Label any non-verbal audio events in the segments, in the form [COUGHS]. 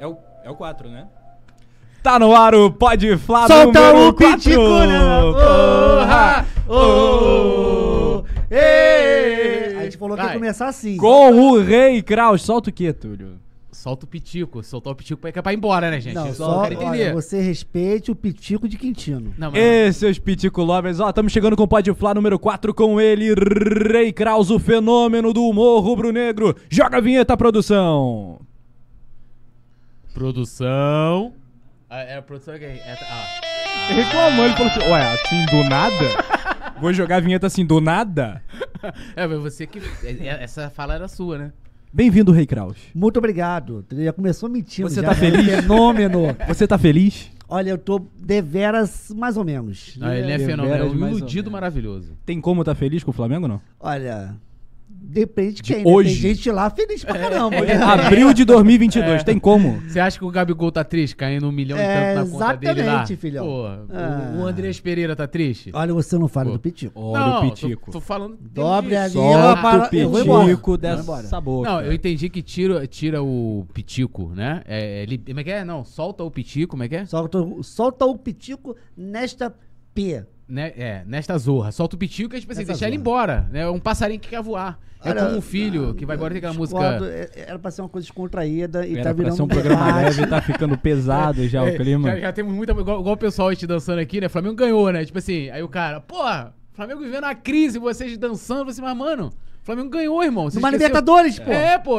É o, é o 4, né? Tá no ar o Pode Flá Solta o pitico, 4. né? Porra! Ô, ê. A gente falou que ia Vai. começar assim. Com o Rei Kraus. Solta o quê, Túlio? Solta o pitico. Soltar o pitico que é pra ir embora, né, gente? Não, Eu só quero entender. olha, você respeite o pitico de Quintino. Não, mas... E seus Pitico Lovers, ó, estamos chegando com o Pode Flá número 4 com ele, Rei Kraus, o fenômeno do humor rubro-negro. Joga a vinheta, produção. Produção... Ah, é a produção que... É, ah. Reclamou, ele falou assim, ué, assim do nada? [LAUGHS] Vou jogar a vinheta assim do nada? é, mas você que... é- é- Essa fala era sua, né? Bem-vindo, Rei Kraus. Muito obrigado. Já começou mentindo. Você já, tá né? feliz? [LAUGHS] Fenômeno. Você tá feliz? Olha, eu tô deveras mais ou menos. Ah, ele é Deveras fenômeno. É um iludido maravilhoso. Tem como tá feliz com o Flamengo não? Olha, depende de De quem. né? hoje. Tem gente lá feliz pra caramba. [LAUGHS] É. Abril de 2022, tem como? Você acha que o Gabigol tá triste, caindo um milhão É, e tanto na conta dele lá? exatamente, filhão. Pô, Ah. o, o Andrés Pereira tá triste? Olha, você não fala Pô. do pitico. Olha não, o Pitico. Tô, tô falando... Dobre Solta ela para- o eu vou embora. Pitico Vou dessa embora. boca. Não, eu entendi que tira, tira o pitico, né? É, li- como é que é? Não, solta o pitico, como é que é? Solta, solta o pitico nesta P. Né, é, nesta zorra. Solta o pitico e tipo assim, Nessa deixar ele embora. Né? É um passarinho que quer voar. É Olha, como um filho que vai embora tem aquela música. é- Era pra ser uma coisa descontraída e Era tá pra virando ser um programa leve, tá ficando pesado já [LAUGHS] É, o clima. Já, já temos muita. Igual, igual o pessoal hoje dançando aqui, né? O Flamengo ganhou, né? Tipo assim, aí o cara, porra, Flamengo vivendo a crise, vocês dançando, você, mas, mano, o Flamengo ganhou, irmão. Você Numa? Libertadores, pô. É, pô,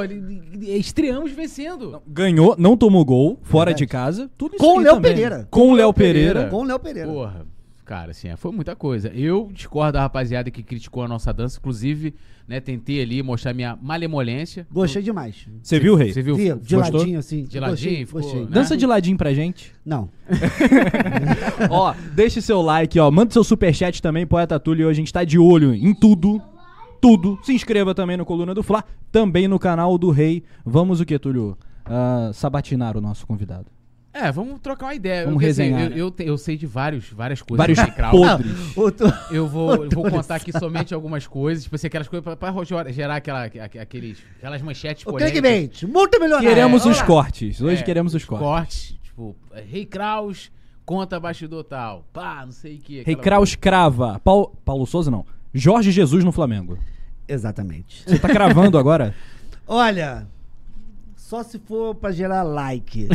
estreamos vencendo. Ganhou, não tomou gol, fora Verdade. de casa. Tudo isso Com o Léo também. Pereira. Com o Léo Pereira. Com o Léo Pereira. Porra, cara, assim, é, foi muita coisa. Eu discordo da rapaziada que criticou a nossa dança, inclusive, né, tentei ali mostrar minha malemolência. Gostei demais. Você viu, Rei? Você viu? Vi, de Gostou? ladinho, assim. De ladinho, Gostei, ficou, gostei. né? Dança de ladinho pra gente. Não. [LAUGHS] ó, deixe seu like, ó. Manda seu superchat também, Poeta Túlio. Hoje a gente tá de olho em tudo. Tudo. Se inscreva também no Coluna do Fla. Também no canal do Rei. Vamos o que, Túlio? Ah, sabatinar o nosso convidado. É, vamos trocar uma ideia. Vamos Porque, assim, resenhar, eu, eu, eu sei de vários, várias coisas Vários podres. Outro- [LAUGHS] Eu vou, vou contar aqui somente algumas coisas, tipo assim, aquelas coisas pra, pra gerar- aquela, aque- aqueles, aquelas manchetes O clickbait. Muito melhor. Queremos os lá. cortes. Hoje É, queremos os cortes. Cortes, tipo, Rei Kraus conta bastidor tal. Pá, não sei o que. Rei Kraus crava. Paulo, Paulo Souza não. Jorge Jesus no Flamengo. Exatamente. Você tá cravando agora? [LAUGHS] Olha, só se for pra gerar like.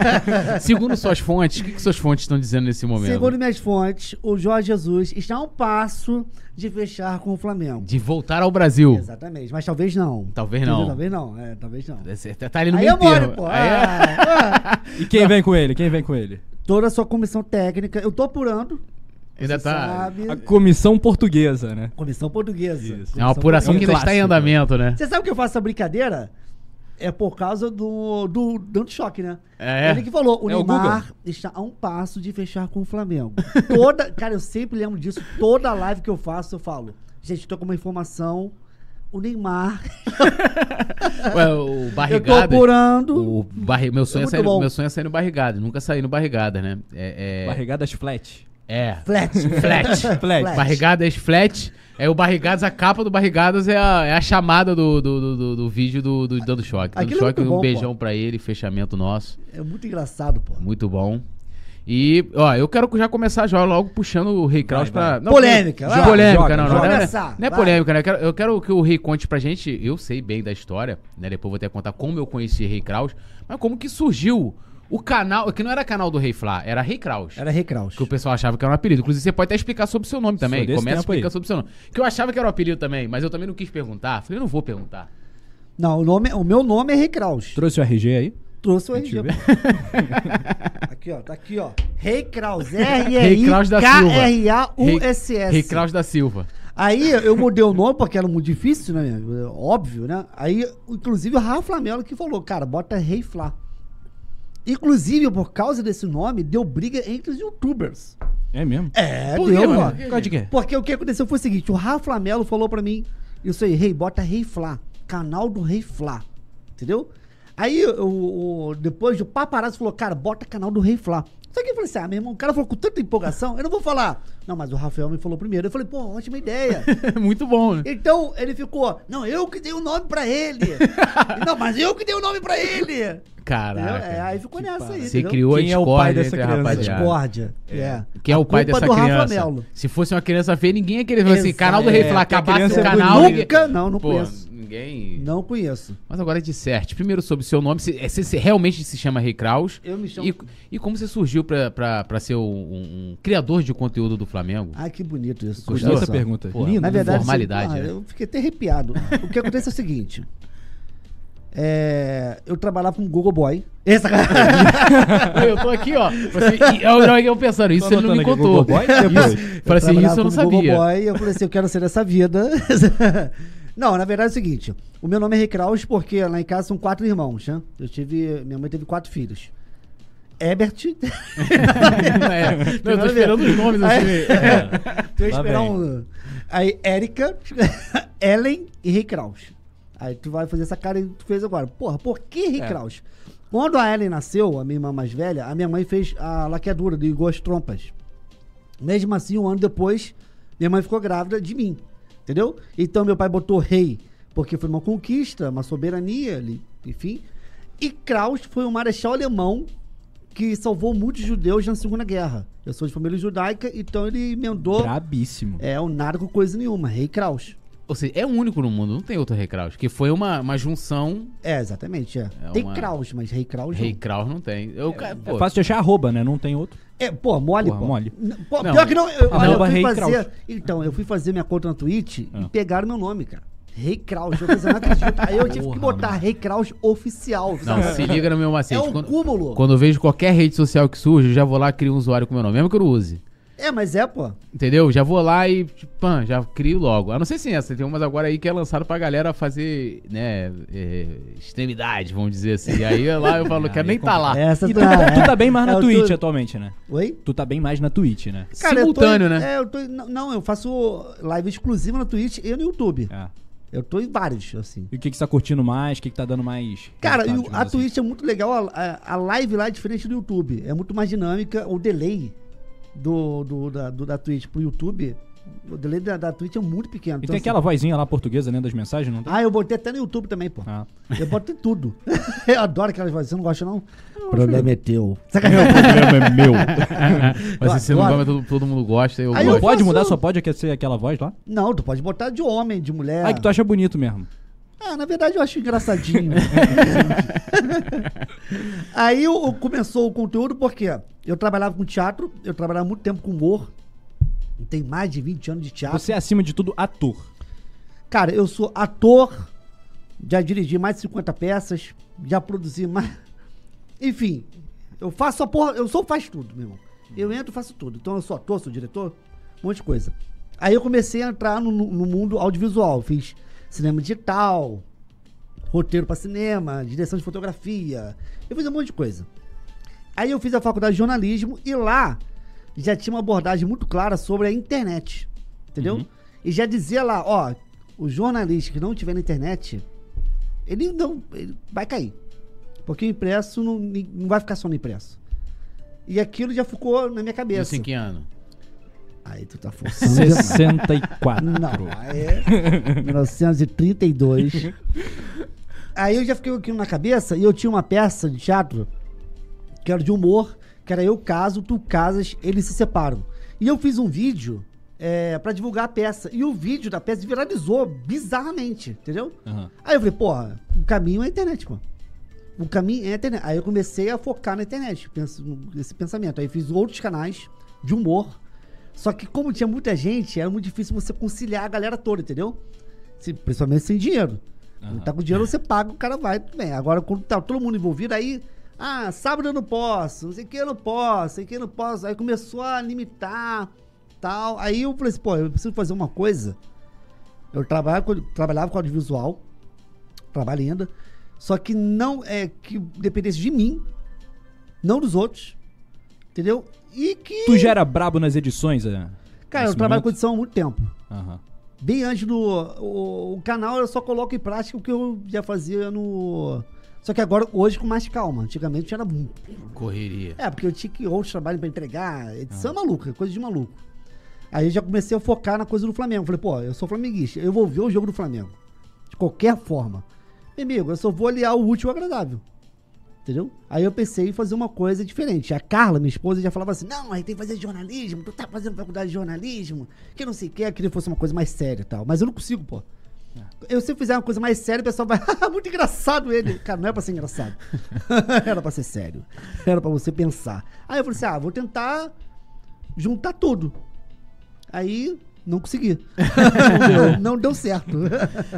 [LAUGHS] Segundo suas fontes, o que, que suas fontes estão dizendo nesse momento? Segundo minhas fontes, o Jorge Jesus está a um passo de fechar com o Flamengo. De voltar ao Brasil. Exatamente, mas talvez não. Talvez não. Talvez não, é, talvez não. Tá ali no Aí meio eu moro, pô. Aí é- Ah. [LAUGHS] E quem vem com ele? Quem vem com ele? Toda a sua comissão técnica, eu tô apurando. Ainda tá. Sabe, A comissão portuguesa, né? comissão portuguesa. Isso. É uma Comissão apuração que ainda está em andamento, né? Você sabe que eu faço essa brincadeira? É por causa do, do Dante Choque, né? É. Ele que falou, o É o Neymar está a um passo de fechar com o Flamengo. [LAUGHS] Toda, cara, eu sempre lembro disso. Toda live que eu faço, eu falo. Gente, tô com uma informação. O Neymar. [LAUGHS] Ué, o eu tô Barrigada. apurando. O barri... meu, sonho é sair meu sonho é sair no barrigada. Nunca saí no barrigada, né? É. é... Barrigadas flat. É. Flat. [LAUGHS] Flat. Flat. Barrigadas flat. É o Barrigadas, a capa do Barrigadas é a, é a chamada do, do, do, do- do vídeo do, do Dando Choque. Dando Aquilo é Choque, muito um bom, beijão pô. pra ele, fechamento nosso. É muito engraçado, pô. Muito bom. E, ó, eu quero já começar já logo puxando o Rei Kraus Vai, pra. Polêmica, Não, vai. polêmica, Joga, não, não. joga. Não, é- Começar, não é vai. polêmica, né? Eu quero, eu quero que o Rei conte pra gente. Eu sei bem da história, né? Depois vou até contar como eu conheci Rei Kraus, mas como que surgiu o canal, que não era canal do Rei Flá, era Rei Kraus. Era Recraus. Que o pessoal achava que era um apelido. Inclusive, você pode até explicar sobre o seu nome também. Começa a tempo aí. explicar sobre o seu nome. Que eu achava que era um apelido também, mas eu também não quis perguntar. Falei, eu não vou perguntar. Não, o, nome, o meu nome é Recraus. Trouxe o RG aí? Trouxe o RG. [LAUGHS] aqui, ó. Tá aqui, ó. Rei Kraus. Rei Kraus da Silva. R-E-I-K-R-A-U-S-S. Rei Kraus da Silva. Aí eu mudei o nome porque era muito difícil, né? Óbvio, né? Aí, inclusive, o Rafa Flamelo que falou, cara, bota Rei Flá. Inclusive, por causa desse nome, deu briga entre os youtubers. É mesmo? É, Por deu, mano? Por quê? Porque o que aconteceu foi o seguinte: o Rafa Flamelo falou pra mim, isso aí, Rei, bota Rei Flá. Canal do Rei Flá. Entendeu? Aí, o, o- depois o paparazzo falou, cara, bota canal do Rei Flá. Só que eu falei assim, ah, meu irmão, o cara falou com tanta empolgação, eu não vou falar. Não, mas o Rafael me falou primeiro. Eu falei, pô, ótima ideia. [LAUGHS] Muito bom, né? Então ele ficou, não, eu que dei o nome pra ele. [LAUGHS] não, mas eu que dei o nome pra ele. Caraca. É, aí ficou nessa aí. Você entendeu? criou a Quem é o discórdia pai dessa entre a criança? A rapaziada. discórdia. É. Quem é A o pai dessa do Rafa criança? Melo. Se fosse uma criança feia, ninguém ia querer ver esse Exato. canal do Rei É, a Acabasse o é canal. Nunca, não, não Pô, conheço. Ninguém. Não conheço. Mas agora de certo. Primeiro sobre o seu nome. Se, é, se, se realmente se chama Rei Kraus. Eu me chamo. E, e como você surgiu pra ser um, um- criador de conteúdo do Flamengo? Ai, que bonito isso. Gostou Essa só. pergunta. Pô, Linda. Na verdade, Formalidade, assim, ah, né? eu fiquei até arrepiado. o que acontece é o seguinte. É, eu trabalhava com Google Boy. Essa [LAUGHS] eu tô aqui, ó. E eu, eu, eu pensando, isso ele não me contou. Google Boy. Isso, falei assim, isso eu não sabia. Boy, eu falei assim, eu quero ser dessa vida. [LAUGHS] não, na verdade é o seguinte. O meu nome é Rei Kraus porque lá em casa são quatro irmãos, né? Eu tive... Minha mãe teve quatro filhos. Ebert... [LAUGHS] É, não, eu tô esperando os nomes assim. É. Lá esperar vem. um. Aí, Érica, [LAUGHS] Ellen e Rei Kraus. Aí tu vai fazer essa cara que tu fez agora. Porra, por que Rei É. Kraus? Quando a Ellen nasceu, a minha irmã mais velha, a minha mãe fez a laqueadura de igual as trompas. Mesmo assim, um ano depois, minha mãe ficou grávida de mim. Entendeu? Então meu pai botou rei, porque foi uma conquista, uma soberania ali, enfim. E Kraus foi um marechal alemão que salvou muitos judeus na Segunda Guerra. Eu sou de família judaica, então ele emendou. Brabíssimo. É, o nada com coisa nenhuma, Rei Kraus. Ou seja, é o único no mundo, não tem outro Rei Kraus. Que foi uma, uma junção. É, exatamente, é. É Tem uma- Kraus, mas Rei Kraus Rei não. Kraus não tem. Eu, ca- pô, É fácil de achar arroba, né? Não tem outro. É, pô, mole, Porra, pô. mole. Pô, Não, pior que não, eu, olha, eu arroba fui Rei fazer... Kraus. Então, eu fui fazer minha conta na Twitch Ah. e pegaram meu nome, cara. Rei Kraus. Eu não acredito. Aí eu tive que Porra, botar mano. Rei Kraus oficial. Não, sabe? se liga no meu É macete. um quando, cúmulo. quando eu vejo qualquer rede social que surge, eu já vou lá e crio um usuário com meu nome. Mesmo que eu não use. É, mas é, pô. Entendeu? Já vou lá e, tipo, pã, já crio logo. A não ser se essa, tem umas agora aí que é lançado pra galera fazer, né, é, extremidade, vamos dizer assim. E aí lá eu falo, [LAUGHS] quero nem tá lá. Essa E tu, tá, tu tá bem mais é, na Twitch tô- atualmente, né? Oi? Tu tá bem mais na Twitch, né? Simultâneo, eu tô, né? É, eu tô. Não, eu faço live exclusiva na Twitch e no YouTube. É. Eu tô em vários, assim. E o que, que você tá curtindo mais? O que, que tá dando mais. Cara, a assim? Twitch é muito legal. A, a- a live lá é diferente do YouTube. É muito mais dinâmica. O delay do, do- da, do- da Twitch pro YouTube. O delay da, da Twitch é muito pequeno. E Então, tem assim- aquela vozinha lá portuguesa, né? Das mensagens, não tem? Ah, eu botei até no YouTube também, pô. Ah. Eu boto em tudo. [LAUGHS] eu adoro aquelas vozes. Você não gosta, não? O problema é teu. [LAUGHS] problema é meu. [LAUGHS] Mas se você não gosta, todo, todo mundo gosta, eu Aí não eu gosto. pode faço- mudar, só pode ser aquela voz lá? Não, tu pode botar de homem, de mulher. Ah, que tu acha bonito mesmo. Ah, na verdade eu acho engraçadinho. [LAUGHS] Aí o- o- começou o conteúdo porque eu trabalhava com teatro, eu trabalhava muito tempo com humor. Tem mais de 20 anos de teatro. Você é, acima de tudo, ator. Cara, eu sou ator, já dirigi mais de 50 peças, já produzi mais. [LAUGHS] Enfim, eu faço a porra, eu sou faz tudo, meu irmão. Eu entro e faço tudo. Então eu sou ator, sou diretor, um monte de coisa. Aí eu comecei a entrar no, no mundo audiovisual. Fiz cinema digital, roteiro pra cinema, direção de fotografia. Eu fiz um monte de coisa. Aí eu fiz a faculdade de jornalismo e lá já tinha uma abordagem muito clara sobre a internet. Entendeu? Uhum. E já dizia lá, ó, o jornalista que não tiver na internet, ele não ele vai cair. Porque o impresso não, não vai ficar só no impresso. E aquilo já ficou na minha cabeça. Isso em que ano? Aí tu tá forçando. demais. 64. Não, é 1932. Aí eu já fiquei com aquilo na cabeça e eu tinha uma peça de teatro que era de humor, que era eu caso, tu casas, eles se separam. E eu fiz um vídeo é, para divulgar a peça. E o vídeo da peça viralizou bizarramente, entendeu? Aham. Aí eu falei, porra, o caminho é a internet, pô. O caminho é a internet. Aí eu comecei a focar na internet, penso, esse pensamento. Aí fiz outros canais de humor. Só que como tinha muita gente, era muito difícil você conciliar a galera toda, entendeu? Se- principalmente sem dinheiro. Não tá com dinheiro, você paga, o cara vai, tudo bem. Agora, quando tá todo mundo envolvido, aí... Ah, sábado eu não posso, não sei que eu não posso, sei que eu não posso. Aí começou a limitar, tal. Aí eu falei assim, pô, eu preciso fazer uma coisa. Eu trabalhava com, trabalhava com audiovisual, trabalho ainda, só que não é que dependesse de mim, não dos outros, entendeu? E que, Tu já era brabo nas edições, é? cara, eu nesse trabalho momento? com edição há muito tempo. Aham. Bem antes do o, o canal eu só coloco em prática o que eu já fazia no só que agora hoje com mais calma. Antigamente era muito. Correria. É, porque eu tinha que outros trabalhos pra entregar, edição é maluca, coisa de maluco. Aí eu já comecei a focar na coisa do Flamengo. Falei, pô, eu sou flamenguista, eu vou ver o jogo do Flamengo. De qualquer forma. Meu amigo, eu só vou aliar o útil ao agradável. Entendeu? Aí eu pensei em fazer uma coisa diferente. A Carla, minha esposa, já falava assim: não, aí tem que fazer jornalismo, tu tá fazendo faculdade de jornalismo, que não sei o que, eu queria que fosse uma coisa mais séria e tal. Mas eu não consigo, pô. Eu se eu fizer uma coisa mais séria, o pessoal vai, "Ah, [LAUGHS] muito engraçado ele. Cara, não é pra ser engraçado. [LAUGHS] Era pra ser sério. Era pra você pensar. Aí eu falei assim: ah, vou tentar juntar tudo. Aí não consegui. não, [LAUGHS] deu, não deu certo.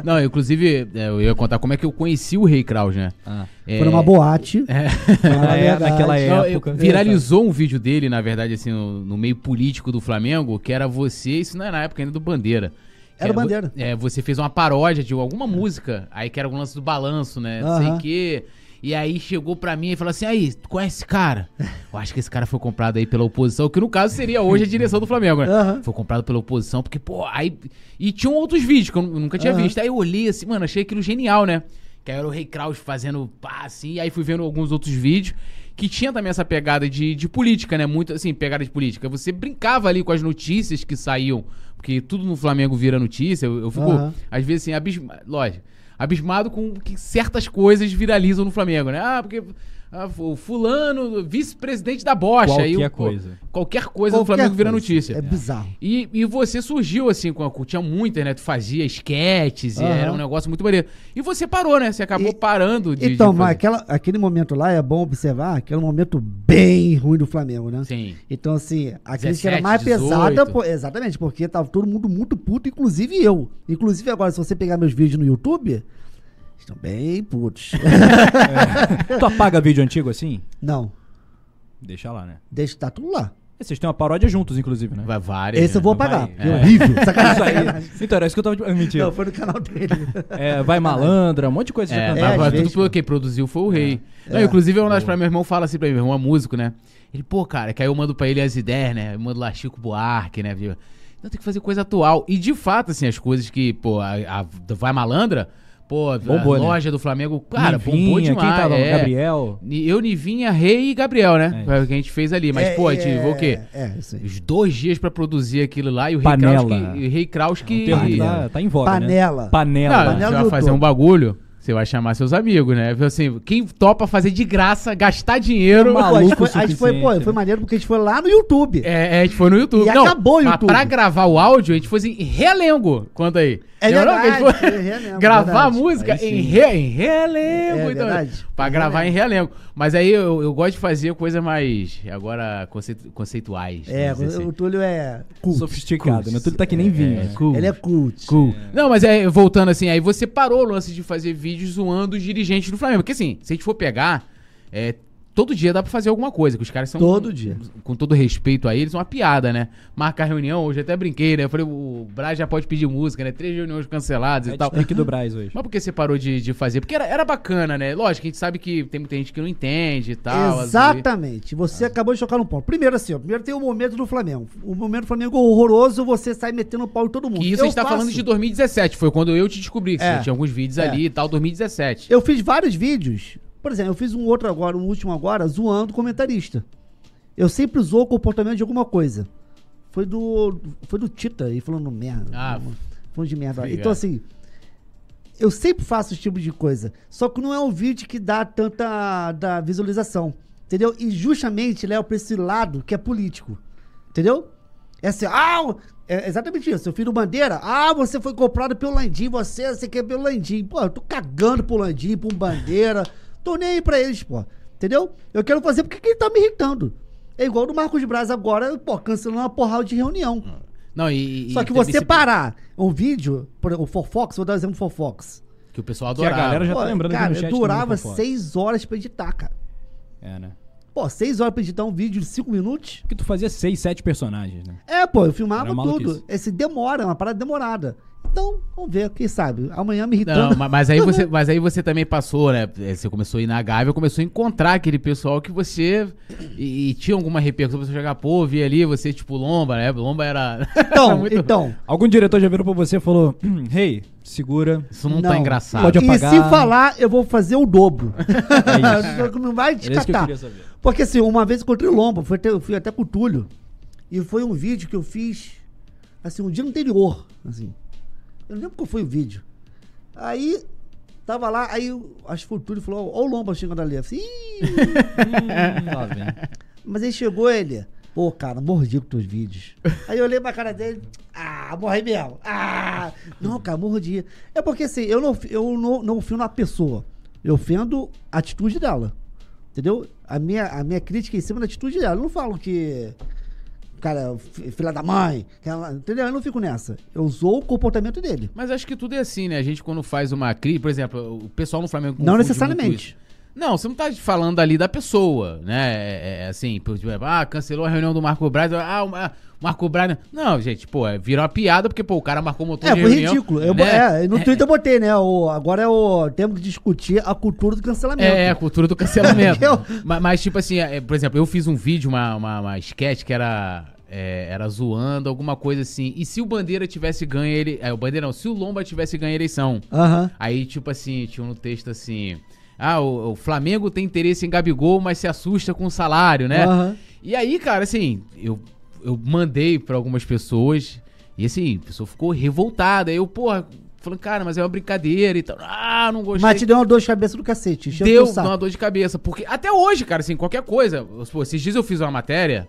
Não, inclusive, é, eu ia contar como é que eu conheci o Rei Kraus, né? Ah. É, Foi numa boate. É. Fala a [LAUGHS] É, naquela época. viralizou um vídeo dele, na verdade, assim, no, no meio político do Flamengo, que era você, isso não é na época ainda do Bandeira. Era vo- Bandeira. É, você fez uma paródia de alguma música, aí que era algum lance do balanço, né? Não sei Aham. o quê. E aí chegou pra mim e falou assim: aí, tu conhece esse cara? Eu acho que esse cara foi comprado aí pela oposição, que no caso seria hoje a direção do Flamengo, né? Aham. Foi comprado pela oposição, porque, pô, aí. E tinham outros vídeos que eu nu- nunca tinha Aham. visto. Aí eu olhei assim, mano, achei aquilo genial, né? Que aí era o Rei Kraus fazendo pá, assim, aí fui vendo alguns outros vídeos que tinha também essa pegada de, de política, né? Muito assim, pegada de política. Você brincava ali com as notícias que saíam, porque tudo no Flamengo vira notícia. Eu, eu fico, Aham. às vezes, assim, abismado, lógico, abismado com que certas coisas viralizam no Flamengo, né? Ah, porque ah, o fulano, vice-presidente da bocha. Qualquer aí, o- coisa. Qualquer coisa do Qualquer Flamengo vira coisa. notícia. É bizarro. E, e você surgiu assim, com a, tinha muita, né? Tu fazia esquetes e Aham. era um negócio muito maneiro. E você parou, né? Você acabou E- parando de. então, de mas aquela, aquele momento lá é bom observar que era um momento bem ruim do Flamengo, né? Sim. Então, assim, a crítica era 17, mais 18. pesada, pô, exatamente, porque tava todo mundo muito puto, inclusive eu. Inclusive agora, se você pegar meus vídeos no YouTube, estão bem putos. [LAUGHS] Tu apaga vídeo antigo assim? Não, Deixa lá, né? deixa, tá tudo lá. Vocês têm uma paródia juntos, inclusive, né? Vai várias. Esse eu né? vou Vai- apagar. é. É horrível. Isso Sacanagem. aí. Então, era isso que eu tava. de- Mentira. Não, foi no canal dele. É, vai malandra, um monte de coisa É, já É, tudo quem produziu foi o rei. Não, É. inclusive, uma das pra meu irmão fala assim pra mim, meu irmão é músico, né? Ele, pô, cara, que aí eu mando pra ele as ideias, né? Eu mando lá Chico Buarque, né? Eu, Não, tem que fazer coisa atual. E de fato, assim, as coisas que, pô, a, a Vai Malandra, pô, Bombou, a né? loja do Flamengo, cara, bombou Nivinha, demais. Quem tava? é. Gabriel. Eu, Nivinha, Rei e Gabriel, né? É. Foi o que a gente fez ali. Mas, pô, a gente levou o quê? É. Os dois dias pra produzir aquilo lá e o Rei Panela. Kraus que... o Rei Kraus que... Tá, tá em voga, Panela. né? Panela. Não, Panela do fazer um bagulho, você vai chamar seus amigos, né? Assim, quem topa fazer de graça, gastar dinheiro... Pô, a gente Maluco foi, o a gente foi, pô, foi maneiro porque a gente foi lá no YouTube. É, é, a gente foi no YouTube. E Não, acabou o mas YouTube. pra gravar o áudio, a gente foi em realengo. Conta aí. É não? A gente verdade, foi é realengo, gravar verdade. música em, re, em realengo. É então, verdade. Pra Em gravar realengo. em realengo. Mas aí eu, eu gosto de fazer coisa mais, agora, conceitu- conceituais. É, o, assim. o Túlio é cult. Sofisticado, né? Tudo tá que nem vinho. É, cool. Ele é cult. Cool. Não, mas é, voltando assim, aí você parou o lance de fazer vídeos zoando os dirigentes do Flamengo. Porque assim, se a gente for pegar, é, todo dia dá pra fazer alguma coisa, que os caras são... Todo dia. Com todo respeito a eles, uma piada, né? Marcar reunião, hoje até brinquei, né? Eu falei, o Braz já pode pedir música, né? Três reuniões canceladas e É tal. destaque do Braz hoje. Mas por que você parou de, de fazer? Porque era, era bacana, né? Lógico, a gente sabe que tem muita gente que não entende e tal. Exatamente. Você acabou de chocar no ponto. Primeiro assim, ó, primeiro tem o momento do Flamengo. O momento do Flamengo horroroso, você sai metendo pau em todo mundo. Que isso a Eu gente tá faço- falando de 2017, foi quando eu te descobri, que É. você tinha alguns vídeos É. ali e tal, 2017. Eu fiz vários vídeos. Por exemplo, eu fiz um outro agora, um último agora, zoando o comentarista. Eu sempre usou o comportamento de alguma coisa. Foi do. Foi do Tita aí falando merda. Ah, falando de merda. obrigado. Então, assim. Eu sempre faço esse tipo de coisa. Só que não é um vídeo que dá tanta da visualização. Entendeu? E justamente leva pra esse lado que é político. Entendeu? É assim, ah, é exatamente isso. Eu fiz no Bandeira, ah, você foi comprado pelo Landim, você, você quer pelo Landim. Pô, eu tô cagando pro Landim, pro Bandeira. Tô nem aí pra eles, pô. Entendeu? Eu quero fazer porque que ele tá me irritando. É igual do Marcos Braz agora, pô, cancelando uma porrada de reunião. Não, e, e- Só que você parar um vídeo, por exemplo, o Fofox, vou dar um exemplo do Fofox. Que o pessoal Que a adorava. galera já tá Pô, lembrando aqui cara, no chat. durava seis horas pra editar, cara. É, né? Pô, seis horas pra editar um vídeo de cinco minutos? Porque tu fazia seis, sete personagens, né? É, pô, eu filmava tudo. Esse demora, é uma parada demorada. Então, vamos ver, quem sabe. Amanhã me irritando. Não, ma- mas aí, você, [LAUGHS] mas aí você também passou, né? É, Você começou a ir na Gávea, começou a encontrar aquele pessoal que você. E, e tinha alguma repercussão, você jogar, pô, vi ali, você tipo Lomba, né? Lomba era. [LAUGHS] Então, muito- então. Algum diretor já virou pra você e falou: "Hum, Hey, segura. Isso não, tá engraçado. Pode E apagar. se falar, eu vou fazer o dobro. [LAUGHS] É isso. não vai Era isso que eu descartar. queria saber. Porque assim, uma vez eu encontrei Lomba, foi até- eu fui até com o Túlio. E foi um vídeo que eu fiz, assim, um dia anterior. Assim. Eu não lembro qual foi o vídeo. Aí, Tava lá, aí acho que foi o Túlio falou, ó o Lomba chegando ali. Hum, [LAUGHS] vem. mas aí chegou ele. Pô, cara, mordi com teus vídeos. Aí eu olhei pra cara dele. Ah, morri mesmo. Ah! Não, cara, mordi. É porque assim, eu não, eu não, não ofendo a pessoa. Eu ofendo a atitude dela. Entendeu? A minha, a minha crítica é em cima da atitude dela. Eu não falo que. Cara, fi- filha da mãe. ela- entendeu? Eu não fico nessa. Eu usou o comportamento dele. Mas acho que tudo é assim, né? A gente quando faz uma crítica, por exemplo, o pessoal no Flamengo Não necessariamente. Não, você não tá falando ali da pessoa, né? É, é, assim, por exemplo, ah, cancelou a reunião do Marco Braz, ah, o Ma- Marco Braz. Não, gente, pô, é, virou uma piada porque, pô, o cara marcou um motor É, de foi reunião. ridículo. Eu, né? é, no Twitter eu botei, né? O, agora é o. Temos que discutir a cultura do cancelamento. É, a cultura do cancelamento. Eu- mas, mas, tipo assim, é, por exemplo, eu fiz um vídeo, uma, uma, uma sketch que era. é, era zoando, alguma coisa assim. E se o Bandeira tivesse ganho ele. É, o Bandeira não, se o Lomba tivesse ganho a eleição. Aham. Aí, tipo assim, tinha um texto assim. Ah, o, o Flamengo tem interesse em Gabigol, mas se assusta com o salário, né? Aham. E aí, cara, assim, eu, eu mandei pra algumas pessoas. E assim, a pessoa ficou revoltada. Aí eu, porra, falando, cara, mas é uma brincadeira e tal. Ah, não gostei. Mas te deu uma dor de cabeça do cacete. Deu uma dor de cabeça. Porque até hoje, cara, assim, qualquer coisa. Pô, esses dias eu fiz uma matéria.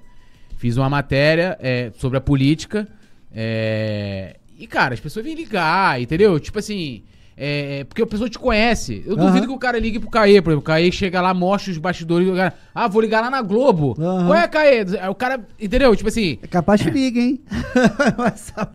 Fiz uma matéria é, sobre a política. é, e, cara, as pessoas vêm ligar, entendeu? Tipo assim. É, porque a pessoa te conhece. Eu Aham. duvido que o cara ligue pro Caê, por exemplo. O Caê chega lá, mostra os bastidores. O cara, ah, vou ligar lá na Globo. Aham. Qual é, Caê? Aí O cara, entendeu? Tipo assim. É capaz que liga, hein? [LAUGHS]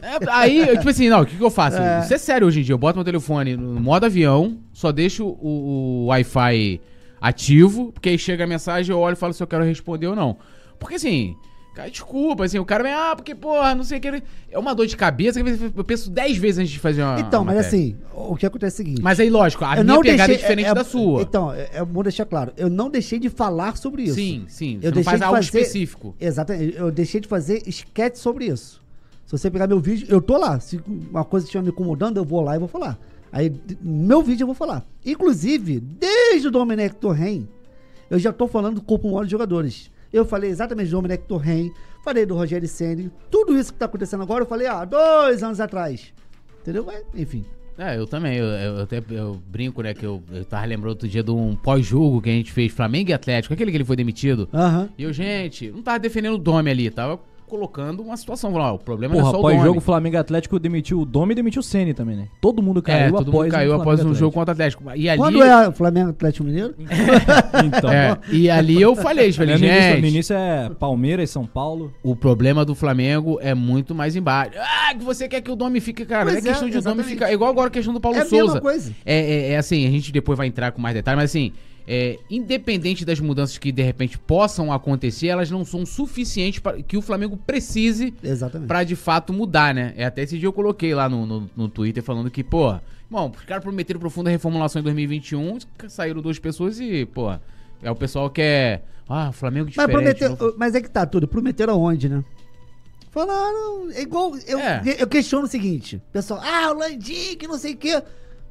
É, aí, eu, tipo assim, não, o que, que eu faço? É. Isso é sério hoje em dia. Eu boto meu telefone no modo avião, só deixo o, o Wi-Fi ativo, porque aí chega a mensagem, eu olho e falo se eu quero responder ou não. Porque assim, cara, desculpa, assim, o cara vem, ah, porque, porra, não sei o que. É uma dor de cabeça que eu penso dez vezes antes de fazer uma. Então, uma mas assim, o que acontece é o seguinte. Mas aí, lógico, a eu minha não pegada deixei- é diferente é- da sua. Então, é, é bom deixar claro. Eu não deixei de falar sobre isso. sim, sim. Você Eu não deixei faz de algo fazer- específico. Exatamente. Eu deixei de fazer esquete sobre isso. Se você pegar meu vídeo, eu tô lá. Se uma coisa estiver me incomodando, eu vou lá e vou falar. Aí, meu vídeo eu vou falar. Inclusive, desde o Domenech Torren, eu já tô falando do corpo mole de jogadores. Eu falei exatamente do Domenech Torren, falei do Rogério Senni, tudo isso que tá acontecendo agora, eu falei, ah, dois anos atrás. Entendeu? Enfim. É, eu também. Eu, eu até eu brinco, né? Que eu, eu tava lembrando outro dia de um pós-jogo que a gente fez Flamengo e Atlético, aquele que ele foi demitido. Aham. E eu, gente, não tava defendendo o Dome ali, tava colocando uma situação. Falando, ó, o problema é Porra, só o após Dome. jogo Flamengo Atlético demitiu o Dome e demitiu o Ceni também, né? Todo mundo caiu é, todo após mundo caiu o após um jogo contra o Atlético. E ali, Quando é o Flamengo Atlético Mineiro? [LAUGHS] Então, é, e ali eu falei, falei, no, início, gente, no início é Palmeiras, São Paulo. o problema do Flamengo é muito mais embaixo. Ah, que você quer que o Dome fique, cara. Pois não é é, questão de o Dome exatamente. ficar. É igual agora a questão do Paulo É a Souza. mesma coisa. É, é, é assim, a gente depois vai entrar com mais detalhes, mas assim, é, independente das mudanças que de repente possam acontecer, elas não são suficientes para que o Flamengo precise pra de fato mudar, né? É, até esse dia eu coloquei lá no, no, no Twitter falando que, pô, bom, os caras prometeram profunda reformulação em 2021, saíram duas pessoas e, pô, é o pessoal que é. Ah, Flamengo Mas, diferente. prometeu, não- mas é que tá tudo. Prometeram aonde, né? Falaram. É igual. Eu, É. eu questiono o seguinte: pessoal, ah, o Landim, que não sei o quê.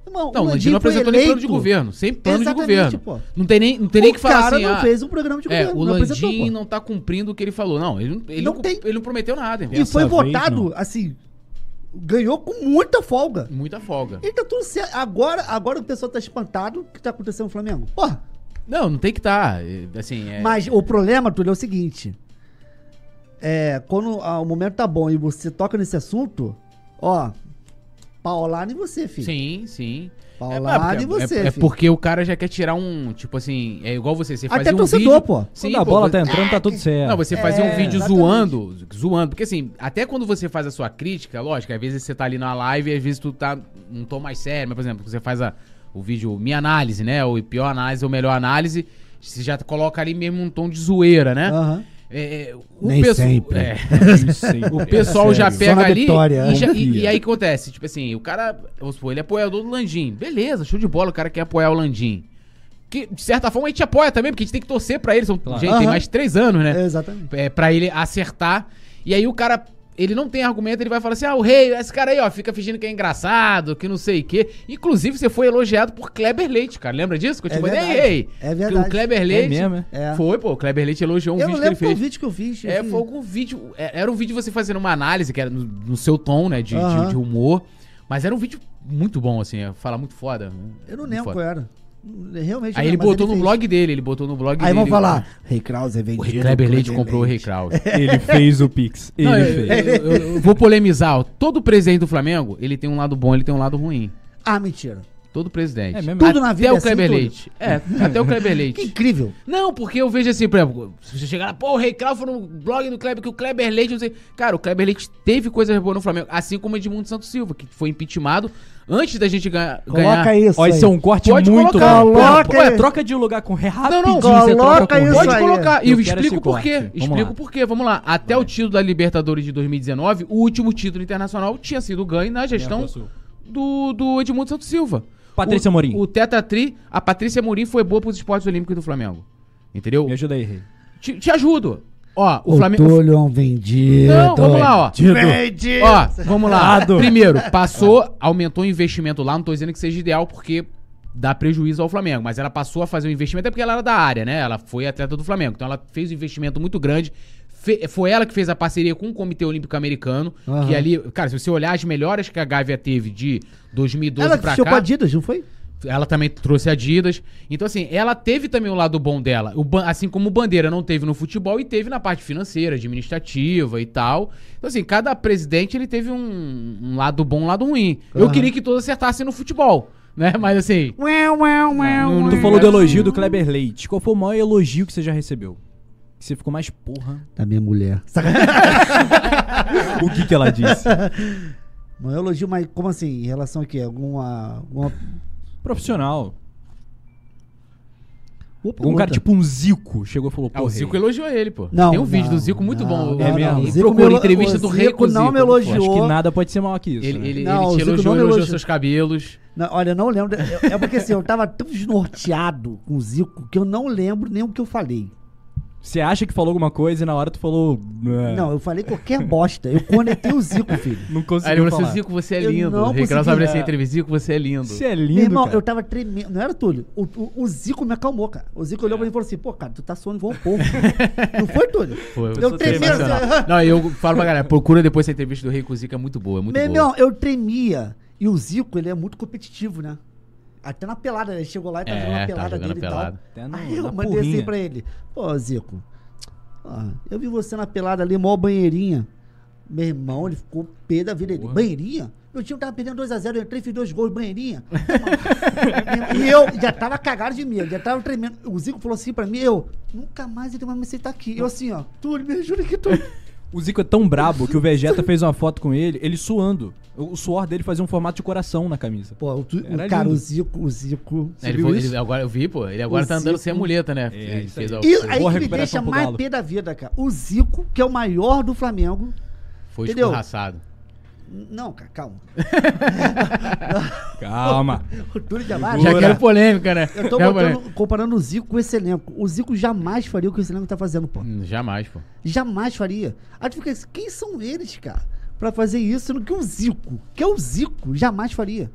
Irmão, Não, o Landim não apresentou nem plano de governo. Sem plano de Exatamente, governo. pô. Não tem nem, não tem nem o que falar cara assim. não ah, fez um programa de É, governo. o Landim não tá cumprindo o que ele falou. Não, ele, não- ele, Não não, tem. ele não prometeu nada. E. Essa foi vez, votado, não. assim. Ganhou com muita folga. Muita folga. E tá tudo certo. Agora, agora o pessoal tá espantado o que tá acontecendo no Flamengo. Porra. Não, não tem que estar. assim, é... Mas o problema, Túlio, é o seguinte. É, quando ah, o momento tá bom e você toca nesse assunto, ó, paulada em você, filho. Sim, sim. Paulada É, em porque- você, é, é porque o cara já quer tirar um. Tipo assim, é igual você. Você Até fazia um torcedor, vídeo. pô. Sim, Quando a pô, bola tá entrando, tá tudo certo. Não, você fazia um É, vídeo exatamente. zoando, zoando, porque assim, até quando você faz a sua crítica, lógico, às vezes você tá ali na live e às vezes tu tá num tom mais sério, mas por exemplo, você faz a, o vídeo Minha Análise, né, ou pior análise ou melhor análise, você já coloca ali mesmo um tom de zoeira, né? Aham. É, é, o Nem sempre. é. [LAUGHS] O pessoal já Sério. pega ali vitória, e, já- e- e aí acontece? Tipo assim, o cara, vamos supor, ele é apoiador do Landim. Beleza, show de bola, o cara quer apoiar o Landim. Que, de certa forma, a gente apoia também, porque a gente tem que torcer pra ele. São, Claro. Gente, tem Aham. mais de três anos, né? É, exatamente. É, pra ele acertar. E aí o cara, ele não tem argumento, ele vai falar assim: ah, o rei, esse cara aí, ó, fica fingindo que é engraçado, que não sei o quê. Inclusive, você foi elogiado por Kleber Leite, cara. Lembra disso? Que eu te É mandei, rei. É verdade. o Kleber É Leite. mesmo, é? É. Foi, pô, o Kleber Leite elogiou um eu vídeo que ele fez. vídeo que eu eu É, foi algum vídeo. é, Era um vídeo você fazendo uma análise, que era no, no seu tom, né? De, de- de humor. Mas era um vídeo muito bom, assim, fala muito foda. Eu não lembro qual era. Realmente. Aí não ele botou no fez. blog dele, ele botou no blog Aí dele. vão falar, Rei Kraus é O vendido. Kleber Leite Kleber comprou o Rei Leite. Kraus. [LAUGHS] Ele fez o Pix. Ele Não, eu, fez. eu- eu- eu vou polemizar. ó. Todo presidente do Flamengo, ele tem um lado bom, ele tem um lado ruim. Ah, mentira. Todo presidente. É mesmo? Tudo na vida Até é o Kleber assim, tudo? Leite. É, [LAUGHS] até o Kleber Que Leite. incrível. Não, porque eu vejo assim, por exemplo, se você chegar lá, pô, o Rei foi no blog do Kleber, que o Kleber Leite, não sei. Cara, o Kleber Leite teve coisas boas no Flamengo, assim como o Edmundo Santos Silva, que foi impeachmentado antes da gente ganhar. Coloca ganhar. isso. Ó, aí. isso é um corte Pode muito colocar, bom. coloca Ué, aí. troca de lugar com ré rapidinho. não, troca coloca isso. Pode aí. colocar. E Eu explico por quê. Vamos Explico lá. por quê. Vamos lá. Até o título da Libertadores de 2019, o último título internacional tinha sido ganho na gestão do, do Edmundo Santos Silva. Patrícia o, Morim. O Teta Tri, a Patrícia Morim foi boa pros esportes olímpicos do Flamengo. Entendeu? Me ajuda aí, Rei. Te, te ajudo. Ó, o, O Flamengo. Túlio é um vendido. Não, vamos lá, ó. Vendido. Ó, vamos lá. Primeiro, passou, aumentou o investimento lá. Não tô dizendo que seja ideal, porque dá prejuízo ao Flamengo. Mas ela passou a fazer um investimento, é porque ela era da área, né? Ela foi atleta do Flamengo. Então ela fez um investimento muito grande. Foi ela que fez a parceria com o Comitê Olímpico Americano. Aham. Que ali, cara, se você olhar as melhores que a Gávea teve de 2012 Ela pra cá. com a Adidas, não foi? Ela também trouxe Adidas. Então, assim, ela teve também o lado bom dela. O Ban- assim como o Bandeira não teve no futebol e teve na parte financeira, administrativa e tal. Então, assim, cada presidente ele teve um, um lado bom um lado ruim. Eu Aham. queria que todos acertassem no futebol, né? Mas assim. Ué, ué, ué, Tu falou do elogio do Kleber Leite. Qual foi o maior elogio que você já recebeu? Que você ficou mais porra. Da minha mulher. O que que ela disse? [LAUGHS] Um elogio, mas como assim? Em relação a quê? Alguma. alguma... Profissional. Um cara tipo um Zico chegou e falou, Ah, pô, o Zico Rei, elogiou ele, pô. Não, Tem um vídeo não, do Zico muito não, bom. não, É mesmo? não. Zico procura me entrevista o do Rei Zico com o não Zico. me eu elogiou. acho que nada pode ser maior que isso. Ele, né? ele, Não, ele o te Zico elogiou, não me elogiou elogiou. seus cabelos. Não, olha, eu não lembro. É, é porque assim, eu tava tão desnorteado com o Zico que eu não lembro nem o que eu falei. Você acha que falou alguma coisa e na hora tu falou... "É". Não, eu falei qualquer bosta. Eu conectei o Zico, [LAUGHS] filho. Não Aí ele falou assim. Zico, você é Eu lindo. não O Rei Kraus consegui. abre essa É. entrevista: Zico, você é lindo. Você é Meu lindo, irmão, cara. eu tava tremendo. Não era Túlio. O, o, o Zico me acalmou, cara. O Zico olhou pra mim e falou assim: pô, cara, tu tá suando igual um porco. [LAUGHS] não foi, Túlio? Pô, Eu tremia, assim, Não, eu falo pra galera, procura depois essa entrevista do Rei com o Zico, é muito boa, é muito Meu boa. irmão, eu tremia. E o Zico, ele é muito competitivo, né? Até na pelada, ele chegou lá e tá É, jogando a tá pelada jogando dele pelada. e Até tal. no- Aí eu mandei assim pra ele: pô, Zico, ó, eu vi você na pelada ali, mó banheirinha. Meu irmão, ele ficou pé da vida. Ele, banheirinha? Meu time tava perdendo 2x0, eu entrei e fiz dois gols, banheirinha. [LAUGHS] e eu já tava cagado de medo, já tava tremendo. O Zico falou assim pra mim, eu, nunca mais ele vai me aceitar aqui. Eu assim, ó, Túlio, me ajuda aqui, Túlio. O Zico é tão brabo que o Vegeta fez uma foto com ele, ele suando. O suor dele fazia um formato de coração na camisa. Pô, o, tu- o cara, o Zico, o Zico. É, ele viu foi- isso? ele- agora eu vi, pô. Ele agora O tá andando Zico- sem a muleta, né? É, ele fez aí. a- E aí Boa que me deixa mais pé da vida, cara. O Zico, que é o maior do Flamengo. foi entendeu? escorraçado. Não, cara, calma. [LAUGHS] Calma. [LAUGHS] O Túlio jamais. Já quero polêmica, né? Eu tô botando- comparando o Zico com esse elenco. O Zico jamais faria o que esse elenco tá fazendo, pô. Hum, Jamais, pô. Jamais faria. Aí tu fica assim, quem são eles, cara? Pra fazer isso, sendo que o Zico, que é o Zico, jamais faria.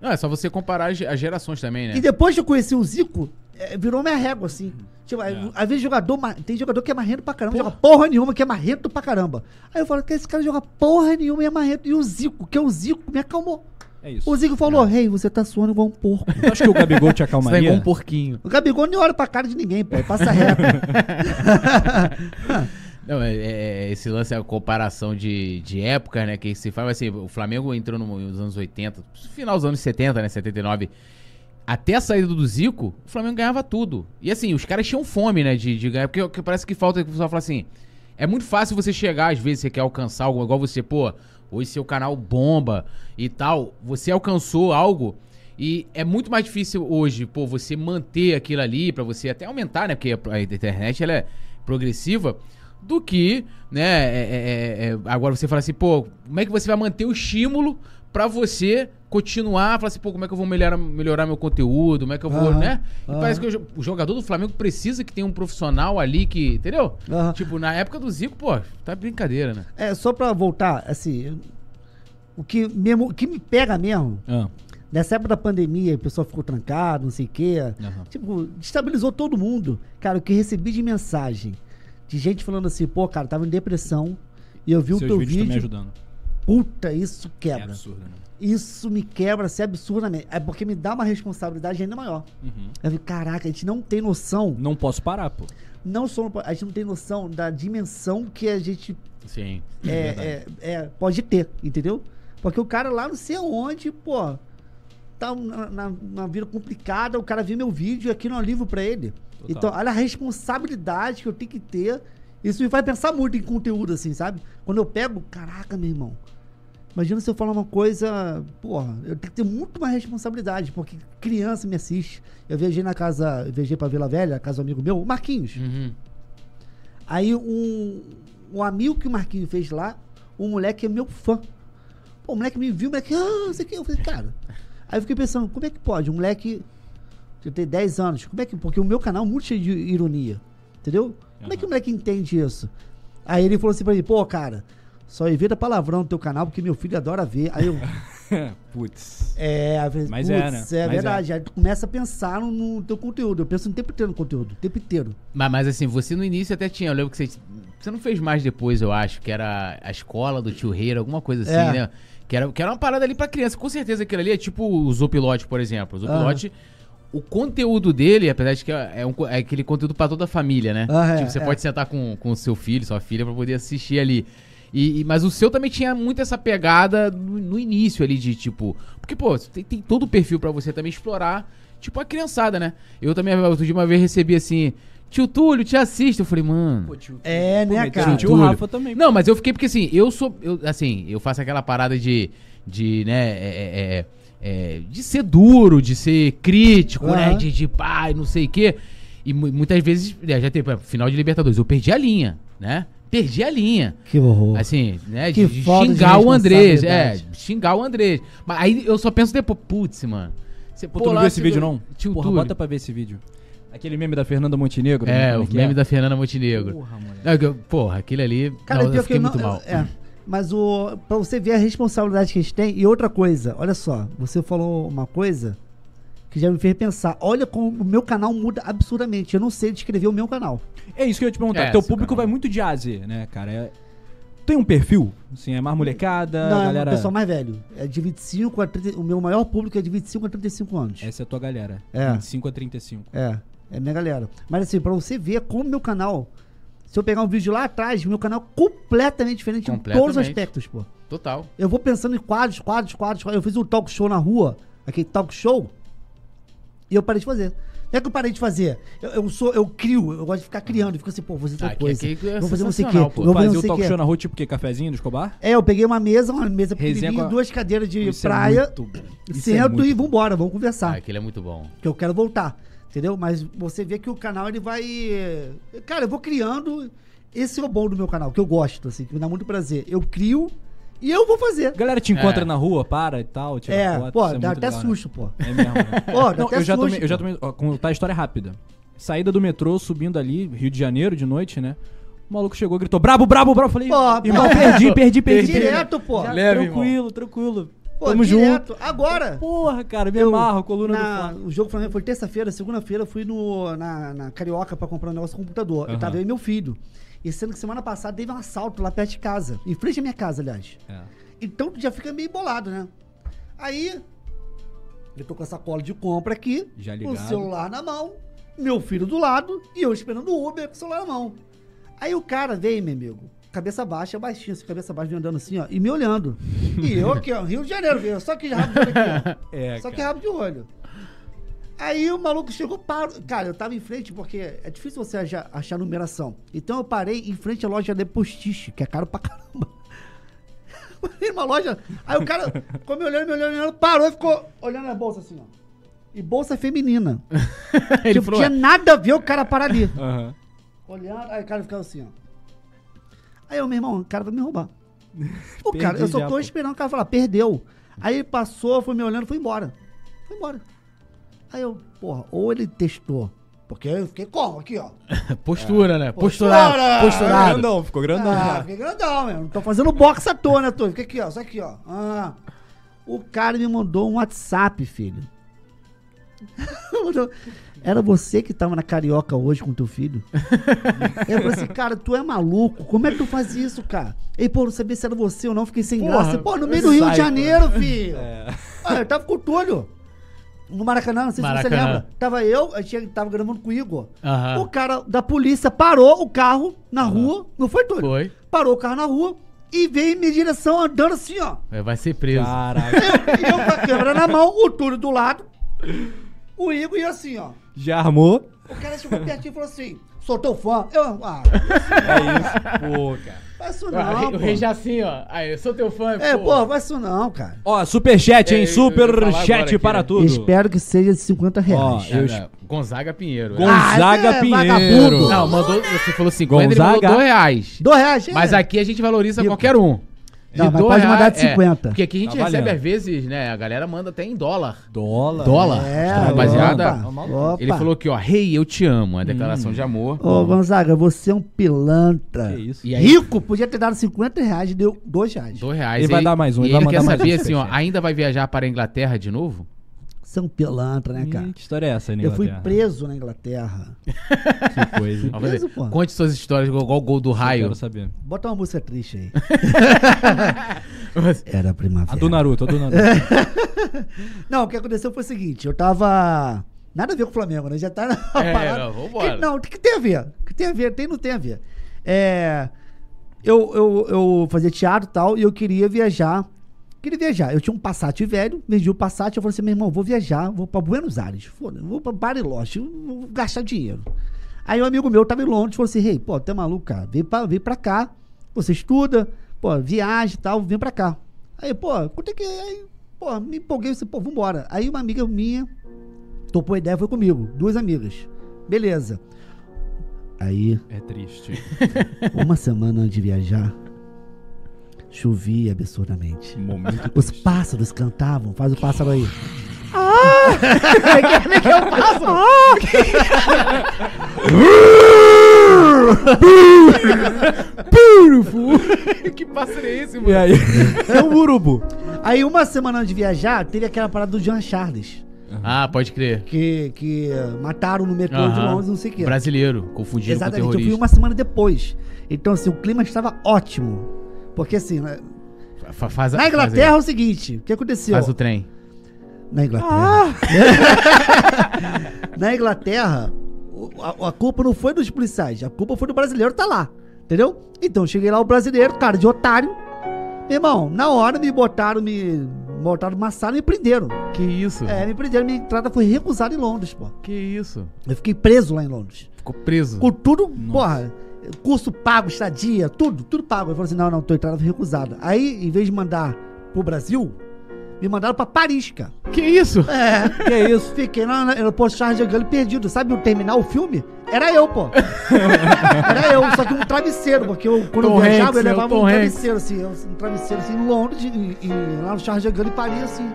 Não, é só você comparar as as gerações também, né? E depois de eu conhecer o Zico, é, virou minha régua, assim. Tipo, É. às vezes jogador, tem jogador que é marrento pra caramba, joga porra nenhuma, que é marrento pra caramba. Aí eu falo que esse cara joga porra nenhuma e é marrento. E o Zico, que é o Zico, me acalmou. É isso. O Zico falou, rei, você tá suando igual um porco. Eu acho que o Gabigol te Você tá igual acalmaria. um porquinho. o Gabigol nem olha pra cara de ninguém, pô, ele passa reto. [LAUGHS] Não, é, é- esse lance é a comparação de, de época, né? Que se fala assim, o Flamengo entrou no- nos anos 80, final dos anos 70, né? 79. Até a saída do Zico, o Flamengo ganhava tudo. E assim, os caras tinham fome, né? De, de ganhar. Porque, parece que falta que o pessoal fala assim. É muito fácil você chegar, às vezes, você quer alcançar algo, igual você, pô, hoje seu canal bomba e tal. Você alcançou algo. E é muito mais difícil hoje, pô, você manter aquilo ali, pra você até aumentar, né? Porque a internet ela é progressiva, do que, né? é- é- é- agora você fala assim, pô, como é que você vai manter o estímulo pra você continuar? Falar assim, pô, como é que eu vou melhorar, melhorar meu conteúdo? Como é que eu vou, Aham, né? E aham. parece que o jo- o jogador do Flamengo precisa que tenha um profissional ali que, entendeu? Aham. Tipo, na época do Zico, pô, tá brincadeira, né? É, só pra voltar, assim, o que, mesmo, o que me pega mesmo, Ah, nessa época da pandemia, o pessoal ficou trancado, não sei o quê, tipo, destabilizou todo mundo. Cara, o que recebi de mensagem, de gente falando assim, pô, cara, tava em depressão, e eu vi o Seus teu vídeos estão me vídeo, ajudando. Puta, isso É quebra. absurdo, né? isso me quebra assim, absurdamente. É porque me dá uma responsabilidade ainda maior. Uhum. Eu fico, caraca, a gente não tem noção. Não posso parar, pô. Não só a gente não tem noção da dimensão que a gente Sim. é, é, é, pode ter, entendeu? Porque o cara lá não sei aonde, pô, tá na, na, na vida complicada, o cara viu meu vídeo e aqui não é livro pra ele. Total. Então, olha a responsabilidade que eu tenho que ter. Isso me faz pensar muito em conteúdo, assim, sabe? Quando eu pego, caraca, meu irmão. Imagina se eu falar uma coisa, porra, eu tenho que ter muito mais responsabilidade, porque criança me assiste. Eu viajei na casa, eu viajei pra Vila Velha, casa do amigo meu, o Marquinhos. Uhum. Aí um, um amigo que o Marquinhos fez lá, um moleque é meu fã. Pô, o moleque me viu, o moleque, ah, sei que. Eu falei, cara. Aí eu fiquei pensando, como é que pode? Um moleque que tem 10 anos, como é que. Porque o meu canal é muito cheio de ironia. Entendeu? Como é que o moleque entende isso? Aí ele falou assim pra mim, pô, cara, só evita palavrão no teu canal, porque meu filho adora ver. Aí eu. [LAUGHS] Putz. É, às vezes, Mas putz, é, né? é Mas verdade. Aí tu começa a pensar no, no teu conteúdo. Eu penso o tempo inteiro no conteúdo, o tempo inteiro. Mas, mas assim, você no início até tinha, eu lembro que você. Você não fez mais depois, eu acho, que era a escola do tio Reira, alguma coisa assim, É. né? Que era, que era uma parada ali pra criança. Com certeza aquilo ali é tipo o Zopilote, por exemplo. O Zopilote, o conteúdo dele, apesar de que é, é um é aquele conteúdo pra toda a família, né? Ah, é, tipo, você é. pode sentar com o seu filho, sua filha, pra poder assistir ali. E, e- mas o seu também tinha muito essa pegada no, no início ali de tipo. Porque, pô, tem, tem todo o perfil pra você também explorar, tipo, a criançada, né? Eu também, outro dia, uma vez recebi assim. Tio Túlio, te assisto. Eu falei, mano. Pô, tio, É, né, cara? O tio Túlio. Rafa também. Não, mas eu fiquei porque assim, eu sou. Eu, assim, eu faço aquela parada de. De, né. é, é, é, é, de ser duro, de ser crítico, né? Aham. De, de pai, não sei o quê. E mu- muitas vezes. é, Já teve, exemplo, final de Libertadores, eu perdi a linha, né? Perdi a linha. Que horror. Assim, né? Que De, de falta de xingar o Andrés. É, xingar o Andrés. Mas aí eu só penso depois, putz, mano. Você, Pô, tu não viu esse vídeo, não? Tio Porra, bota pra ver esse vídeo. Aquele meme da Fernanda Montenegro. É, né? o que meme é? da Fernanda Montenegro. Porra, moleque. Porra, aquele ali. Cara, não, eu fiquei que muito não- mal. É, mas o para você ver a responsabilidade que a gente tem e outra coisa, olha só, você falou uma coisa que já me fez pensar. Olha como o meu canal muda absurdamente. Eu não sei descrever o meu canal. É isso que eu ia te perguntar. É, Teu seu público canal. vai muito de A né, cara? É- Tem um perfil? Assim, é mais molecada, não, galera... é o pessoal mais velho. É de 25 a 30, o meu maior público é de 25 a 35 anos. Essa é a tua galera. É. 25 a 35. É, é minha galera. Mas assim, pra você ver como meu canal, se eu pegar um vídeo lá atrás, meu canal é completamente diferente em todos os Completamente. aspectos, pô. Total. Eu vou pensando em quadros, quadros, quadros, quadros. Eu fiz um talk show na rua, aquele talk show, e eu parei de fazer. Não é que eu parei de fazer. Eu, eu sou, eu crio, eu gosto de ficar criando. Eu fico assim, pô, vou fazer tal Ah, que- coisa. que é vou fazer não sei o quê. Vou fazer não o sei o talk quê. show na rua, tipo o quê? Cafezinho do Escobar? É, eu peguei uma mesa, uma mesa pequenininha, a- duas cadeiras de Isso é praia, é sento muito e vambora, vamos Ah, conversar. aquele é muito bom. que eu quero voltar, entendeu? Mas você vê que o canal ele vai, cara, eu vou criando. Esse é o bom do meu canal, que eu gosto, assim, que me dá muito prazer. Eu crio e eu vou fazer. A galera te encontra É. na rua, para e tal, tira É, foto, pô, isso é dá muito até legal, né? susto, pô. É mesmo, né? [LAUGHS] Pô, dá Não, até eu já susto, tomei, eu já tomei, ó, contar a história rápida. Saída do metrô, subindo ali, Rio de Janeiro, de noite, né? O maluco chegou, gritou, brabo, brabo, brabo. Eu falei, Pô, irmão, pô. perdi, [LAUGHS] perdi, perdi. Direto, pô. Já, Leve, tranquilo, tranquilo. Pô, Tamo direto. junto. Agora. Porra, cara, me Eu, amarro, coluna na- do. O jogo Flamengo foi terça-feira, segunda-feira eu fui no, na, na Carioca pra comprar um negócio no computador. Eu Aham. tava eu e meu filho. E sendo que semana passada teve um assalto lá perto de casa. Em frente à minha casa, aliás. É. Então tu já fica meio bolado, né? Aí, eu tô com a sacola de compra aqui, Já o ligado. celular na mão, meu filho do lado e eu esperando o Uber com o celular na mão. Aí o cara veio, meu amigo, cabeça baixa, baixinho, assim, cabeça baixa, vem andando assim, ó, e me olhando. E eu aqui, ó, Rio de Janeiro, viu? Só que rabo de olho aqui, ó. [LAUGHS] É, Só que rabo de olho. Aí o maluco chegou, parou. Cara, eu tava em frente porque é difícil você achar, achar numeração. Então eu parei em frente à loja de postiche, que é caro pra caramba. [LAUGHS] Numa loja. Aí o cara ficou me olhando, me olhando, me olhando, parou e ficou olhando a bolsa assim, ó. E bolsa feminina. [LAUGHS] Ele tipo, falou, tinha nada a ver o cara parar ali. Aham. Olhando, aí o cara ficava assim, ó. Aí eu, meu irmão, o cara vai me roubar. [LAUGHS] O cara, eu só já, tô pô. esperando o cara falar, perdeu. Aí ele passou, foi me olhando, foi embora. Foi embora. Aí eu, porra, ou ele testou. Porque eu fiquei como aqui, ó. [LAUGHS] postura, né? Postura! Posturado. Posturado. Grandão, ficou grandão. Ah, fiquei grandão, meu. Não tô fazendo boxe à toa, né, tô? Fica aqui, ó. Só aqui, ó. Ah. O cara me mandou um WhatsApp, filho. [LAUGHS] Era você que tava na Carioca hoje com teu filho? [LAUGHS] eu falei assim, cara, tu é maluco? Como é que tu faz isso, cara? Ei, pô, não sabia se era você ou não, fiquei sem Porra, graça. Pô, no meio do Rio de Janeiro, filho. É. Ah, eu tava com o Túlio. No Maracanã, não sei se você Maracanã. lembra. Tava eu, a gente tava gravando com o Igor. Aham. O cara da polícia parou o carro na rua, não foi, Túlio? Foi. Parou o carro na rua e veio em minha direção andando assim, ó. É, Vai ser preso. Caraca. E eu com a câmera na mão, o Túlio do lado, o Igor e assim, ó. Já armou? O cara chegou pertinho e falou assim: sou teu fã. Eu, ah, É isso. Pô, cara. faz isso Ah, não. o pô. Rei Jacinho, ó. Aí, eu sou teu fã, É, pô, faz isso não, cara. Ó, superchat, hein? É, eu ia falar agora Superchat aqui, para né? tudo. Espero que seja de 50 reais. Ó, eu- É, Gonzaga Pinheiro. Gon- né? Gonzaga Ah, é Pinheiro. vagabundo. Não, mandou, você falou 50, ele Gonzaga. mandou 2 reais. Dois reais, Mas é. aqui a gente valoriza qualquer um. Não, mas dois pode mandar de reais, é, 50. porque aqui a gente Tá recebe às vezes, né? A galera manda até em dólar. Dólar. Dólar. É, rapaziada. opa, opa. Ele falou aqui, ó, rei, eu te amo. A declaração de amor. Ô, Gonzaga, você é um pilantra. Que isso. E aí, Rico, podia ter dado 50 reais e deu 2 reais. dois reais. Ele vai E- dar mais um, E ele vai ele quer mandar mais saber assim, ó, ainda vai viajar para a Inglaterra de novo? Você é um pilantra, né, cara? Ih, que história é essa, na Eu fui preso na Inglaterra. Que coisa. fazer. Preso, pô. Conte suas histórias, igual o gol do Eu raio. quero saber. Bota uma música triste aí. [LAUGHS] Era a primavera. A do Naruto, a do Naruto. [LAUGHS] Não, o que aconteceu foi o seguinte, eu tava. Nada a ver com o Flamengo, né? Já tá na É, parada. não, vambora. Que- Não, o que tem a ver? O que tem a ver? Tem, não tem a ver. É. Eu, eu, eu fazia teatro e tal, e eu queria viajar. Queria viajar. Eu tinha um Passat velho, vendi o Passat, eu falei assim, meu irmão, vou viajar, vou pra Buenos Aires. Vou pra Bariloche, vou gastar dinheiro. Aí um amigo meu tava em Londres, falou assim, rei, pô, tu é maluco, cara, vem pra, vem pra cá, você estuda, pô, viaja e tal, vem pra cá. Aí, pô, quanto é que... Aí, pô, me empolguei, disse, pô, vambora. Aí uma amiga minha topou a ideia, foi comigo, duas amigas. Beleza. Aí, É triste. [LAUGHS] uma semana antes de viajar, chovia absurdamente. Momento Os triste. pássaros cantavam, faz o pássaro aí. Ah! Como [LAUGHS] é que é o pássaro? [LAUGHS] que pássaro é esse, E aí? É um urubu. Aí, uma semana antes de viajar, teve aquela parada do Jean Charles, Ah, pode crer. que, que mataram no metrô de. Londres, não sei o quê. Brasileiro, confundido Exatamente, com eu fui terrorista. uma semana depois. Então, assim, o clima estava ótimo. Porque, assim, na, Fa- faz a- na faz Inglaterra é aí. o seguinte: o que aconteceu? Faz o trem. Na Inglaterra. [LAUGHS] Na Inglaterra, a, a culpa não foi dos policiais, a culpa foi do brasileiro tá lá. Entendeu? Então, cheguei lá, o brasileiro, cara de otário. Meu irmão, na hora me botaram, me botaram numa sala e me prenderam. Que isso? É, me prenderam, minha entrada foi recusada em Londres, pô. Que isso? Eu fiquei preso lá em Londres. Ficou preso. Com tudo, porra, curso pago, estadia, tudo, tudo pago. Eu falei assim: não, não, tua entrada foi recusada. Aí, em vez de mandar pro Brasil, me mandaram pra Paris, cara. Que isso? É. Que isso? Fiquei no aeroporto Charles de Gaulle perdido. Sabe o terminar o filme? Era eu, pô. [LAUGHS] Era eu, só que um travesseiro, porque eu, quando Tom eu viajava, Hanks, eu né? levava um travesseiro, assim, um travesseiro assim, em Londres, e, e lá no Charles de Gaulle, em Paris, assim,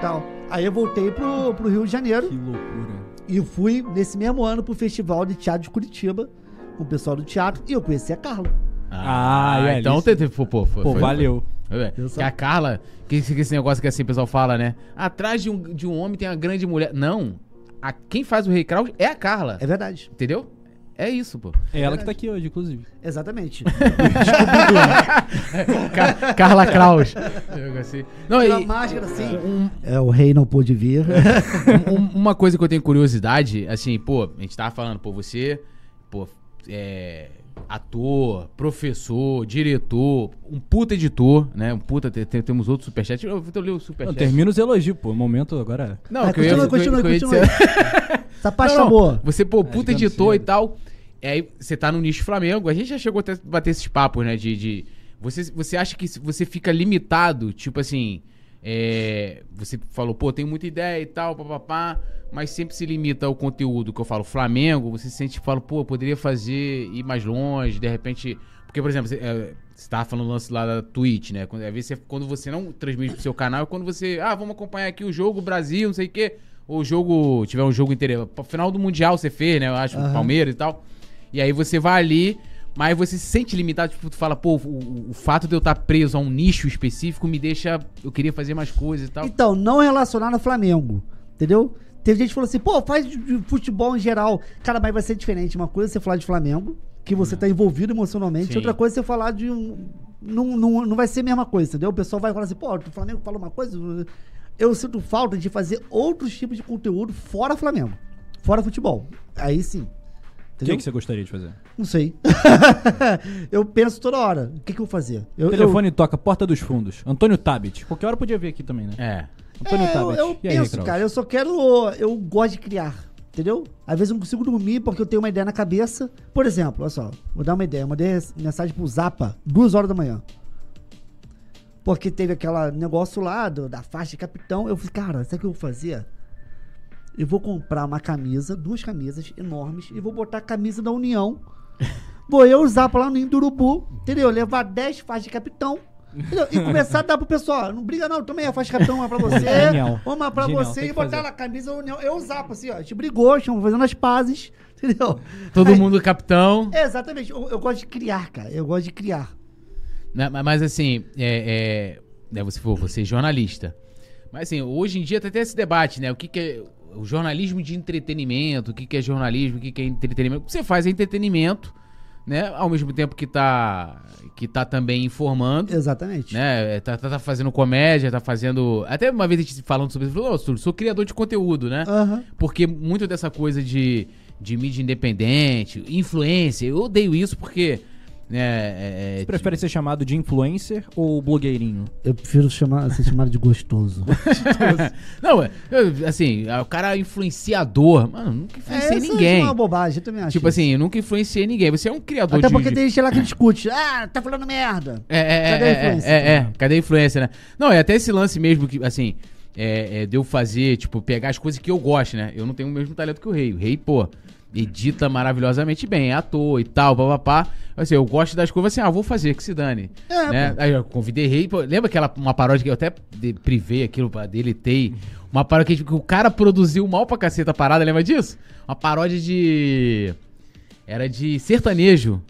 tal. Aí eu voltei pro, pro Rio de Janeiro Que loucura. e fui, nesse mesmo ano, pro Festival de Teatro de Curitiba, com o pessoal do teatro, e eu conheci a Carla. Ah, e então ali- teve, pô, pô, foi, Pô, foi- valeu. foi. É, Que a Carla, que esse, que esse negócio que assim o pessoal fala, né? Atrás de um, de um homem tem uma grande mulher. Não. A, quem faz o Rei Kraus é a Carla. É verdade. Entendeu? É isso, pô. É ela que tá aqui hoje, inclusive. Exatamente. [LAUGHS] Ca- Carla Kraus. assim. Não, e, máscara, assim. um- É, o rei não pôde vir. [LAUGHS] um- uma coisa que eu tenho curiosidade, assim, pô, a gente tava falando, pô, você, pô, é, ator, professor, diretor, um puta editor, né? Um puta, te- te- temos outro superchat. Eu vou ler o Não, superchat. termina os elogios, pô. O momento agora. Não, que eu ia- continua, que eu continua, que eu continua. dizer- [LAUGHS] Essa parte Não, tá não, boa. Você, pô, puta digamos editor e tal. É, aí você tá no nicho Flamengo. A gente já chegou até a bater esses papos, né? De. de- você, você acha que você fica limitado, tipo assim. É, você falou, pô, tem muita ideia e tal, papapá, mas sempre se limita ao conteúdo que eu falo, Flamengo, você sente, fala, pô, poderia fazer, ir mais longe, de repente. Porque, por exemplo, você, é, você tava falando lance lá da Twitch, né? Quando, às vezes você- quando você não transmite pro seu canal, é quando você, ah, vamos acompanhar aqui o jogo Brasil, não sei o quê. Ou o jogo, tiver um jogo inteiro. Final do Mundial você fez, né? Eu acho, Aham. Palmeiras e tal. E aí você vai ali, mas você se sente limitado, tipo, tu fala, pô, o, o- fato de eu estar preso a um nicho específico me deixa. Eu queria fazer mais coisas e tal. Então, não relacionado ao Flamengo. Entendeu? Teve gente que falou assim, pô, faz de- futebol em geral. Cara, mas vai ser diferente. Uma coisa é você falar de Flamengo, que você tá envolvido emocionalmente. Sim. Outra coisa é você falar de um. Não, não, não vai ser a mesma coisa, entendeu? O pessoal vai falar assim, pô, o Flamengo fala uma coisa. Eu sinto falta de fazer outros tipos de conteúdo fora Flamengo. Fora futebol. Aí sim. O que, Entendeu? que você gostaria de fazer? Não sei. [LAUGHS] eu penso toda hora. O que, que eu vou fazer? Eu, O telefone toca Porta dos Fundos. Antônio Tabit. Qualquer hora podia vir aqui também, né? É. Antônio É, eu, Tabet. eu E aí, penso, Kraus? cara, eu só quero. Eu gosto de criar, entendeu? Às vezes eu não consigo dormir porque eu tenho uma ideia na cabeça. Por exemplo, olha só, vou dar uma ideia. Eu mandei mensagem pro Zapa, duas horas da manhã. Porque teve aquele negócio lá do- da faixa de capitão. Eu falei, cara, sabe o que eu vou fazer? Eu vou comprar uma camisa, duas camisas enormes, e vou botar a camisa da União. [LAUGHS] Vou eu usar pra lá no Indurubu, entendeu? Levar 10 faixas de capitão. entendeu? E começar a dar pro pessoal. Não briga, não. Também a faixa de capitão, uma pra você. Genial. Uma pra Genial, você e botar fazer. na camisa da União. Eu usar, assim, ó. A gente brigou, estamos fazendo as pazes. [LAUGHS] Entendeu? Todo Aí- mundo capitão. É, exatamente. Eu, eu gosto de criar, cara. Eu gosto de criar. Né, ma- Mas assim, é, é, né, você for você é jornalista. Mas assim, hoje em dia tem até esse debate, né? O que, que é o jornalismo de entretenimento, o que, que é jornalismo, o que, que é entretenimento. O que você faz é entretenimento, né? Ao mesmo tempo que tá, que tá também informando. Exatamente. Né? Tá, tá, tá fazendo comédia, tá fazendo. Até uma vez a gente falando sobre isso, falou, "Ô, Túlio, sou criador de conteúdo, né? Aham. Porque muito dessa coisa de, de mídia independente, influência, eu odeio isso porque. Né, é, é, Você prefere ser chamado de influencer ou blogueirinho? Eu prefiro chamar, ser chamado de gostoso. [LAUGHS] Não, é, eu, assim, o cara é influenciador. Mano, nunca influenciei isso ninguém. é uma bobagem, eu também acho. Tipo isso. assim, eu nunca influenciei ninguém. Você é um criador Até de. porque de- tem gente lá que discute. Ah, tá falando merda. É, é, Cadê a é, influência? É, é, é. cadê a influência, né? Não, é até esse lance mesmo que, assim, é, é, de eu fazer, tipo, pegar as coisas que eu gosto, né? Eu não tenho o mesmo talento que o rei. O rei, pô, edita maravilhosamente bem, é ator e tal, papapá. Assim, eu gosto das coisas assim, ah, vou fazer, que se dane. É, né? Aí eu convidei rei, pô, lembra aquela uma paródia que eu até privei aquilo, deletei? Uma paródia que, que o cara produziu mal pra caceta a parada, lembra disso? Uma paródia de. Era de sertanejo.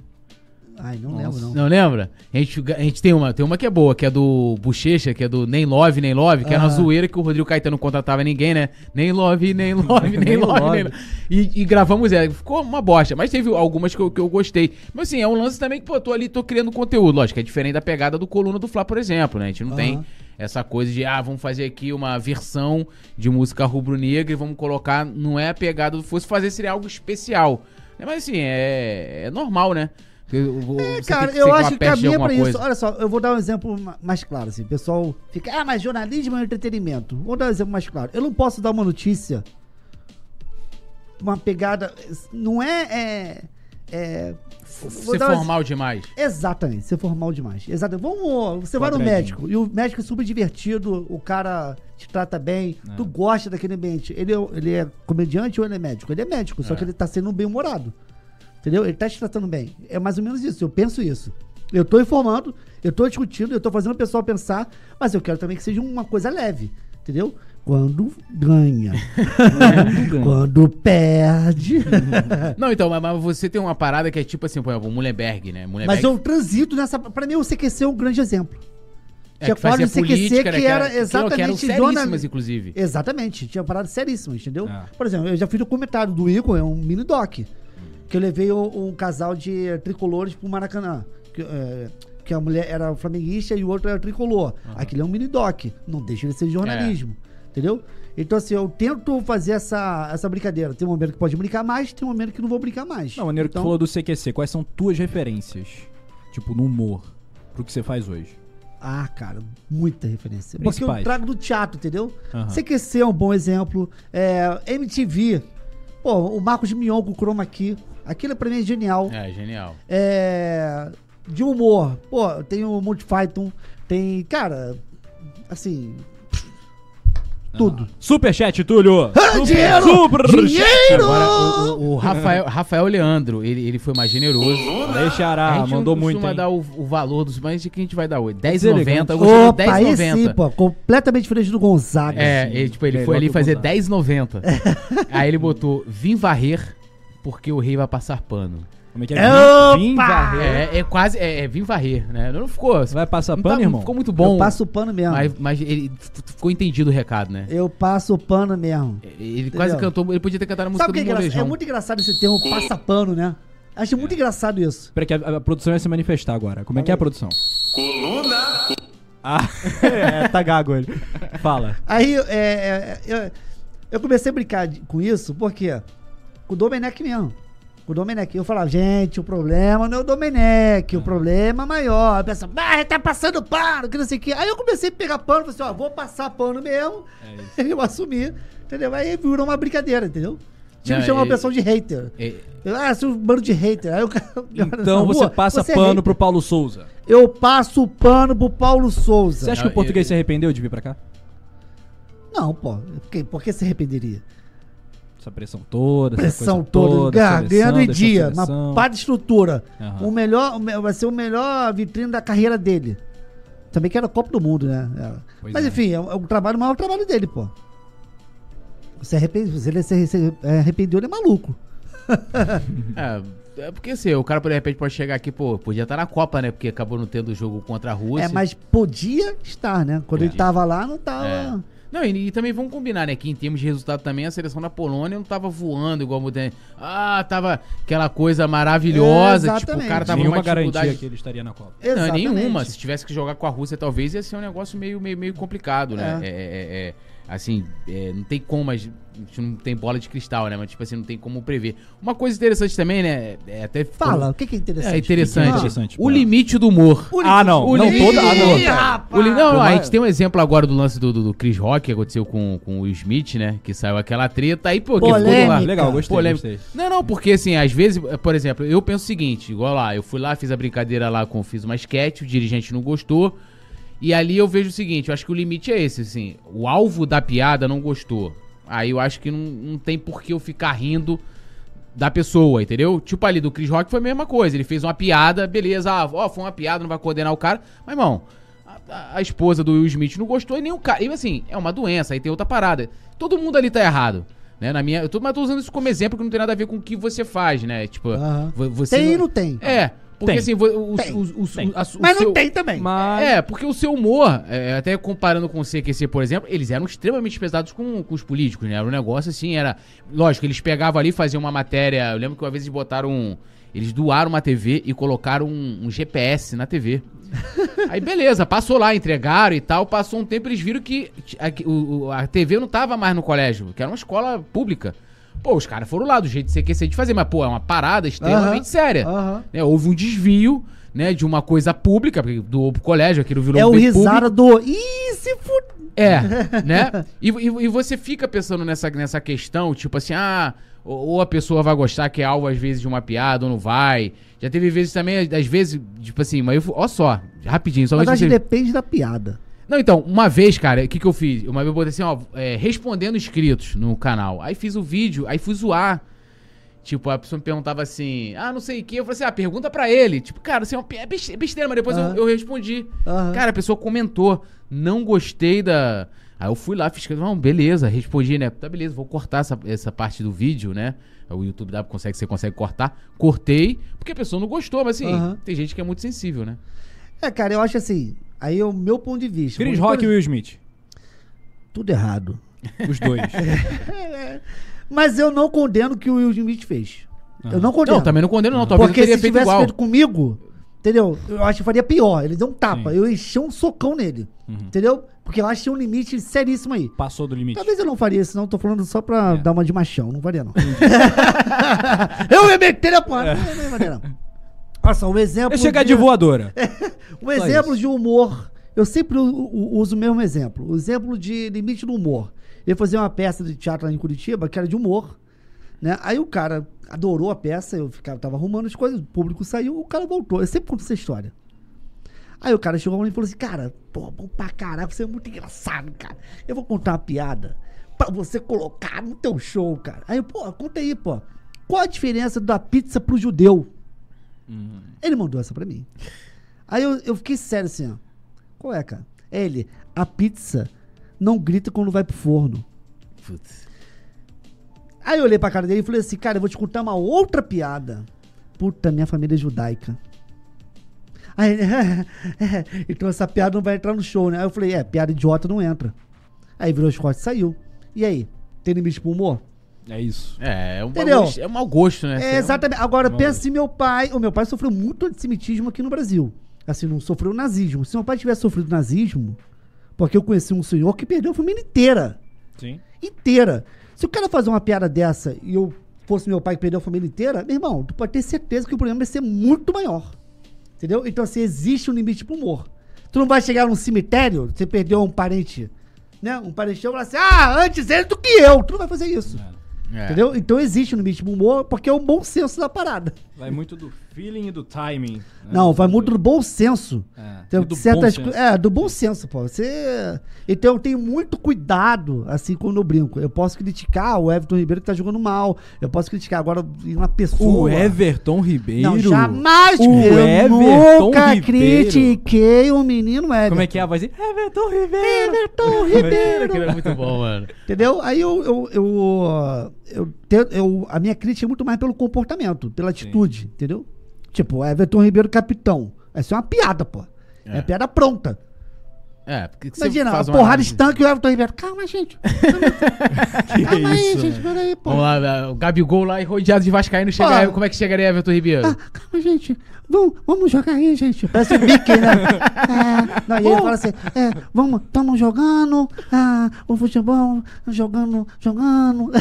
Ai, não lembro, não. Não lembra? A gente, a gente tem uma, tem uma que é boa, que é do Bochecha, que é do Nem Love, Nem Love, que era uma Ah. zoeira que o Rodrigo Caetano contratava ninguém, né? Nem Love, Nem [LAUGHS] Love, Nem Nem Love, Love. Nem Love. E, e gravamos ela. Ficou uma bosta, mas teve algumas que eu, que eu gostei. Mas assim, é um lance também que, pô, tô ali, tô criando conteúdo. Lógico, é diferente da pegada do Coluna do Fla, por exemplo, né? A gente não tem Aham. essa coisa de, ah, vamos fazer aqui uma versão de música rubro-negra e vamos colocar. Não é a pegada do fosse fazer, seria algo especial. Mas assim, é, é normal, né? É, cara, eu acho que caminha alguma pra isso. coisa. Olha só, eu vou dar um exemplo ma- mais claro, assim. O pessoal fica, ah, mas jornalismo é entretenimento. Vou dar um exemplo mais claro. Eu não posso dar uma notícia, uma pegada. Não é. é, é Ser um formal demais. Exatamente, ser formal demais. Exatamente. Vamos, você vai no médico e o médico é super divertido, o cara te trata bem, É. tu gosta daquele ambiente. Ele, é- ele é comediante ou ele é médico? Ele é médico, só É. que ele tá sendo bem humorado. Entendeu? Ele tá te tratando bem. É mais ou menos isso, eu penso isso. Eu tô informando, eu tô discutindo, eu tô fazendo o pessoal pensar, mas eu quero também que seja uma coisa leve. Entendeu? Quando ganha. Quando [LAUGHS] perde. [LAUGHS] Não, então, mas, mas você tem uma parada que é tipo assim, por exemplo, Mullenberg, né? Mullenberg, Mas eu transito nessa. Pra mim, o CQC é um grande exemplo. é, tinha que do CQC política, né, que era que eram exatamente seríssimas, inclusive. Exatamente, tinha paradas seríssimas, entendeu? É. Por exemplo, eu já fiz o comentário do Igor, é um mini doc. Que eu levei um, um casal de tricolores pro Maracanã. Que, é, que a mulher era flamenguista e o outro era tricolor. Aquilo é um mini doc. Não deixa ele ser jornalismo. Entendeu? Então, assim, eu tento fazer essa, essa brincadeira. Tem um momento que pode brincar mais, tem um momento que não vou brincar mais. Não, maneiro que então, tu falou do CQC. Quais são tuas referências? Tipo, no humor. Pro que você faz hoje. Ah, cara, muita referência. Porque eu Principais. trago do teatro, entendeu? Aham. CQC é um bom exemplo. É, MTV. Pô, o Marcos Mion com o Chroma Key. Aquilo pra mim é genial. É, genial. É, de humor. Pô, tem o Monty Python. Tem, cara, assim... Tudo. Superchat, Túlio! Ah, dinheiro! Superchat! Dinheiro! Agora, o, o- o Rafael, Rafael Leandro, ele, ele foi mais generoso. Aí, a Xará, gente Ah, mandou não muito, costuma hein? dar o, o valor dos, mas de que a gente vai dar hoje? Deselegante. 10,90. Eu gostei Opa, aí sim, 10,90. pô. Completamente diferente do Gonzaga. É, assim. ele, tipo, ele Melhor foi ali fazer Gonzaga. 10,90. [LAUGHS] Aí ele botou Vim varrer porque o rei vai passar pano. Como é que é? Opa! Vim, varrer. É, é quase. É, é vim varrer, né? Não ficou. Você vai passar não pano, tá- irmão? Ficou muito bom. eu passo o pano mesmo. Mas, mas ele ficou entendido o recado, né? Eu passo o pano mesmo. Ele quase Entendeu? cantou. Ele podia ter cantado a música Sabe o que é do engraçado? Molejão. É muito engraçado esse termo passa pano, né? Acho muito engraçado isso. Espera que a, a produção ia se manifestar agora. Como é que é a produção? Coluna! Ah, [LAUGHS] é, tá gago ele. Fala. Aí é, é, eu, eu comecei a brincar de- com isso, por quê? Com o Domenech mesmo. Com o Domenech. Eu falava, gente, o problema não é o Domenech, o problema é maior. Aí pensa, ah, ele tá passando pano, que não sei o quê. Aí eu comecei a pegar pano, falei assim, ó, vou passar pano mesmo. É [LAUGHS] eu assumi, entendeu? Aí virou uma brincadeira, entendeu? Tinha que chamar uma é- pessoa de hater. É, Eu, ah, sou um bando de hater. Aí o cara- Então na você rua, passa você é pano hater. pro Paulo Souza. Eu passo o pano pro Paulo Souza. Você acha Não, que o português eu- se arrependeu de vir pra cá? Não, pô. Por que, por que se arrependeria? Essa pressão toda, essa Pressão coisa toda, toda ganhando em dia, uma pá de estrutura. Aham. O melhor, vai ser o melhor vitrine da carreira dele. Também que era a Copa do Mundo, né? É. Pois Mas é. enfim, é o, é o trabalho, o maior trabalho dele, pô. Você arrepende, se ele se, se arrependeu, ele é maluco. [LAUGHS] é, é porque assim, o cara de repente pode chegar aqui, pô, podia estar na Copa, né? Porque acabou não tendo jogo contra a Rússia. É, mas podia estar, né? Quando ele Podia. tava lá, não tava. É. Não, e, e também vamos combinar, né? Que em termos de resultado também, a seleção da Polônia não tava voando igual o tem. Ah, tava aquela coisa maravilhosa. É, tipo, o cara tava Nenhuma numa garantia dificuldade. que ele estaria na Copa. Não, Exatamente. nenhuma. Se tivesse que jogar com a Rússia, talvez ia ser um negócio meio, meio, meio complicado, né? É. É, é, é, assim, é, não tem como, mas a gente não tem bola de cristal, né? Mas, tipo assim, não tem como prever. Uma coisa interessante também, né? É até. Fala, o que, que é interessante? É interessante. É interessante, o limite do humor. O Ah, não. O não, limite- toda. Ah, não. Ih, rapaz. O li- não, não, a gente tem um exemplo agora do lance do, do, do Chris Rock, que aconteceu com, com o Will Smith, né? Que saiu aquela treta. Aí, pô, que ficou lado. Legal, gostei, Polêmica. gostei. Não, não, porque assim, às vezes, por exemplo, eu penso o seguinte, igual lá, eu fui lá, fiz a brincadeira lá com, fiz uma sketch, o dirigente não gostou, e ali eu vejo o seguinte, eu acho que o limite é esse, assim, o alvo da piada não gostou. Aí eu acho que não, não tem por que eu ficar rindo da pessoa, entendeu? Tipo ali do Chris Rock foi a mesma coisa, ele fez uma piada, beleza, ah, ó, foi uma piada, não vai condenar o cara, mas irmão, a, a- esposa do Will Smith não gostou e nem o cara, e assim, é uma doença, aí tem outra parada. Todo mundo ali tá errado. Né, na minha, eu tô, mas tô usando isso como exemplo que não tem nada a ver com o que você faz, né? Tipo, você Tem e não tem. É, porque Tem. assim, o, Tem. o, o, Tem. a- o Mas não seu- tem também. Mas. é, porque o seu humor, é, até comparando com o CQC, por exemplo, eles eram extremamente pesados com, com os políticos, né? Era um negócio assim, era. Lógico, eles pegavam ali, faziam uma matéria. Eu lembro que uma vez eles botaram. um- Eles doaram uma TV e colocaram um, um GPS na TV. [LAUGHS] Aí beleza, passou lá, entregaram e tal. Passou um tempo, eles viram que a, o- a TV não tava mais no colégio, que era uma escola pública. Pô, os caras foram lá do jeito de CQC de fazer, mas pô, é uma parada extremamente Aham, séria aham. né, houve um desvio, né, de uma coisa pública, pro colégio, aquilo virou É um o risada do. Ih, se fuder. É, [LAUGHS] né? E, e- e você fica pensando nessa, nessa questão, tipo assim, ah, ou, ou a pessoa vai gostar que é alvo às vezes de uma piada ou não vai. Já teve vezes também, às vezes, tipo assim, mas eu, ó só, rapidinho, só Mas acho que você... depende da piada. Não, então, uma vez, cara, o que, que eu fiz? Uma vez eu botei assim, ó, é, respondendo inscritos no canal. Aí fiz o vídeo, aí fui zoar. Tipo, a pessoa me perguntava assim, ah, não sei o que. Eu falei assim, ah, pergunta pra ele. Tipo, cara, assim, é é beste- besteira, mas depois eu- eu, respondi. Cara, a pessoa comentou, não gostei da. Aí eu fui lá, fiz, não, beleza, respondi, né? Tá, beleza, vou cortar essa, essa parte do vídeo, né? O YouTube dá, consegue, você consegue cortar. Cortei, porque a pessoa não gostou, mas assim, tem gente que é muito sensível, né? É, cara, eu acho assim. Aí é o meu ponto de vista. Chris Rock e Will Smith. Tudo errado. Os dois. [LAUGHS] Mas eu não condeno o que o Will Smith fez. Eu não condeno. Não, também não condeno, não. Talvez Porque eu teria se feito tivesse igual. feito comigo, entendeu? Eu acho que faria pior. Ele deu um tapa. Sim. Eu enchi um socão nele. Uhum. Entendeu? Porque eu acho que tem um limite seríssimo aí. Passou do limite. Talvez eu não faria isso, não. Tô falando só pra É. dar uma de machão. Não faria, não. [LAUGHS] eu ia meter a porra. Não, não ia fazer, não. Olha só, um exemplo. É chegar de voadora. [LAUGHS] Um exemplo de humor. Eu sempre uso o mesmo exemplo. O exemplo de limite do humor. Eu ia fazer uma peça de teatro lá em Curitiba, que era de humor. Né? Aí o cara adorou a peça, eu ficava, tava arrumando as coisas, o público saiu, o cara voltou. Eu sempre conto essa história. Aí o cara chegou pra mim e falou assim, cara, pô, bom pra caralho, você é muito engraçado, cara. Eu vou contar uma piada pra você colocar no teu show, cara. Aí, pô, conta aí, pô. Qual a diferença da pizza pro judeu? Ele mandou essa pra mim. Aí eu, eu fiquei sério assim, ó. Qual é, cara? É ele, a pizza não grita quando vai pro forno. Putz. Aí eu olhei pra cara dele e falei assim, cara, eu vou te contar uma outra piada. Puta, minha família é judaica. Aí ele, [LAUGHS] é, então essa piada não vai entrar no show, né? Aí eu falei, é, piada idiota não entra. Aí virou as costas e saiu. E aí? Tem limite pro humor? É isso. É, é um, Entendeu? bagulho- é um mau gosto, né? É, exatamente. Agora, Não, pensa se meu pai. O meu pai sofreu muito antissemitismo aqui no Brasil. Assim, não sofreu nazismo. Se meu pai tivesse sofrido nazismo, porque eu conheci um senhor que perdeu a família inteira. Sim. Inteira. Se o cara fazer uma piada dessa e eu fosse meu pai que perdeu a família inteira, meu irmão, tu pode ter certeza que o problema vai ser muito maior. Entendeu? Então, assim, existe um limite pro humor. Tu não vai chegar num cemitério, você perdeu um parente, né? Um parente e falar assim, ah, antes ele do que eu. Tu não vai fazer isso. É. Entendeu? Então existe um limite pro humor, porque é o bom senso da parada. Vai muito do feeling e do timing. né? Não, vai muito do bom senso. É, Tem do certas bom senso. É, do bom senso, pô. Você. Então eu tenho muito cuidado, assim, quando eu brinco. Eu posso criticar o Everton Ribeiro que tá jogando mal. Eu posso criticar agora uma pessoa. O Everton Ribeiro. Não, jamais. O eu Everton nunca Ribeiro. critiquei o menino Everton. Como é que é a voz? Everton Ribeiro. Everton Aquilo Ribeiro. era muito bom, mano. Entendeu? Aí eu, eu, eu, eu, eu- a minha crítica é muito mais pelo comportamento, pela atitude, entendeu? Tipo, Everton Ribeiro capitão. Essa é uma piada, pô. É, É. piada pronta. É, porque que Imagina, você a faz uma porrada estanque e o Everton Ribeiro. Calma, gente. [LAUGHS] Calma aí, isso, gente. né? Peraí, pô. Vamos lá, o Gabigol lá e rodeado de Vascaíno chega, Ah. como é que chegaria Everton Ribeiro? Ah, calma, gente. Vamos, vamos jogar aí, gente. Parece o Mickey, né? [LAUGHS] É, não, e ele fala assim: é, vamos, estamos jogando ah, o futebol, jogando, jogando.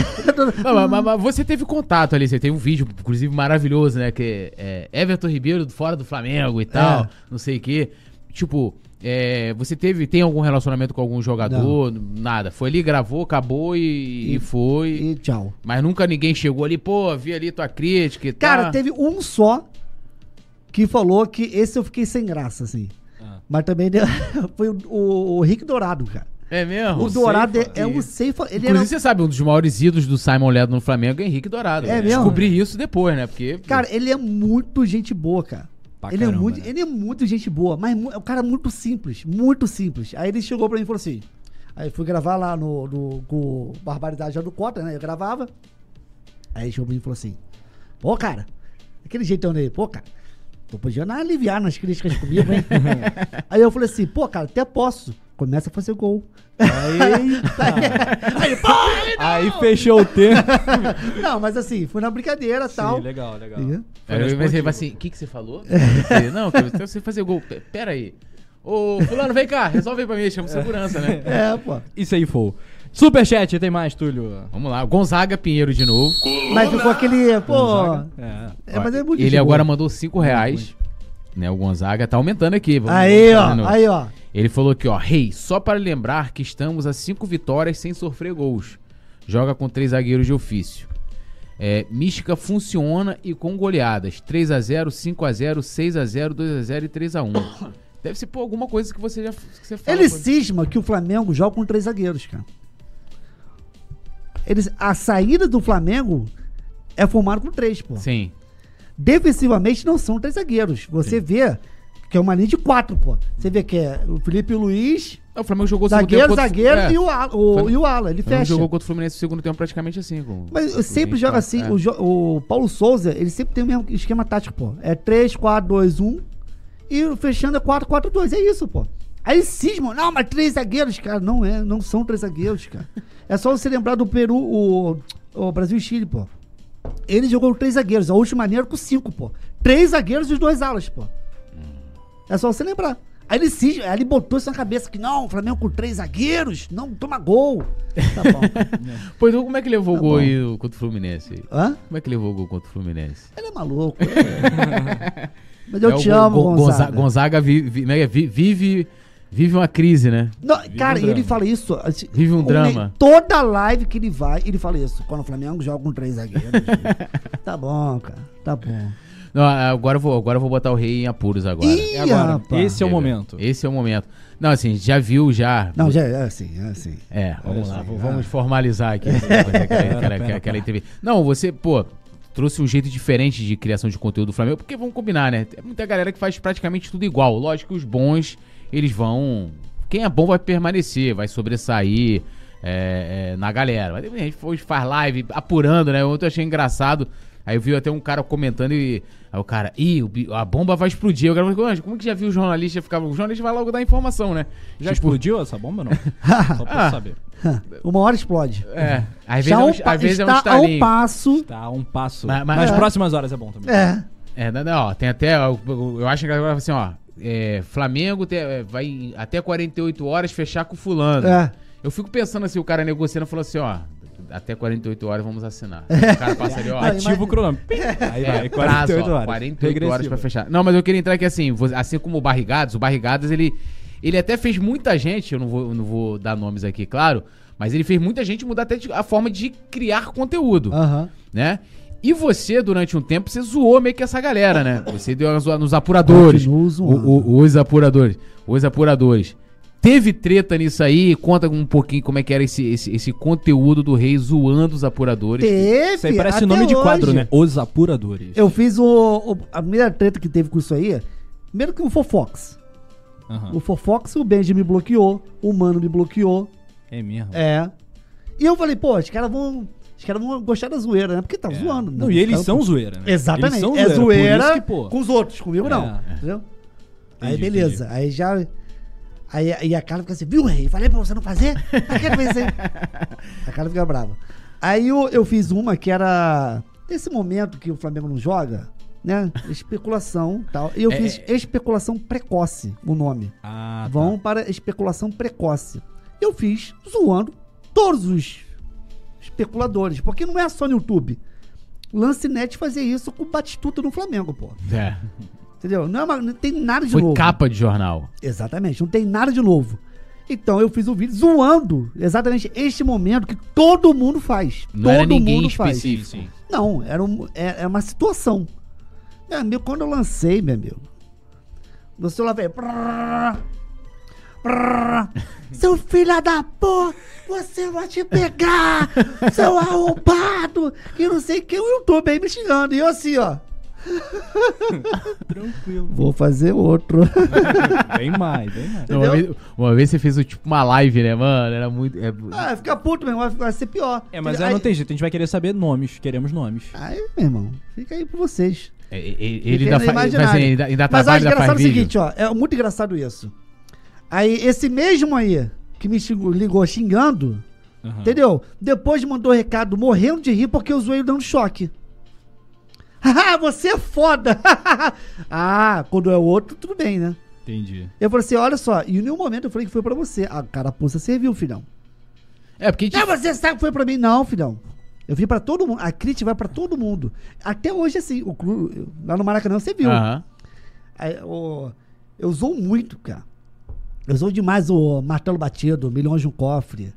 Não, [LAUGHS] mas, mas- mas você teve contato ali, você teve um vídeo, inclusive, maravilhoso, né? Que é Everton Ribeiro fora do Flamengo e tal, É. não sei o quê. Tipo, é, você teve, tem algum relacionamento com algum jogador? Nada. Foi ali, gravou, acabou e, e foi. e tchau. Mas nunca ninguém chegou ali, pô, vi ali tua crítica e Cara, tal. teve um só que falou que esse eu fiquei sem graça, assim. Ah. Mas também deu- [LAUGHS] foi o, o, o Rick Dourado, cara. É mesmo? O Dourado é, é um safe. Ele Inclusive, era, você sabe, um dos maiores ídolos do Simon Ledo no Flamengo é Henrique Dourado. É Eu mesmo? Descobri isso depois, né? Porque. cara, ele é muito gente boa, cara. Pra ele, é caramba, muito, né? ele é muito gente boa, mas mu- é um cara muito simples, muito simples. Aí ele chegou pra mim e falou assim: Aí fui gravar lá no, no, com o Barbaridade já do Cota, né? Eu gravava. Aí ele chegou pra mim e falou assim: Pô, cara, aquele jeitão dele, pô, cara, dar uma aliviar nas críticas comigo, hein? [LAUGHS] Aí eu falei assim: Pô, cara, até posso. Começa a fazer gol. [LAUGHS] Aí, pô, aí não. Aí fechou o tempo. [LAUGHS] Não, mas assim, foi na brincadeira e tal. Sim, legal, legal. E- Aí eu pensei assim, o que, que você falou? Ele, Não, que você você fazer gol. Pe- Pera aí. Ô, fulano, vem cá, resolve aí pra mim, chama segurança, né? É, pô. Isso aí foi. Superchat, tem mais, Túlio. Vamos lá, Gonzaga Pinheiro de novo. Mas ficou aquele, pô. É. É, mas é muito Ele agora boa. mandou 5 reais. Né, o Gonzaga tá aumentando aqui. vamos- Aí, ó, aí, ó. Ele falou aqui, ó, rei, só para lembrar que estamos a 5 vitórias sem sofrer gols. Joga com três zagueiros de ofício. É, mística funciona e com goleadas. 3x0, 5x0, 6x0, 2x0 e 3x1. Deve ser por alguma coisa que você já que você fala. Ele cisma que o Flamengo joga com três zagueiros, cara. Eles, a saída do Flamengo é formada com três, pô. Sim. Defensivamente não são três zagueiros. Você vê que é uma linha de quatro, pô. Você vê que é o Felipe Luiz, O Flamengo jogou zagueiro, contra- zagueiro é, e o, Ala- o, Foi- e o Ala. Ele Flamengo fecha. jogou contra o Fluminense no segundo tempo praticamente assim. Com, Mas sempre joga assim. é. O, jo- o Paulo Souza, ele sempre tem o mesmo esquema tático, pô. É 3, 4, 2, 1. E fechando é 4, 4, 2. É isso, pô. Aí cismam. Não, mas três zagueiros, cara. Não é, não são três zagueiros, cara. É só você lembrar do Peru, o, o Brasil e Chile, pô. Ele jogou três zagueiros. A última maneira com cinco, pô. Três zagueiros e os dois alas, pô. É só você lembrar. Aí ele cisma, aí ele botou isso na cabeça que não, o Flamengo com três zagueiros, não, toma gol. Tá bom. [LAUGHS] Pô, então como é que levou Tá o gol bom. aí o- contra o Fluminense? Hã? Como é que levou o gol contra o Fluminense? Ele é maluco. [LAUGHS] é. Mas eu É o te Gon- amo, Gon- Gonzaga. Gonzaga vive, né, vi- vive, vive uma crise, né? Não, cara, um e ele fala isso. assim, Vive um drama. Toda live que ele vai, ele fala isso. Quando o Flamengo joga com três zagueiros. [LAUGHS] tá bom, cara. Tá bom. Não, agora eu vou, agora eu vou botar o rei em apuros agora. Ih, É agora. rapaz. Esse é o momento. Esse é o momento. Não, assim, a gente já viu já. Não, já é assim, é assim. É, vamos lá, assim, v- ah. vamos formalizar aqui [LAUGHS] aquela, aquela- aquela- aquela entrevista. Não, você, pô, trouxe um jeito diferente de criação de conteúdo do Flamengo, porque vamos combinar, né? Tem muita galera que faz praticamente tudo igual. Lógico que os bons, eles vão. Quem é bom vai permanecer, vai sobressair. é, é, na galera. Mas a gente foi, faz live apurando, né? Ontem eu achei engraçado. Aí eu vi até um cara comentando e. Aí o cara, ih, a bomba vai explodir. Eu falei, "Mas como que já viu o jornalista ficava. O jornalista vai logo dar informação, né? Já Tipo, explodiu essa bomba ou não? [LAUGHS] [LAUGHS] Só pra Ah. saber. [LAUGHS] Uma hora explode. É. Às vezes, Já é um, às vezes é um está ao estalinho. passo. Tá a um passo. Mas- mas- Nas É. próximas horas é bom também. É. É, não, não, ó, tem até. Eu, eu acho que agora assim, ó. É, Flamengo tem- é, vai até 48 horas fechar com fulano. É. Eu fico pensando assim, o cara negociando falou assim, ó. Até 48 horas vamos assinar. [LAUGHS] O cara passa ali, ó. Não, Ativa o cronômetro. [LAUGHS] Aí É, vai, 48 prazo, ó, horas. 48 horas Regressiva. pra fechar. Não, mas eu queria entrar aqui assim, assim como o Barrigados, o Barrigados, ele, ele até fez muita gente, eu não vou, eu não vou dar nomes aqui, claro, mas ele fez muita gente mudar até a forma de criar conteúdo, né? E você, durante um tempo, você zoou meio que essa galera, né? Você deu uma zoada nos apuradores. O- o- os apuradores. Os apuradores. Teve treta nisso aí? Conta um pouquinho como é que era esse, esse, esse conteúdo do rei zoando os apuradores. Teve. Isso aí parece nome de quadro, hoje. né? Os apuradores. Eu fiz o, o- A primeira treta que teve com isso aí. Primeiro que o Fofox. Aham. O Fofox, o Benji me bloqueou. O Mano me bloqueou. É mesmo. É. E eu falei, pô, os caras vão. Os caras vão gostar da zoeira, né? Porque tá É. zoando. Não, né? e eles caras- são zoeira, né? Exatamente. Eles são é por zoeira que, pô, com os outros, comigo não. É. Entendeu? aí Entendi, beleza. Aí já. Aí, aí a cara fica assim, viu, rei? Falei pra você não fazer? Pra que fazer? [LAUGHS] a cara fica brava. Aí eu, eu fiz uma que era. Nesse momento que o Flamengo não joga, né? Especulação e tal. E eu É, fiz especulação precoce, o nome. Ah, tá. Vão para especulação precoce. Eu fiz zoando todos os especuladores, porque não é só no YouTube. Lancinete fazia isso com o Batistuta no Flamengo, pô. É. Entendeu? Não, é uma- não tem nada de Foi novo. capa de jornal. Exatamente, não tem nada de novo. Então eu fiz um vídeo zoando exatamente este momento que todo mundo faz. Não todo era ninguém mundo faz. Não, era, um, é, é uma situação. Meu amigo, quando eu lancei, meu amigo, meu celular veio. Seu filho da porra, você vai te pegar, seu arrombado, e não sei o que, o YouTube aí me xingando. E eu assim, ó, Tranquilo. vou fazer outro. Bem mais, bem mais. Uma Entendeu? vez, uma vez você fez tipo uma live, né, mano? Era muito. é- ah, fica puto mesmo, vai, vai ser pior. É, mas aí, aí não tem jeito, a gente vai querer saber nomes, queremos nomes. Aí, meu irmão, fica aí pra vocês. é- é- ele Fica ainda, fa- mas, assim, imaginária. ainda, ainda Mas trabalha, acho ainda engraçado faz o vídeo. seguinte, ó. É muito engraçado isso. Aí, esse mesmo aí, que me xingou- ligou xingando, Aham. entendeu? Depois mandou recado morrendo de rir porque eu zoei ele dando choque. Haha, [LAUGHS] você é foda! [LAUGHS] ah, quando é o outro, tudo bem, né? Entendi. Eu falei assim, olha só, e em nenhum momento eu falei que foi pra você. A carapuça serviu, filhão. É, porque Ah, você sabe que foi pra mim? Não, filhão. Eu vim pra todo mundo. A crítica vai pra todo mundo. Até hoje, assim, o clube, lá no Maracanã, você viu. Aham. Eu usou muito, cara. Eu usou demais o martelo batido, milhões de um cofre.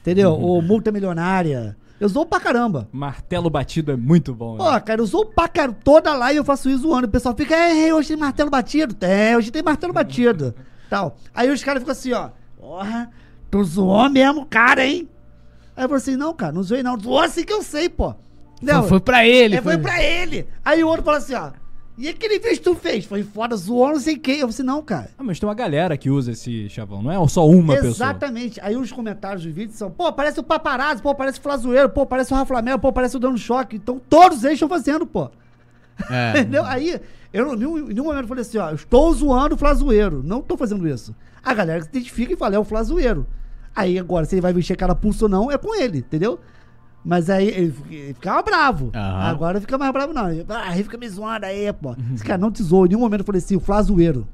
Entendeu? o [LAUGHS] multa milionária. Eu usou pra caramba. Martelo batido é muito bom. Ó, né? cara, eu usou pra caramba. Toda lá e eu faço isso zoando. O pessoal fica, é, hoje tem martelo batido. É, hoje tem martelo batido. [LAUGHS] Tal. Aí os caras ficam assim, ó. Porra, tu zoou mesmo, cara, hein? Aí eu falei assim, não, cara, não zoei não. Zoou assim que eu sei, pô. Não, Foi, foi pra ele. é, foi pra ele. Aí o outro fala assim, ó. E aquele vídeo que tu fez? Foi foda, zoou, não sei quem. Eu falei assim, não, cara. Ah, mas tem uma galera que usa esse chavão, não é só uma pessoa. Exatamente. Aí os comentários dos vídeos são, pô, parece o paparazzo, pô, parece o Flazoeiro, pô, parece o Rafa pô, parece o Dando Choque. Então todos eles estão fazendo, pô. É. [LAUGHS] Entendeu? Aí, eu em nenhum, momento falei assim, ó, eu estou zoando o Flazoeiro. Não tô fazendo isso. A galera que se identifica e fala, é o Flazoeiro. Aí agora, se ele vai vestir cara pulso ou não, é com ele, entendeu? Mas aí ele, ele ficava bravo. Aham. Agora fica mais bravo, não. Ele, Ah, ele fica me zoando aí, pô. Esse cara não te zoou. Em nenhum momento eu falei assim, o Flazoeiro.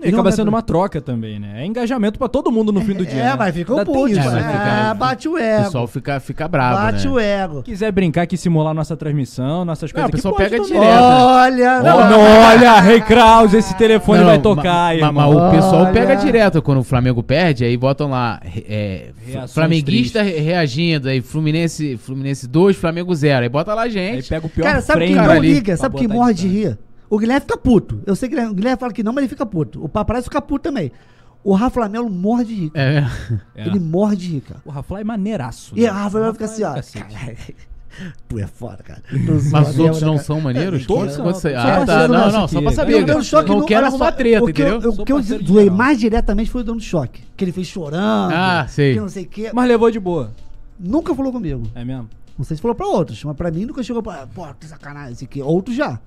E Não, acaba mas- sendo uma troca também, né? É engajamento pra todo mundo no fim do dia. É, né? mas fica o puto. isso, É, né? Ah, bate o O ego. pessoal fica, fica bravo, bate né? o ego. quiser brincar aqui, simular nossa transmissão, nossas Não, coisas o pessoal aqui, pode pega também. direto. Olha, não, olha, Rei Kraus, esse telefone Não, vai ma- tocar, ma- irmão. Mas o pessoal Olha. pega direto quando o Flamengo perde, aí botam lá é, Reações Flamenguista re- reagindo, aí Fluminense, Fluminense 2, Flamengo 0. Aí bota lá a Aí gente. pega o pior Cara, sabe quem cara não ali liga? pra Sabe quem botar morre de distância. rir? O Guilherme fica puto. Eu sei que o Guilherme, o Guilherme fala que não, mas ele fica puto. O paparazzo fica puto também. O Rafa Flamelo morre de rir. É. É. Ele morre de cara. O Rafa é maneiraço. E né? o Rafa vai O ficar assim, ó. cacete. "Caralho, Tu é foda, cara. Mas os outros não são maneiros? Todos são. você- Ah, tá. Não, não, aqui. só pra Eu saber. Eu dei um choque não no- quero arrumar só, treta, o que eu- entendeu? O Sou que eu geral. mais diretamente foi o dando choque. Que ele fez chorando. Ah, sei. Que não sei o quê. Mas levou de boa. Nunca falou comigo. É mesmo? Não sei se falou pra outros, mas pra mim nunca chegou pra. Pô, que sacanagem, esse aqui. Outros já.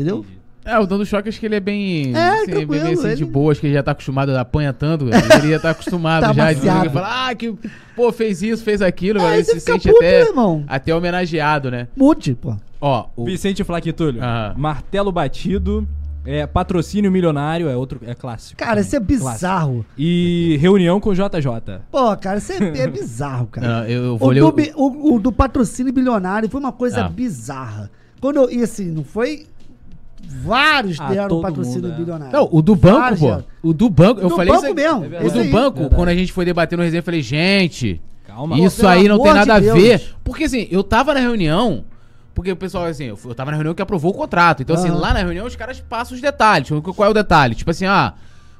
Entendeu? É, o Dando Choque acho que ele é bem. É, assim, bem assim, de ele- boa, acho que ele já tá acostumado, apanha tanto. Ele já tá acostumado [LAUGHS] Tá já. de amaciado. falar, ah, que. Pô, fez isso, fez aquilo. Aí ele se sente puto, até, irmão? até homenageado, né? Mude, pô. Ó, o. Vicente Flaquitulho. Aham. Martelo batido. É, patrocínio milionário é outro, é clássico. Cara, isso é bizarro. clássico. E reunião com JJ. Pô, cara, isso é, é bizarro, cara. Não, eu, eu vou O ler do, o. o- o do patrocínio bilionário foi uma coisa Ah. bizarra. Quando eu, e assim, não foi. Vários Ah, deram patrocínio mundo, é. bilionário. Não, o do banco, Vários pô. deram. O do banco, eu Do falei banco isso. mesmo, O esse do banco, Verdade. quando a gente foi debater no resenha, eu falei, gente, Calma. isso aí não tem amor de nada a Deus. ver. Porque assim, eu tava na reunião, porque o pessoal, assim, eu eu tava na reunião que aprovou o contrato. Então, assim, Aham. lá na reunião os caras passam os detalhes. Qual é o detalhe? Tipo assim, ah,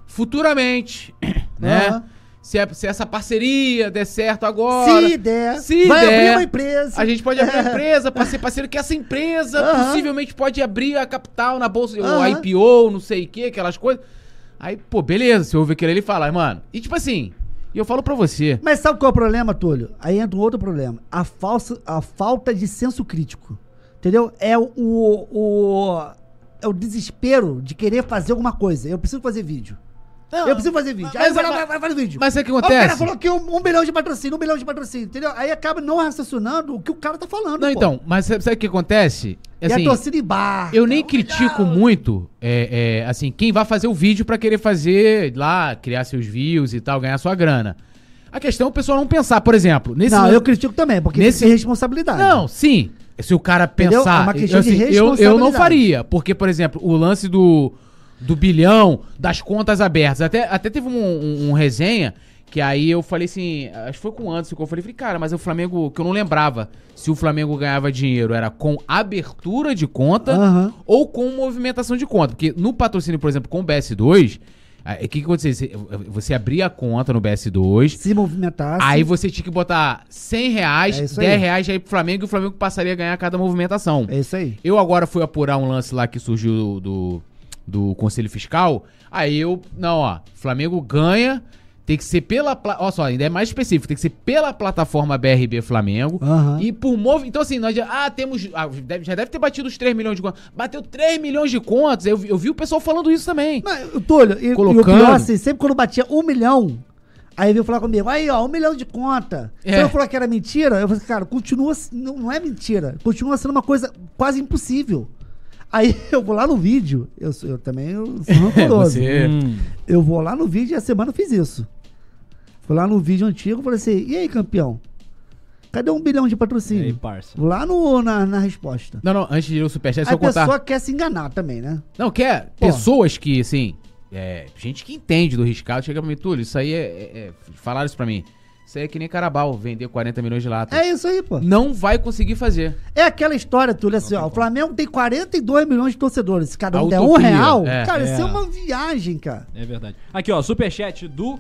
futuramente, [CLEARS THROAT] né? Aham. Se, é- se essa parceria der certo agora. Se der, Se vai der, abrir uma empresa. A gente pode abrir uma [LAUGHS] empresa pra ser parceiro, que essa empresa Aham. possivelmente pode abrir a capital na bolsa, o Aham. IPO, não sei o que, aquelas coisas. Aí, pô, beleza, você ouve aquilo ali e fala, mano. E tipo assim, e eu falo pra você. Mas sabe qual é o problema, Túlio? Aí entra um outro problema. A, falsa, a falta de senso crítico. Entendeu? É o, o, o- é o desespero de querer fazer alguma coisa. Eu preciso fazer vídeo. Eu preciso fazer vídeo. mas- Aí vai, mas- vai, vai, vai, vídeo. mas sabe o que Aí O acontece? cara falou que um, um bilhão de patrocínio, um bilhão de patrocínio, entendeu? Aí acaba não raciocinando o que o cara tá falando. Não, pô. então, mas sabe, o que acontece? E Assim, a torcida embarca. eu nem um critico milhão. muito, é, é, assim, quem vai fazer o vídeo pra querer fazer lá, criar seus views e tal, ganhar sua grana. A questão é o pessoal não pensar, por exemplo, nesse Não, eu critico também, porque Nesse- tem responsabilidade. Não, sim. Se o cara Entendeu? pensar. É uma questão eu, de assim, eu, eu não responsabilidade. faria. Porque, por exemplo, o lance do, do bilhão, das contas abertas. Até, até teve um, um- um resenha que aí eu falei assim. Acho que foi com o Anderson que eu falei, falei, cara, mas o Flamengo. Que eu não lembrava se o Flamengo ganhava dinheiro era com abertura de conta Aham. ou com movimentação de conta. Porque no patrocínio, por exemplo, com o BS2. ah, O que, que acontecia? Você, você abria a conta no BS2. Se movimentasse. Aí você tinha que botar 100 reais, É isso 10 aí. reais aí pro Flamengo e o Flamengo passaria a ganhar cada movimentação. É isso aí. Eu agora fui apurar um lance lá que surgiu do, do, do Conselho Fiscal. Aí eu. Não, ó. Flamengo ganha. Tem que ser pela. Olha só, ainda é mais específico. Tem que ser pela plataforma BRB Flamengo. Aham. E por mov... Então, assim, nós já. Ah, temos. ah, deve- já deve ter batido os 3 milhões de contas. Bateu 3 milhões de contas. Eu, vi- eu vi o pessoal falando isso também. O Túlio, e, e o Colocando. pior, assim, sempre quando batia um milhão, aí veio falar comigo, aí, ó, um milhão de conta. É. Você não falou que era mentira? Eu falei, cara, continua, não, não é mentira. Continua sendo uma coisa quase impossível. Aí [LAUGHS] eu vou lá no vídeo, eu, eu também eu sou [LAUGHS] rancoroso. você- Hum. Eu vou lá no vídeo e a semana eu fiz isso. Fui lá no vídeo antigo e falei assim, e aí, campeão? Cadê um bilhão de E aí, patrocínio? parça? Vou lá no, na, na resposta. Não, não, antes de ir no Superchat, a só contar. pessoa quer se enganar também, né? Não, quer Pô. pessoas que, assim, é, gente que entende do riscado, chega pra mim, Túlio, isso aí é, é- é- Falaram isso pra mim. Isso aí é que nem Carabal, vender 40 milhões de latas. É isso aí, pô. Não vai conseguir fazer. É aquela história, Túlio, assim, ó, o Flamengo tem 42 milhões de torcedores. Se cada um der um real, é. cara, É. isso é uma viagem, cara. É verdade. Aqui, ó, superchat do.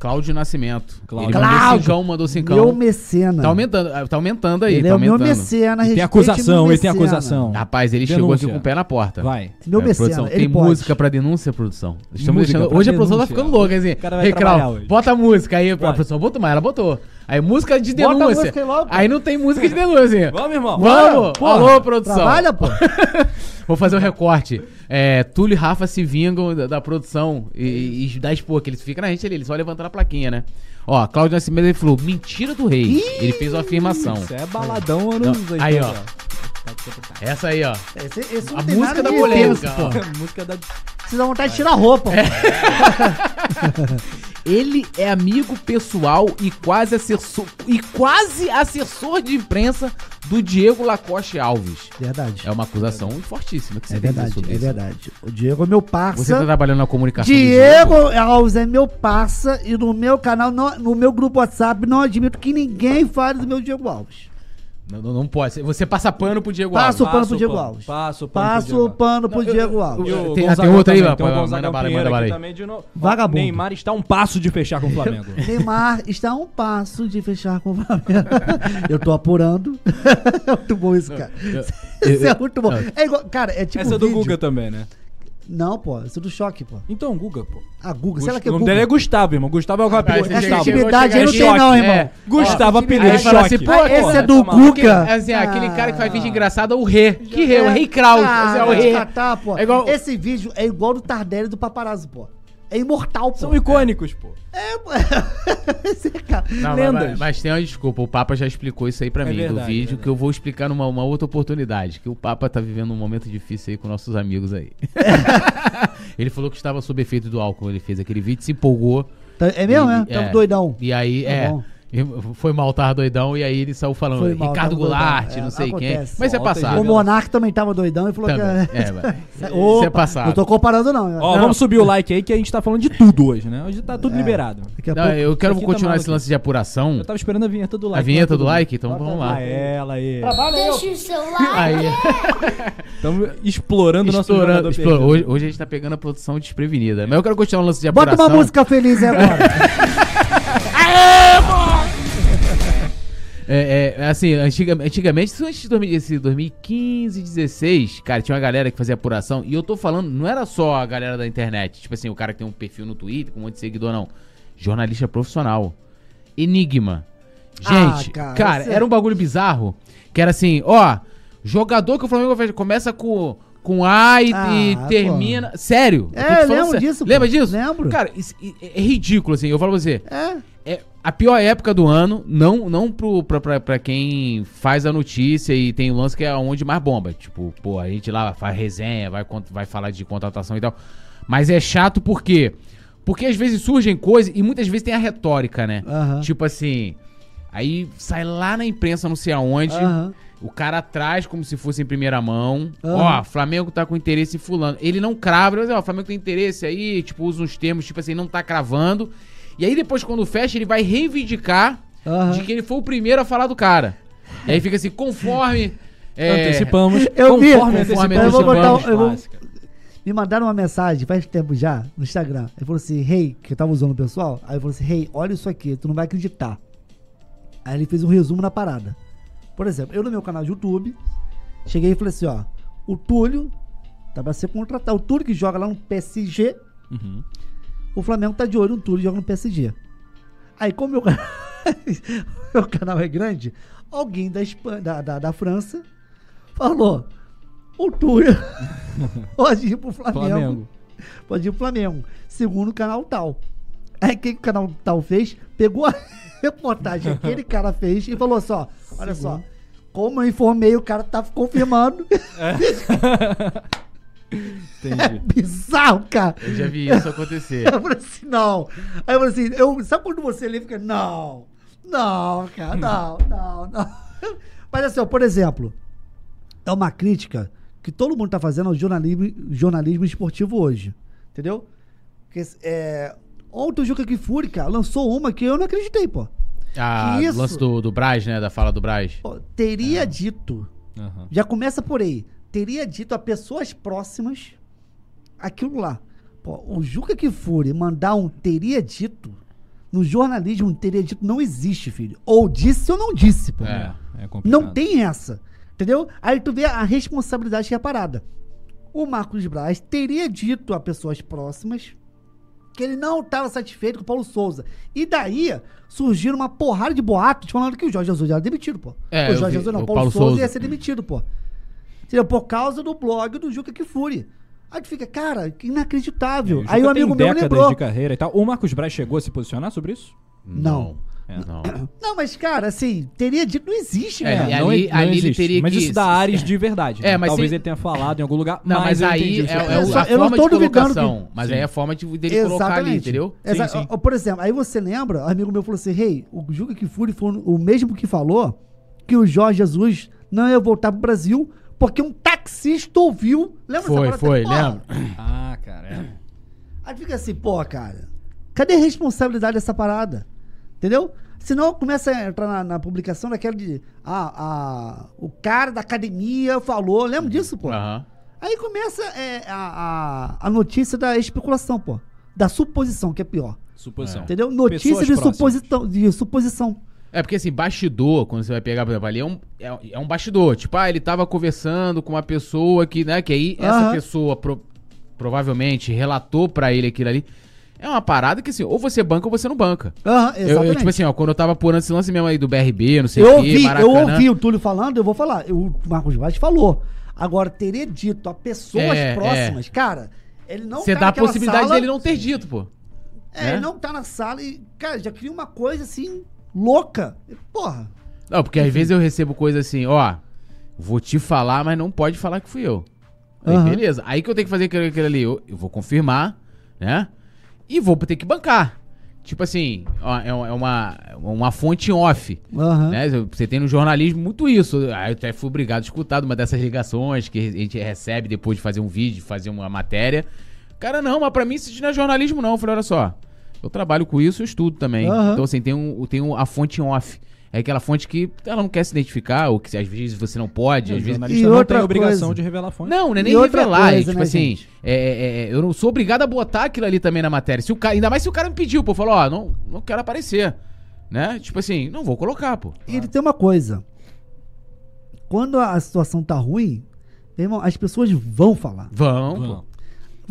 Cláudio Nascimento. Cláudio. Ele mandou Cláudio. cincão, mandou cincão. Meu mecena. Tá aumentando, ah, tá aumentando aí, ele tá é o meu aumentando. mecena, E tem acusação, ele tem acusação. Rapaz, ele chegou Denúncia. aqui com o pé na porta. Vai. Meu É, mecena, produção, ele tem pode. música pra denúncia, produção? Estamos Música deixando... pra Hoje a produção tá denúncia. ficando louca, assim. O cara vai hoje. bota a música aí, a Vai. produção. Botou mais, ela botou. Aí música de Bota a denúncia. música aí logo, aí não tem música de denúncia. Vamos, irmão. Vamos! Porra, Alô, produção. Trabalha, pô. [LAUGHS] Vou fazer um recorte. É, Túlio e Rafa se vingam da, da produção e, e da expor, que eles ficam na gente ali, eles só levantando a plaquinha, né? Ó, Cláudio Nascimento ele falou: mentira do rei. Ih! Ele fez uma afirmação. Isso é baladão anos Não, 80. aí, ó. Essa aí, ó. Esse, esse A música da polêmica, [LAUGHS] ó. pô. Música da. Você dá vontade de tirar a roupa. É. [LAUGHS] Ele é amigo pessoal e quase assessor, e quase assessor de imprensa do Diego Lacoste Alves. Verdade. É uma acusação fortíssima que você É verdade, sobre é isso. verdade. O Diego é meu parça. Você tá trabalhando na comunicação Diego Alves é meu parça e no meu canal, no, no meu grupo WhatsApp, não admito que ninguém fale do meu Diego Alves. Não, não, não pode. Você passa pano pro Diego Passa o Alves. pano pro o Diego Alves. passa o pano pro Passa Diego o Alves. pano pro Não, eu- Diego eu- Alves. E o Tem- Gonzagão tem outra aí, também, tem o vai, Gonzagão manda bala, Pinheiro manda bala aqui aí. também de novo. Ó, Vagabundo. Neymar está a um passo de fechar com o Flamengo. [LAUGHS] Neymar está a um passo de fechar com o Flamengo. [LAUGHS] eu tô apurando. [LAUGHS] é muito bom isso, cara. Isso é muito bom. É igual, cara, é tipo Essa é do vídeo. Guga também, né? Não, pô, isso é do choque, pô. Então, Guga, pô. Ah, Guga, sei lá que é o nome Guga. dele é Gustavo, irmão. Gustavo é o apelido. Essa Essa Gustavo. intimidade aí não chegar tem em não, irmão. É. Gustavo, apelido é fala assim, choque. pô, Ah, esse é do? Guga. Assim, aquele Ah. cara que faz vídeo engraçado é o Rê. Que Rê? O Rei Kraus. Ah, é o. É igual- Esse vídeo é igual do Tardelli do Paparazzo, pô. É imortal, pô. São icônicos, pô. É, pô. [LAUGHS] É. Não, mas, Lendas. mas- mas tem uma desculpa, o Papa já explicou isso aí pra É mim verdade, do é vídeo, verdade. que eu vou explicar numa uma outra oportunidade, que o Papa tá vivendo um momento difícil aí com nossos amigos aí. [LAUGHS] ele falou que estava sob efeito do álcool, ele fez aquele vídeo, se empolgou. Tá- É mesmo, e- é? Tava doidão. E aí, Tá é. bom. Foi mal, tava doidão, e aí ele saiu falando, mal, Ricardo. Goulart, É, não sei quem. acontece. Mas isso é passado. O Monark também tava doidão e falou Também. que... [LAUGHS] É. Opa, Isso é passado. Não tô comparando, não. Ó, Não, vamos subir o like aí que a gente tá falando de tudo hoje, né? Hoje tá tudo liberado. Daqui a Não, pouco... eu quero aqui tá continuar maluco. esse lance de apuração. Eu tava esperando a vinheta do like. A vinheta mas do like, então vamos lá. Ah, ela aí. Deixa o seu like. Aí, Estamos explorando o nosso explorando, hoje, hoje a gente tá pegando a produção desprevenida. Mas eu quero continuar o lance de Bota apuração. uma música feliz aí agora. [LAUGHS] É, é, assim, antiga- antigamente, antes de 2000 esse 2015, 16, cara, tinha uma galera que fazia apuração. E eu tô falando, não era só a galera da internet, tipo assim, o cara que tem um perfil no Twitter com um monte de seguidor, não. Jornalista profissional. Enigma. Ah, Gente, cara, cara, você- era um bagulho bizarro. Que era assim, ó, jogador que o Flamengo fez, começa com. Com A e, Ah, e pô. termina. Sério? É, lembro sério. disso, pô. Lembra disso? Lembro. Cara, isso é ridículo, assim. Eu falo pra você. É. É a pior época do ano, não, não pro, pra, pra, pra quem faz a notícia e tem o lance que é onde mais bomba. Tipo, pô, a gente lá faz resenha, vai, vai falar de contratação e tal. Mas é chato por quê? Porque às vezes surgem coisas e muitas vezes tem a retórica, né? Aham. Tipo assim, aí sai lá na imprensa não sei aonde, Aham. O cara traz como se fosse em primeira mão. Aham. Ó, Flamengo tá com interesse em fulano. Ele não crava, mas ó, o Flamengo tem interesse aí, tipo, usa uns termos, tipo assim, não tá cravando. E aí depois quando fecha, ele vai reivindicar Aham. de que ele foi o primeiro a falar do cara. E aí fica assim, conforme... é, Antecipamos. Eu vi. conforme Conforme antecipamos. Eu vou botar um- eu vou-. Me mandaram uma mensagem faz tempo já no Instagram. Ele falou assim: Rei, que eu tava usando o pessoal. Aí ele falou assim: Rei, olha isso aqui, tu não vai acreditar. Aí ele fez um resumo na parada. Por exemplo, eu no meu canal de YouTube, cheguei e falei assim: ó, o Túlio tá pra ser contratado. O Túlio que joga lá no PSG, Uhum. o Flamengo tá de olho no Túlio que joga no PSG. Aí, como meu, [LAUGHS] meu canal é grande, alguém da, Espan- da, da, da França falou: o Túlio [LAUGHS] pode ir pro Flamengo, Flamengo. Pode ir pro Flamengo. Segundo o canal tal. Aí o que, que o canal tal fez? Pegou a [LAUGHS] reportagem que aquele cara fez e falou assim: ó, olha só. Como eu informei, o cara tá confirmando. [LAUGHS] [LAUGHS] É Entendi. bizarro, cara. Eu já vi isso acontecer. [LAUGHS] Eu falei assim, não. Aí eu falei assim, eu, sabe quando você lê e fica, não, não, cara, não, não, não. Mas assim, ó, por exemplo, é uma crítica que todo mundo tá fazendo ao jornalismo, jornalismo esportivo hoje, entendeu? Porque, é, ontem o Juca Kifuri, cara, lançou uma que eu não acreditei, pô. Ah, Que isso? lance do, do Braz, né? Da fala do Braz. Teria dito, Aham. já começa por aí, teria dito a pessoas próximas aquilo lá. Pô, o Juca Kifuri mandar um teria dito, no jornalismo um teria dito não existe, filho. Ou disse ou não disse, pô. É. É complicado. Não tem essa. Entendeu? Aí tu vê a responsabilidade que é a parada. O Marcos Braz teria dito a pessoas próximas que ele não estava satisfeito com o Paulo Souza. E daí surgiram uma porrada de boatos falando que o Jorge Jesus já era demitido, pô. É, o Jorge vi, Jesus não, o Paulo, Paulo Souza, Souza. ia ser demitido, pô. Entendeu? Por causa do blog do Juca Kifuri. Aí tu fica, cara, que inacreditável. É, Aí o amigo meu lembrou. de carreira e tal. O Marcos Braz chegou a se posicionar sobre isso? Não. É. Não. [CLEARS THROAT] Não, mas, cara, assim, teria dito, não existe, É, cara. e não, ali- não ali ele existe. teria mas que- isso dá ares de verdade. É, né? mas Talvez se- ele tenha falado em algum lugar. Não, mas, eu aí entendi o é, que é você o- quer a dizer. eu não forma tô de duvidando colocação. Mas Sim. aí é a forma de, dele colocar ali, entendeu? Exa- Sim, sim. ó, Por exemplo, aí você lembra, um amigo meu falou assim, Rei, o Juca Kifuri foi o mesmo que falou que o Jorge Jesus não ia voltar pro Brasil porque um taxista ouviu. Lembra Foi, parada? foi, Porra, lembro. Ah, cara, é. Aí fica assim, pô, cara, cadê a responsabilidade dessa parada? Entendeu? Senão começa a entrar na, na publicação daquela de. Ah, ah, o cara da academia falou. Lembra disso, pô? Aham. Aí começa é, a, a, a notícia da especulação, pô. Da suposição, que é pior. Suposição. Entendeu? Notícia de suposição, de suposição. É porque assim, bastidor, quando você vai pegar, por exemplo, ali é um, é, é um bastidor. Tipo, ah, ele tava conversando com uma pessoa que, né, que aí essa pessoa pro- provavelmente relatou pra ele aquilo ali. É uma parada que assim, ou você banca ou você não banca. Aham, Eu, exatamente. eu, tipo assim, ó, quando eu tava apurando esse lance mesmo aí do BRB, não sei eu o ouvi, quê, eu Maracanã. ouvi o Túlio falando, eu vou falar. Eu- O Marcos Vaz falou. Agora, teria dito a pessoas É, próximas, cara, ele não Você tá dá a possibilidade sala, dele não ter dito, pô. É, né? ele não tá na sala e, cara, já cria uma coisa assim, louca. Porra. Não, porque às vezes eu recebo coisa assim, ó, vou te falar, mas não pode falar que fui eu. Aí, Aham. beleza. Aí que eu tenho que fazer aquilo, aquilo ali, eu, eu vou confirmar, né? E vou ter que bancar. Tipo assim, ó, é, é uma, uma fonte off. Aham. Né? Você tem no jornalismo muito isso. Aí eu até fui obrigado a escutar uma dessas ligações que a gente recebe depois de fazer um vídeo, fazer uma matéria. Cara, não, mas pra mim isso não é jornalismo, não. Eu falei, olha só, eu trabalho com isso, eu estudo também. Aham. Então, assim, tem, um, tem um- a fonte off. É aquela fonte que ela não quer se identificar, ou que às vezes você não pode, às vezes. jornalista E não outra tem obrigação coisa. de revelar a fonte. Não, não é nem revelar. é, coisa, tipo né, assim, é, é, é, eu não sou obrigado a botar aquilo ali também na matéria. Se o cara, ainda mais se o cara me pediu, pô, falou, ó, não, não quero aparecer. Né? Tipo assim, não vou colocar, pô. E ele tem uma coisa. Quando a situação tá ruim, irmão, as pessoas vão falar. Vão, Vão.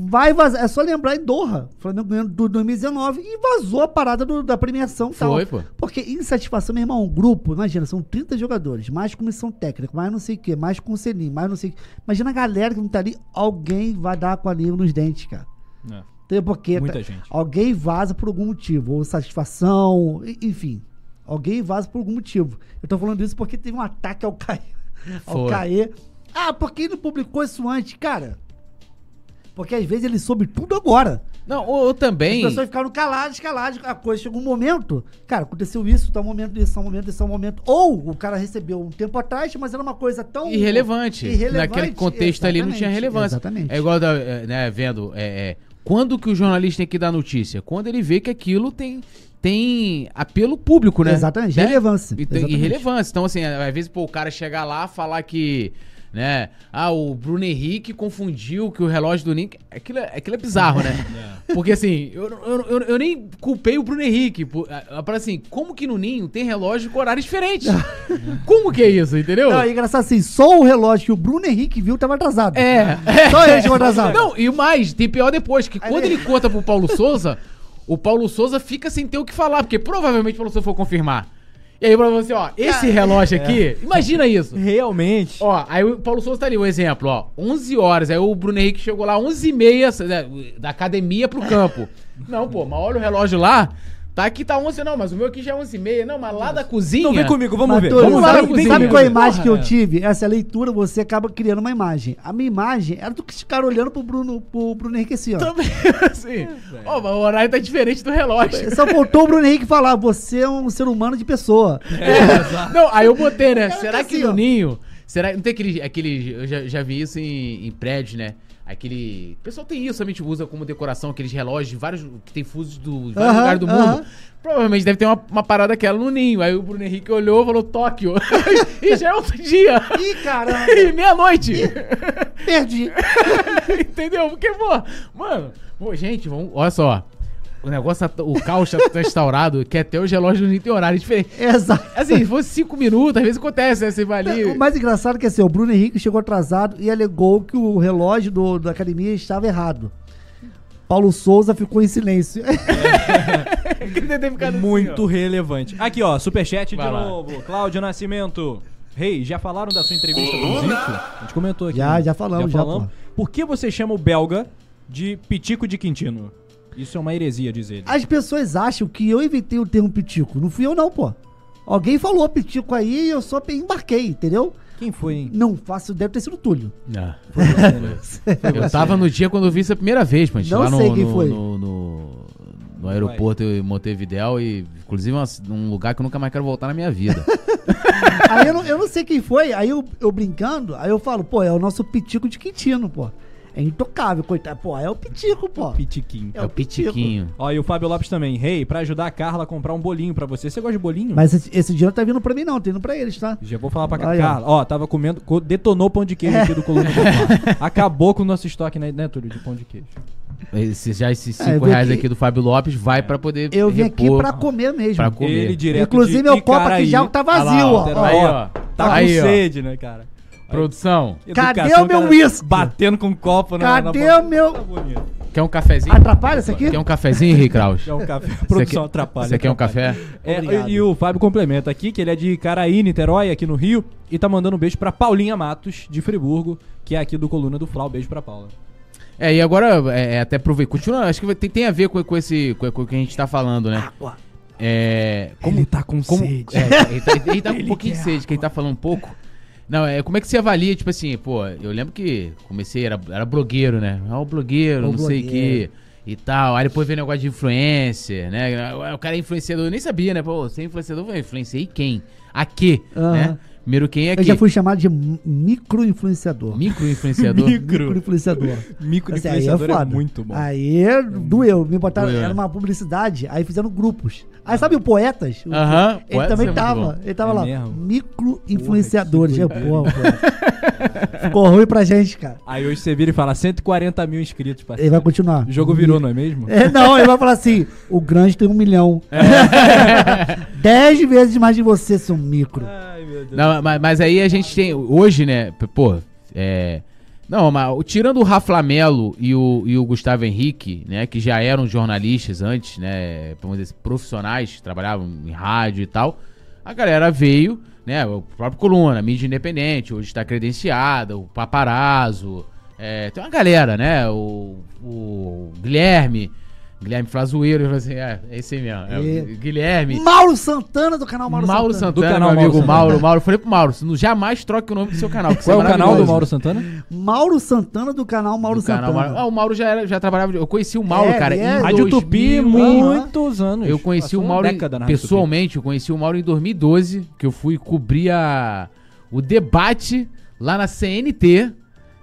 Vai vazar. É só lembrar em Doha. O Flamengo ganhando do 2019 e vazou a parada do- da premiação tal. Foi, pô. Porque insatisfação, meu irmão, um grupo, imagina, são 30 jogadores, mais comissão técnica, mais não sei o quê, mais conselhinho, mais não sei o quê. Imagina a galera que não tá ali, alguém vai dar com a língua nos dentes, cara. É. Entendeu? Porque Muita tá- gente. alguém vaza por algum motivo, ou satisfação, enfim. Alguém vaza por algum motivo. Eu tô falando isso porque teve um ataque ao Caê. [LAUGHS] Ao. Caê. Ah, por que ele não publicou isso antes? Cara, porque às vezes ele soube tudo agora. Não, ou, ou também. As pessoas ficaram caladas, caladas. A coisa chegou um momento. Cara, aconteceu isso, tá um momento desse, tá um momento desse, tá um momento. Ou o cara recebeu um tempo atrás, mas era uma coisa tão. irrelevante. irrelevante, Naquele contexto ali não tinha relevância. exatamente. É igual, da, é, né, vendo, é, é, quando que o jornalista tem que dar notícia? Quando ele vê que aquilo tem, tem apelo público, né? Exatamente, Né? relevância. E, tem- e Exatamente. relevância. Então, assim, às vezes, pô, o cara chegar lá falar que, né, ah, o Bruno Henrique confundiu que o relógio do Ninho... Aquilo, é- aquilo é bizarro, né? [LAUGHS] Porque, assim, eu, eu, eu, eu nem culpei o Bruno Henrique. por- ah, Para assim, como que no Ninho tem relógio com horário diferente? [LAUGHS] como que é isso, entendeu? Não, é engraçado assim, só o relógio que o Bruno Henrique viu tava atrasado. É. Só [LAUGHS] ele chegou atrasado. Não, e o mais, tem pior depois, que quando ele- ele conta pro Paulo Souza, o Paulo Souza fica sem ter o que falar, porque provavelmente o Paulo Souza for confirmar. E aí pra você, ó, esse relógio aqui, imagina isso. Realmente. Ó, aí o Paulo Souza tá ali, um exemplo, ó, 11 horas, aí o Bruno Henrique chegou lá 11 e meia né, da academia pro campo. [LAUGHS] Não, pô, mas olha o relógio lá, tá aqui tá 11, não, mas o meu aqui já é 11 e meia, não, mas lá da cozinha... Então vem comigo, vamos ver. Mas, Túlio, Vamos lá sabe, cozinha. sabe qual é a imagem Porra, que eu é. tive? Essa leitura, você acaba criando uma imagem. A minha imagem era do que cara olhando pro Bruno, pro Bruno Henrique assim, ó. Também, [LAUGHS] assim, ó, mas o horário tá diferente do relógio. Só faltou o Bruno Henrique falar, você é um ser humano de pessoa. Não, aí eu botei, né? Será que que assim, no ó. ninho. Será não tem aquele. aquele eu já, já vi isso em, em prédios, né? Aquele. O pessoal tem isso, somente usa como decoração, aqueles relógios vários. que tem fusos do vários Aham, lugares do mundo. aham. Provavelmente deve ter uma, uma parada aquela no ninho. Aí o Bruno Henrique olhou e falou Tóquio. [LAUGHS] e já é outro dia. Ih, caramba, [LAUGHS] E meia-noite. perdi. [LAUGHS] Entendeu? Porque, pô, mano, pô, gente, vamos, olha só. O negócio, tá- o caos tá instaurado, [LAUGHS] que até os relógios ninho tem horário diferente. Exato. Assim, se fosse cinco minutos, às vezes acontece, né? Você vai ali. O mais engraçado é que assim, o Bruno Henrique chegou atrasado e alegou que o relógio do, da academia estava errado. Paulo Souza ficou em silêncio. [LAUGHS] Ficado assim, Muito ó. relevante. Aqui, ó, superchat de Vai lá. novo. Cláudio Nascimento. Rei, já falaram da sua entrevista com o Zico? A gente comentou aqui. Já, né? já falamos, já, pô. Por que você chama o belga de Pitico de Quintino? Isso é uma heresia, diz ele. As pessoas acham que eu inventei o termo pitico. Não fui eu, não, pô. Alguém falou pitico aí e eu só embarquei, entendeu? Quem foi, hein? Não faço, deve ter sido o Túlio. Ah, [LAUGHS] eu tava no dia quando eu vi isso a primeira vez, mas Não lá no, sei quem no, foi. No, no- no aeroporto em Montevidéu e inclusive uma- um lugar que eu nunca mais quero voltar na minha vida. [LAUGHS] Aí eu não, eu não sei quem foi, aí eu, eu brincando, aí eu falo, pô, é o nosso pitico de Quintino, pô. É intocável, coitado. Pô, é o Pitico, pô. Pitiquinho. É o Pitiquinho. Ó, e o Fábio Lopes também. Rei, pra ajudar a Carla a comprar um bolinho pra você. Você gosta de bolinho? Mas esse, esse dinheiro tá vindo pra mim, não. Tá indo pra eles, tá? Já vou falar pra ó. Carla. Ó, tava comendo. co- Detonou pão de queijo aqui do Coluna. [LAUGHS] Acabou com o nosso estoque, né, né, Túlio, de pão de queijo. Esse, já esses É, eu 5 vim reais aqui- aqui do Fábio Lopes vai pra poder. Eu vim aqui repor, pra comer mesmo. pra comer. Ele direto Inclusive, de meu copo aqui já tá Olha vazio, ó. ó. Aí, ó. ó. Tá Aí, com ó. sede, né, cara? Produção, Cadê Educação, o meu cara, whisky? Batendo com um copo na Cadê na o meu- Tá bonito. quer um cafezinho? Atrapalha isso aqui? Quer um cafezinho, Rei Kraus? Quer um café? A produção quer- atrapalha. Você quer um café? É, e, e o Fábio complementa aqui que ele é de Caraí, Niterói, aqui no Rio, e tá mandando um beijo pra Paulinha Matos, de Friburgo, que é aqui do Coluna do Fla. Um beijo pra Paula. É, e agora, é, é, até aproveitar. Continua, acho que tem, tem a ver com, com esse, com, com o que a gente tá falando, né? Água. É. Ele tá com como, sede. É, ele tá, ele tá com [LAUGHS] um pouquinho de sede, que ele tá falando um pouco. Não, é, como é que você avalia, tipo assim, pô, eu lembro que comecei, era, era blogueiro, né? Ah, o blogueiro, O não sei o blogueiro. que e tal. Aí depois veio o negócio de influencer, né? O cara é influenciador, eu nem sabia, né? Pô, você é influenciador, eu influenciei quem? A quê? Aham. Né? Primeiro quem é Eu quem? já fui chamado de micro-influenciador. Micro-influenciador. [LAUGHS] Micro. Micro-influenciador. Micro-influenciador Assim, é, foda. muito bom. Aí doeu. Me botaram, Doeu, era né? uma publicidade, aí fizeram grupos. Aí sabe o Poetas? O- Aham, Ele Poetas também é tava. Ele tava É lá. Micro-influenciadores. Eu, que porra. Ficou ruim pra gente, cara. Aí hoje você vira e fala 140 mil inscritos, Ele parceiro. vai continuar. O jogo virou, não é mesmo? É, não, ele vai falar assim: o grande tem um milhão. É. [LAUGHS] Dez vezes mais de você, seu micro. Ai, meu Deus. Não, mas, mas aí a gente tem. Hoje, né? Pô, é. Não, mas tirando o Rafa Melo e o, e o Gustavo Henrique, né? Que já eram jornalistas antes, né? Vamos dizer, assim, profissionais, trabalhavam em rádio e tal. A galera veio, né? O próprio Coluna, mídia independente, hoje está credenciada, o Paparazzo. é, tem uma galera, né? O, o Guilherme. Guilherme Flazoeiro, eu falei assim, é, é esse aí mesmo. é É. Guilherme. Mauro Santana do canal Mauro, Mauro, Santana. Santana, Do canal meu amigo Mauro Mauro, Santana. Mauro. Eu falei pro Mauro, você não jamais troque o nome do seu canal. porque Qual é o canal do. Mauro Santana? Mauro Santana do canal Mauro Do canal Santana. Mauro. Ah, o Mauro já, era, já trabalhava. Eu conheci o Mauro, É, cara. é. em Rádio 2000, Tupi, Aham. muitos anos. Eu conheci Passou o Mauro em- pessoalmente. Eu conheci o Mauro em 2012, que eu fui cobrir a, o debate lá na CNT.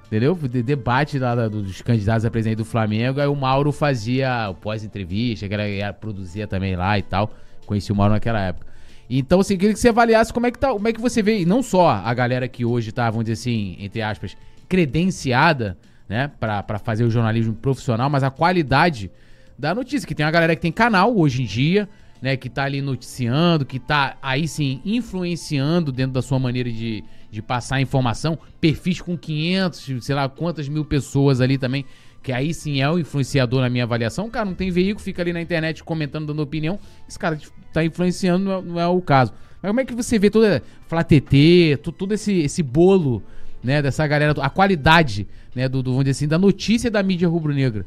Entendeu? De- debate lá da- dos candidatos a presidente do Flamengo. Aí o Mauro fazia o pós-entrevista, que era, produzia também lá e tal. Conheci o Mauro naquela época. Então, assim, queria que você avaliasse como é que tá, como é que você vê, e não só a galera que hoje tá, vamos dizer assim, entre aspas, credenciada, né, pra fazer o jornalismo profissional, mas a qualidade da notícia, que tem uma galera que tem canal hoje em dia, né, que tá ali noticiando, que tá aí sim influenciando dentro da sua maneira de, de passar informação, perfis com 500, sei lá quantas mil pessoas ali também, que aí sim é o influenciador na minha avaliação. Cara, não tem veículo, fica ali na internet comentando, dando opinião, esse cara tá influenciando, não é, não é o caso. Mas como é que você vê toda Flatete, to- todo esse, esse bolo, né, dessa galera, a qualidade, né, do, do vamos dizer assim, da notícia da mídia rubro-negra?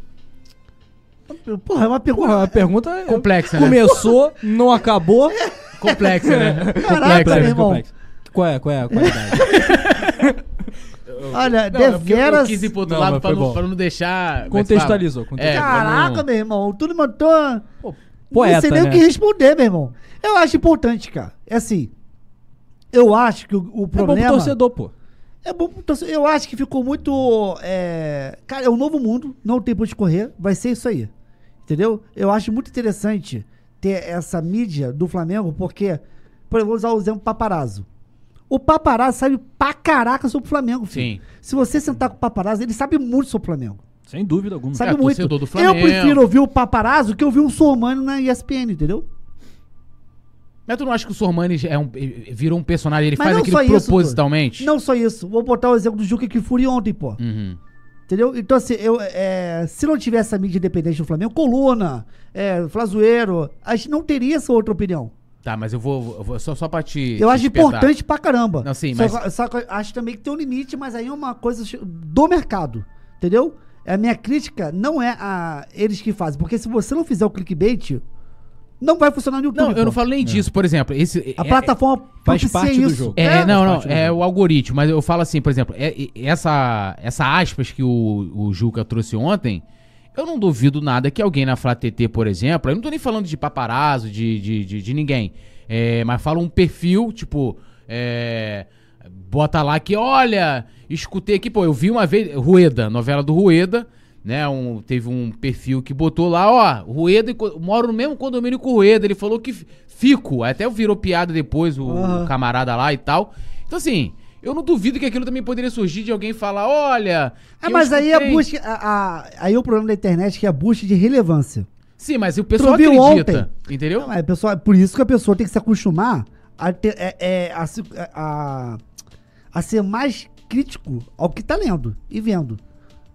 Porra, é uma pergunta. Porra, a pergunta é... Complexa, né? Começou, não acabou. Complexa, né? Caraca, Complexa, meu né? irmão. Complexo. Qual é, qual é a qualidade? [LAUGHS] Olha, Não, é eu- deveras. Eu quis ir pro outro Não, lado pra não, pra não deixar. como é Contextualizou, contextualizou. É, Caraca, vamos- meu irmão, tu não mandou. Pô, não sei nem né? o que responder, meu irmão. Eu acho importante, cara. É assim. Eu acho que o, o É bom pro problema. torcedor, pô. É bom pro torcedor. Eu acho que ficou muito. é, Cara, é um novo mundo, não tem pra onde correr, vai ser isso aí. Entendeu? Eu acho muito interessante ter essa mídia do Flamengo, porque, por exemplo, vou usar o exemplo paparazzo. O paparazzo sabe pra caraca sobre o Flamengo, filho. Sim. Se você sentar com o paparazzo, ele sabe muito sobre o Flamengo. Sem dúvida alguma. Sabe É, muito. do Eu Flamengo. prefiro ouvir o paparazzo que ouvir um Sormani na ESPN, entendeu? Mas tu não acha que o Sormani é um, virou um personagem, ele Mas faz aquilo isso, propositalmente? Não só isso. Vou botar o exemplo do Juca Kifuri ontem, pô. Uhum. Entendeu? Então, assim, eu, é, se não tivesse a mídia independente do Flamengo, Coluna, é, Flazoeiro, a gente não teria essa outra opinião. Tá, mas eu vou, eu vou- só, só pra te. Eu te acho espetar. importante pra caramba. Não, sim, só, mas- só que eu acho também que tem um limite, mas aí é uma coisa do mercado. Entendeu? A minha crítica não é a eles que fazem. Porque se você não fizer o clickbait, não vai funcionar no YouTube. Não, eu pô. não falo nem disso, por exemplo. Esse, A é- plataforma faz parte do isso. jogo. É, É, não, não, do é jogo. o algoritmo, mas eu falo assim, por exemplo, é- é- essa, essa aspas que o, o Juca trouxe ontem, eu não duvido nada que alguém na FlaTT, por exemplo, eu não tô nem falando de paparazzo, de, de, de, de ninguém, é, mas fala um perfil, tipo, é, bota lá que, olha, escutei aqui, pô, eu vi uma vez, Rueda, novela do Rueda, né, um, teve um perfil que botou lá, ó, Rueda, moro no mesmo condomínio com o Rueda, ele falou que fico, até virou piada depois, o, Aham. o camarada lá e tal. Então, assim, eu não duvido que aquilo também poderia surgir de alguém falar, olha... Ah, eu mas aí a escutei." busca. a- a- aí o problema da internet é que é a busca de relevância. Sim, mas o pessoal acredita, entendeu? Não, mas, pessoal, é por isso que a pessoa tem que se acostumar a, ter, é, é, a, a, a ser mais crítico ao que tá lendo e vendo.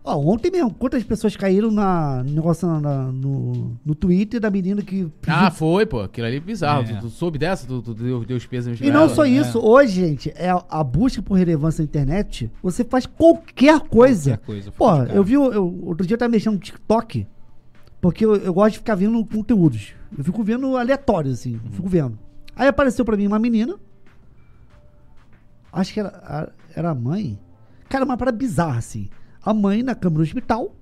Ó, ontem mesmo, quantas pessoas caíram na, no negócio na- na- no, no Twitter da menina que. Ah, foi, pô. Aquilo ali é bizarro. É. Tu, tu soube dessa? Tu, tu deu, deu os pesos E não só é. isso, hoje, gente, é a, a busca por relevância na internet, você faz qualquer coisa. Qualquer coisa, Pô, de eu vi, eu, outro dia eu tava mexendo no TikTok, porque eu, eu gosto de ficar vendo conteúdos. Eu fico vendo aleatórios, assim, fico vendo. Aí apareceu pra mim uma menina, acho que era, a- era a mãe. Cara, uma parada bizarra, assim. A mãe na cama do hospital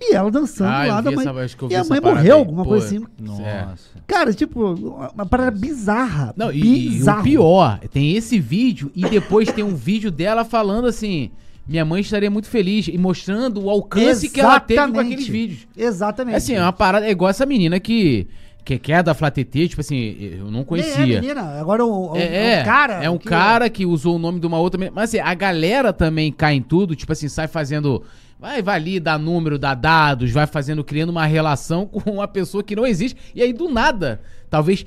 e ela dançando Ah, lá da mãe. essa- e a mãe morreu, aí. alguma Pô, coisa assim. Nossa. Cara, tipo, uma parada bizarra. Não, e, e bizarro. o pior, tem esse vídeo e depois tem um vídeo dela falando assim: minha mãe estaria muito feliz e mostrando o alcance que ela teve com Exatamente. aqueles vídeos. Exatamente. É assim, é uma parada, é igual essa menina que, que, que é da Flatetê, tipo assim, eu não Nem conhecia. É, menina, agora o, o- É, o cara. É um que- cara que usou o nome de uma outra. menina. Mas assim, a galera também cai em tudo, tipo assim, sai fazendo. Vai, vai ali, dá número, dá dados, vai fazendo, criando uma relação [LAUGHS] com uma pessoa que não existe. E aí, do nada, talvez.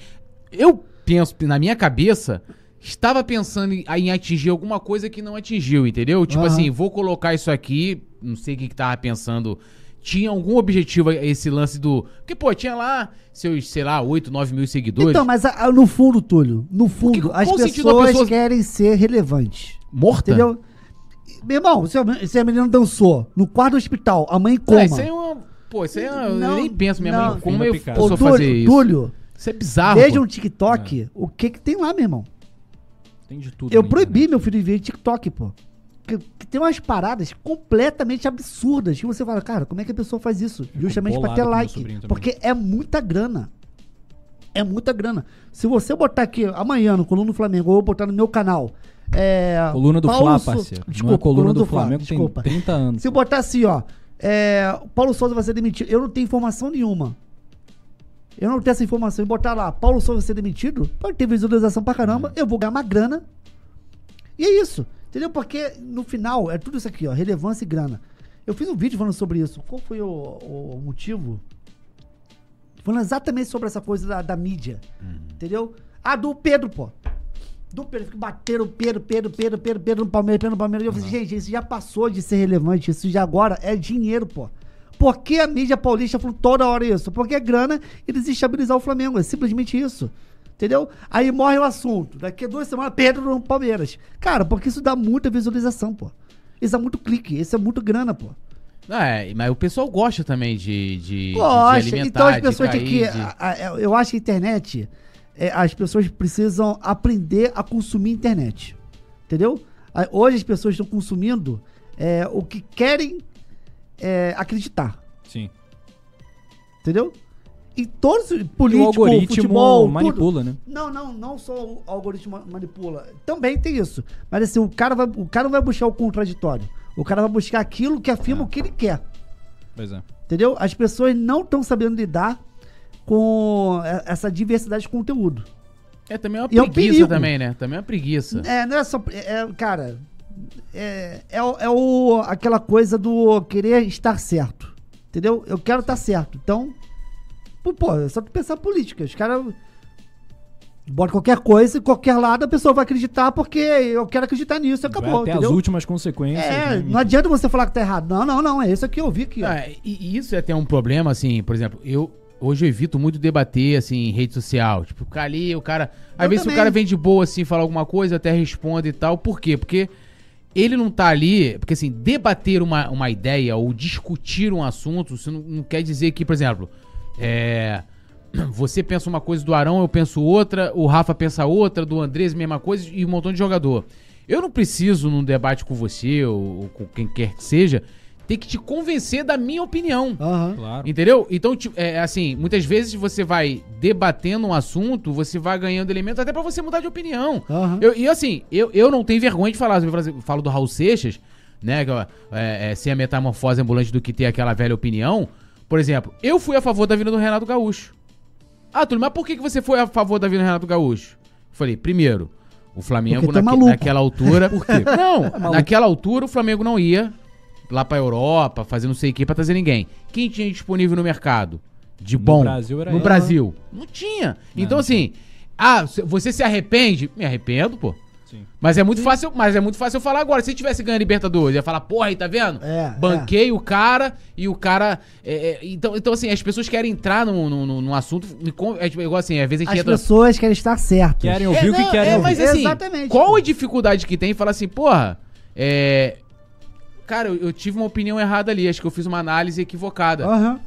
Eu penso, na minha cabeça, estava pensando em, em atingir alguma coisa que não atingiu, entendeu? Tipo Aham. assim, vou colocar isso aqui, não sei o que, que tava pensando. Tinha algum objetivo esse lance do. Porque, pô, tinha lá seus, sei lá, 8, 9 mil seguidores. Então, mas a- a- no fundo, Túlio, no fundo, qual as pessoas pessoa- querem ser relevantes. morta? Entendeu? Meu irmão, se a, se a menina dançou no quarto do hospital, a mãe É, coma. isso aí é uma. Pô, isso aí é. Não, eu nem penso, minha não. mãe. Como eu posso Ô, Túlio, fazer isso? Túlio, Isso é bizarro. veja um TikTok, o que que tem lá, meu irmão? Tem de tudo. Eu proibi internet. meu filho de ver TikTok, pô. Que, que tem umas paradas completamente absurdas que você fala, cara, como é que a pessoa faz isso? Justamente pra ter like. Porque é muita grana. É muita grana. Se você botar aqui amanhã no Coluna do Flamengo, ou eu botar no meu canal. É, Coluna do Paulo Fla, parceiro. não é Desculpa, coluna do Fla, Flamengo desculpa. tem 30 anos. Se eu botar assim, ó. É, Paulo Souza vai ser demitido. Eu não tenho informação nenhuma. Eu não tenho essa informação. E botar lá, Paulo Souza vai ser demitido, pode ter visualização pra caramba. Eu vou ganhar uma grana. E é isso. Entendeu? Porque no final é tudo isso aqui, ó. Relevância e grana. Eu fiz um vídeo falando sobre isso. Qual foi o, o motivo? Falando exatamente sobre essa coisa da, da mídia. Entendeu? Ah, do Pedro, pô. Do Pedro, fica batendo Pedro, Pedro, Pedro, Pedro, Pedro no Palmeiras, Pedro no Palmeiras. Eu falei, gente, isso já passou de ser relevante, isso já agora é dinheiro, pô. Por que a mídia paulista falou toda hora isso? Porque é grana e desestabilizar o Flamengo, é simplesmente isso. Entendeu? Aí morre o assunto. Daqui a duas semanas, Pedro no Palmeiras. Cara, porque isso dá muita visualização, pô. Isso dá muito clique, isso é muito grana, pô. É, mas o pessoal gosta também de, de, de Gosta. alimentar, Então as de pessoas têm que. de- a- a- Eu acho que a internet. é, as pessoas precisam aprender a consumir internet. Entendeu? Hoje as pessoas estão consumindo é, o que querem é, acreditar. Sim. Entendeu? E todos os E o políticos, algoritmo futebol, tudo. manipula, né? Não, não, não só o algoritmo ma- manipula. Também tem isso. Mas assim, o cara, vai, o cara não vai buscar o contraditório. O cara vai buscar aquilo que afirma É. o que ele quer. Pois é. Entendeu? As pessoas não estão sabendo lidar com é, essa diversidade de conteúdo. É também uma E é um preguiça também, né? Também é uma preguiça. É, não é só. É, é, cara, é, é, é o, aquela coisa do querer estar certo. Entendeu? Eu quero estar certo. Então, pô, pô, é só tu pensar política. Os caras. Bota qualquer coisa, qualquer lado, a pessoa vai acreditar porque eu quero acreditar nisso e Vai acabou. até entendeu? as últimas consequências. É, né? não adianta você falar que tá errado. Não, não, não. É isso aqui eu vi aqui. ó. Ah, e, e isso é até um problema, assim, por exemplo, eu hoje eu evito muito debater, assim, em rede social. Tipo, ficar ali, o cara. Às Eu vezes também. o cara vem de boa, assim, fala alguma coisa, até responde e tal. Por quê? Porque ele não tá ali. Porque, assim, debater uma, uma ideia ou discutir um assunto, isso não, não quer dizer que, por exemplo, é. Você pensa uma coisa do Arão, eu penso outra, o Rafa pensa outra, do Andrés, mesma coisa, e um montão de jogador. Eu não preciso, num debate com você ou, ou com quem quer que seja, tem que te convencer da minha opinião. Aham. Claro. Entendeu? Então, tipo, é assim, muitas vezes você vai debatendo um assunto, você vai ganhando elementos até pra você mudar de opinião. Aham. Eu- e assim, eu, eu não tenho vergonha de falar. Eu falo- falo do Raul Seixas, né? É, é, sem a metamorfose ambulante do que ter aquela velha opinião. Por exemplo, eu fui a favor da vinda do Renato Gaúcho. Ah, Túlio, mas por que, que você foi a favor da vinda do Renato Gaúcho? Falei, primeiro, o Flamengo é naque- naquela altura. [LAUGHS] Por quê? Não, naquela altura o Flamengo não ia lá pra Europa, fazer não sei o que pra trazer ninguém. Quem tinha disponível no mercado? De bom. Brasil era no ele. Brasil. Não tinha. Então, assim, ah, você se arrepende? Me arrependo, pô. Mas é muito fácil, mas é muito fácil eu falar agora. Se eu tivesse ganho a Libertadores, eu ia falar, porra, aí tá vendo? É, Banquei o cara e o cara. é, é, então, então, assim, as pessoas querem entrar num, num, num- num assunto. É tipo, igual assim, às vezes a As gente entra. pessoas querem estar certas. Querem É, ouvir o que não, querem é, ouvir. mas assim, Exatamente, qual a dificuldade que tem em falar assim, porra, é. Cara, eu, eu tive uma opinião errada ali, acho que eu fiz uma análise equivocada. Aham,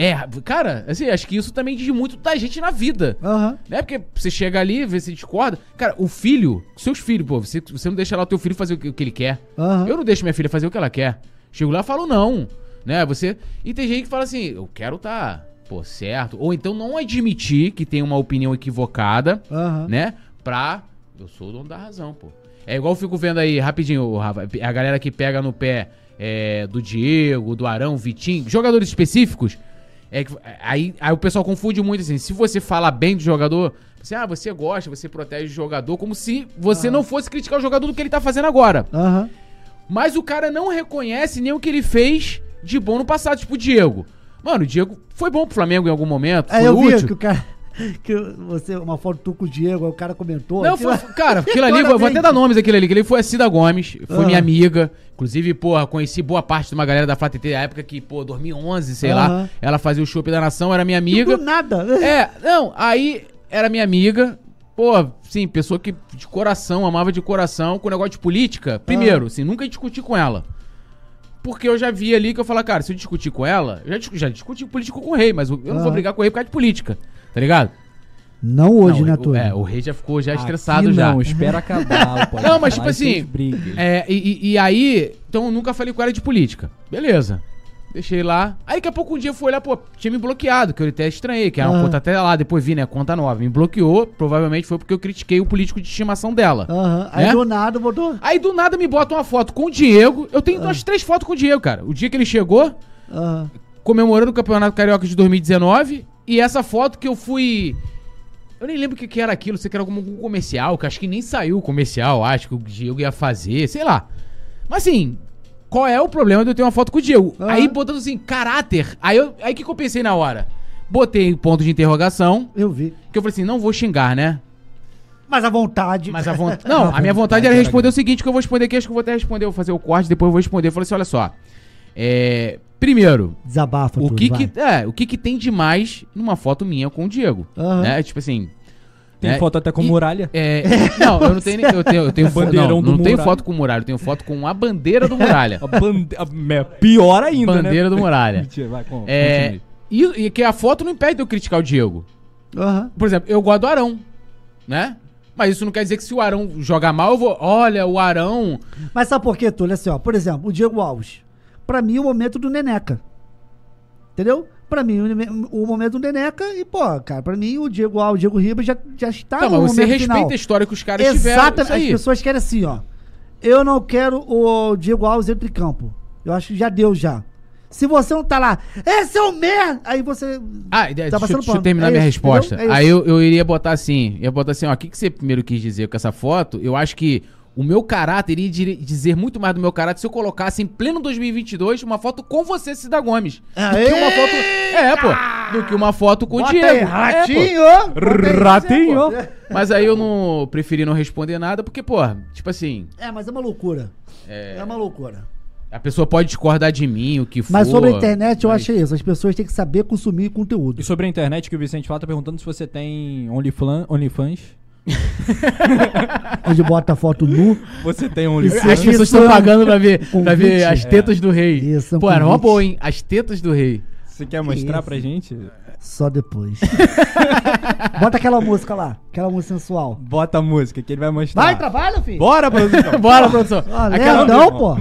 É, cara, assim, acho que isso também diz muito da gente na vida. aham. Né? Porque você chega ali, vê se discorda. Cara, o filho, seus filhos, pô, você, você não deixa lá o teu filho fazer o que, o que ele quer. Aham. Eu não deixo minha filha fazer o que ela quer. Chego lá e falo não, né? Você e tem gente que fala assim, eu quero tá, pô, certo, ou então não admitir que tem uma opinião equivocada, Aham. né? Pra eu sou o dono da razão, pô. É igual eu fico vendo aí rapidinho, Rafa, a galera que pega no pé é, do Diego, do Arão, Vitinho, jogadores específicos. É que, aí, aí o pessoal confunde muito assim. Se você fala bem do jogador, você, ah, você gosta, você protege o jogador, como se você não fosse criticar o jogador do que ele tá fazendo agora. Aham. Mas o cara não reconhece nem o que ele fez de bom no passado, tipo o Diego. Mano, o Diego foi bom pro Flamengo em algum momento, É, eu vi útil. que o cara. [LAUGHS] Que você, uma foto tu com o Diego, aí o cara comentou. Não, aquilo- foi, [LAUGHS] cara, aquilo ali, Toda vou, até dar nomes aquele ali, aquele ali foi a Cida Gomes, foi Ah. minha amiga. Inclusive, porra, conheci boa parte de uma galera da Flá TT, na época que, pô, 2011, sei lá. Aham. Ela fazia o Chopp da Nação, era minha amiga. Do nada. [LAUGHS] É, não, aí era minha amiga. Pô, sim, pessoa que de coração, amava de coração, com negócio de política. Primeiro, assim, nunca discuti com ela. Porque eu já vi ali que eu falo, cara, se eu discutir com ela, eu já, discu- já discuti político com o rei, mas eu não Ah. vou brigar com o rei por causa de política. Tá ligado? Não hoje, Não, né, Túlio? É, o rei já ficou já Aqui estressado já. Não, [LAUGHS] espera acabar. Pode Não, mas, tipo assim. É, e, e- aí, então eu nunca falei com ela de política. Beleza. Deixei lá. Aí daqui a pouco um dia eu fui olhar, pô, tinha me bloqueado, que eu até estranhei, que era uma Ah. conta até lá, depois vi, né, conta nova. Me bloqueou, provavelmente foi porque eu critiquei o político de estimação dela. Aham. Aí Né? do nada botou. Aí do nada me bota uma foto com o Diego. Eu tenho umas três fotos com o Diego, cara. O dia que ele chegou, comemorando o Campeonato Carioca de 2019, e essa foto que eu fui. Eu nem lembro o que, que era aquilo, sei que era algum comercial, que acho que nem saiu o comercial, acho que o Diego ia fazer, sei lá. Mas assim, qual é o problema de eu ter uma foto com o Diego? Aham. Aí botando assim, caráter. Aí eu, aí o que, que eu pensei na hora? Botei ponto de interrogação, Eu vi. que eu falei assim, não vou xingar, né? Mas a vontade. Mas a vontade. [LAUGHS] Não, a minha vontade era responder o seguinte: que eu vou responder aqui, acho que eu vou até responder, eu vou fazer o corte, depois eu vou responder. Eu falei assim: olha só. É. Primeiro, Desabafa, o que vai. que, é, o que que tem de mais numa foto minha com o Diego? Aham. Né? Tipo assim. Tem né? foto até com E- muralha. É, não, eu não tenho, nem- eu tenho, eu tenho [LAUGHS] Bandeirão não, do não tenho Muralha. foto com o Muralha, eu tenho foto com a bandeira do Muralha. [LAUGHS] A bande... a- Pior ainda, né? bandeira do Muralha. [LAUGHS] Mentira, vai, com, É, continue. e, e que a foto não impede de eu criticar o Diego. Aham. Por exemplo, eu gosto do Arão, né? Mas isso não quer dizer que se o Arão jogar mal, eu vou. Olha, o Arão. Mas sabe por quê, Túlio? Assim, ó, por exemplo, o Diego Alves. Pra mim, o momento do Neneca. Entendeu? Pra mim, o, momento do Neneca. E, pô, cara, pra mim, o Diego Alves, o Diego Ribas já, já está Não, no mas você momento respeita final. a história que os caras tiveram. Exatamente. As pessoas querem assim, ó. Eu não quero o Diego Alves dentro de campo. Eu acho que já deu já. Se você não tá lá, esse é o merda! Aí você. Ah, de- deixa, Tá passando deixa eu terminar É minha isso, resposta. É Aí eu, eu iria botar assim, ia botar assim, ó, o que, que você primeiro quis dizer com essa foto? Eu acho que o meu caráter iria dizer muito mais do meu caráter se eu colocasse em pleno 2022 uma foto com você, Cida Gomes. Do que uma foto... É, pô. Do que uma foto com o Bota Diego. aí, É, ratinho! Aí, Ratinho! pô. Mas aí eu não preferi não responder nada, porque, pô, tipo assim, É, mas é uma loucura. É, uma loucura. a pessoa pode discordar de mim, o que for. Mas sobre a internet, eu mas- acho isso. As pessoas têm que saber consumir conteúdo. E sobre a internet, que o Vicente fala, tá perguntando se você tem OnlyFans. OnlyFans. Onde bota foto nu. Você tem As OnlyFans. Isso pessoas estão é um pagando pra ver, pra ver as tetas do rei. Isso, é um Pô, era uma boa, hein? As tetas do rei. Você quer mostrar Isso. pra gente? Só depois. [LAUGHS] bota aquela música lá. Aquela música sensual. Bota a música que ele vai mostrar. Vai, trabalha, filho. Bora, produção. [LAUGHS] Bora, produção. Ah, Aquela- lerdão, pô.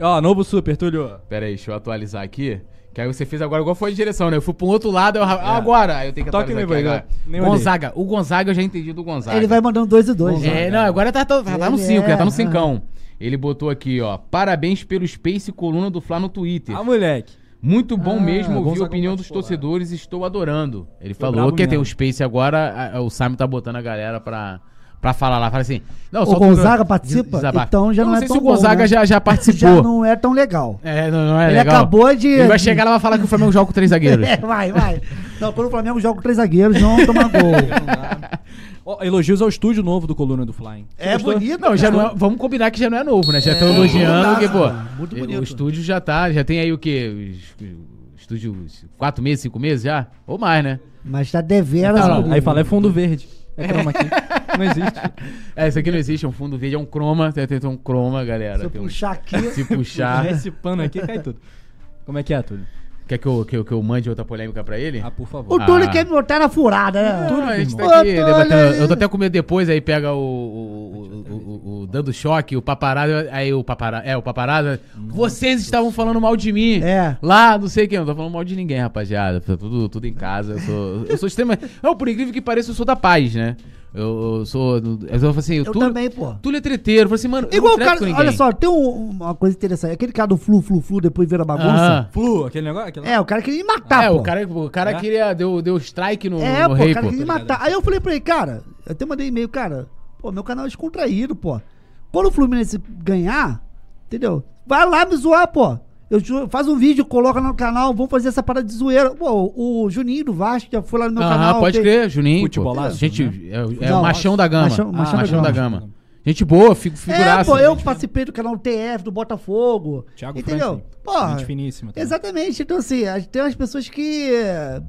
Ó, novo super, Túlio. Pera aí, deixa eu atualizar aqui. Que aí você fez agora igual foi de direção, né? Eu fui pra um outro lado, eu... ah, agora! Aí eu tenho que Toque atualizar no aqui agora. nem olhei. Gonzaga. O Gonzaga eu já entendi do Gonzaga. Ele vai mandando dois e dois. Gonzaga. né? É, não, agora tá, tá, tá no Ele 5, já tá no é, 5. Ele botou aqui, ó. Parabéns pelo Space Coluna do Fla no Twitter. Ah, moleque. Muito bom Ah, mesmo ouvir a Gonzaga opinião pode dos torcedores, estou adorando. Ele Foi falou brabo que tem mesmo. o Space agora, a- o Simon tá botando a galera pra, pra falar lá. Fala assim. Não, O Gonzaga participa? Então já Eu não é sei tão se o Gonzaga né? já, já participou. Já não é tão legal. É, não, não é Ele legal. acabou de- Ele vai chegar lá e vai falar que o Flamengo joga com três zagueiros. [LAUGHS] É, vai, vai. Não, quando o Flamengo joga com três zagueiros, não toma gol. [LAUGHS] Ó, elogios ao estúdio novo do Coluna do Flying. É bonito. Não, já não é, vamos combinar que já não é novo, né? Já estão É, elogiando, não porque, pô. Muito bonito. o estúdio já tá, já tem aí o quê? Estúdio, quatro meses, cinco meses já? Ou mais, né? Mas tá deveras. Não, não, bonito. Aí fala, é fundo verde. É croma aqui. Não existe. É, isso aqui não existe, é um fundo verde, é um croma, tem, tem um croma, galera. Se eu um- puxar aqui. [LAUGHS] se puxar. [LAUGHS] Esse pano aqui cai tudo. Como é que é, Túlio? Quer que eu, que, eu, que eu mande outra polêmica pra ele? Ah, por O favor. Túlio Ah. quer me botar na furada, né? Não, a gente tá aqui Túlio, debatendo. Eu tô até com medo depois, aí pega o. o, o, o- o dando choque, o paparazzo. Aí o paparazzo. É, o paparazzo. Vocês estavam falando mal de mim. É. Lá, não sei quem. Eu não tô falando mal de ninguém, rapaziada. Tá tudo, tudo em casa. Eu sou, eu sou extremamente. Não, por incrível que pareça, eu sou da paz, né? Eu, eu sou. Eu falo assim, Eu Túlio, também, pô. Túlio é treteiro. Eu falei assim, mano. eu Igual o cara. Olha só, tem um- uma coisa interessante. Aquele cara do Flu, Flu, Flu, depois vira bagunça. Ah. Flu, aquele negócio? Aquele... É, o cara queria me matar, é, pô. o cara, o cara É? queria. Deu, deu strike no, É, no pô, rei, o cara pô. queria me matar. Aí eu falei pra ele, cara, eu até mandei e-mail, cara, pô, meu canal é descontraído, pô. Quando o Fluminense ganhar, entendeu? Vai lá me zoar, pô. Eu faz um vídeo, coloca no canal, vamos fazer essa parada de zoeira. Pô, o Juninho do Vasco já foi lá no meu Aham, canal. pode fez- crer, Juninho. Futebolaço. Gente, né? é, é Não, o machão da gama. machão- machão machão, da da gama. gama. Gente boa, fico É, figuraça. pô, eu gente. participei do canal TF, do Botafogo. Thiago entendeu? Franklin. Gente finíssima. também. Exatamente. Então, assim, tem umas pessoas que,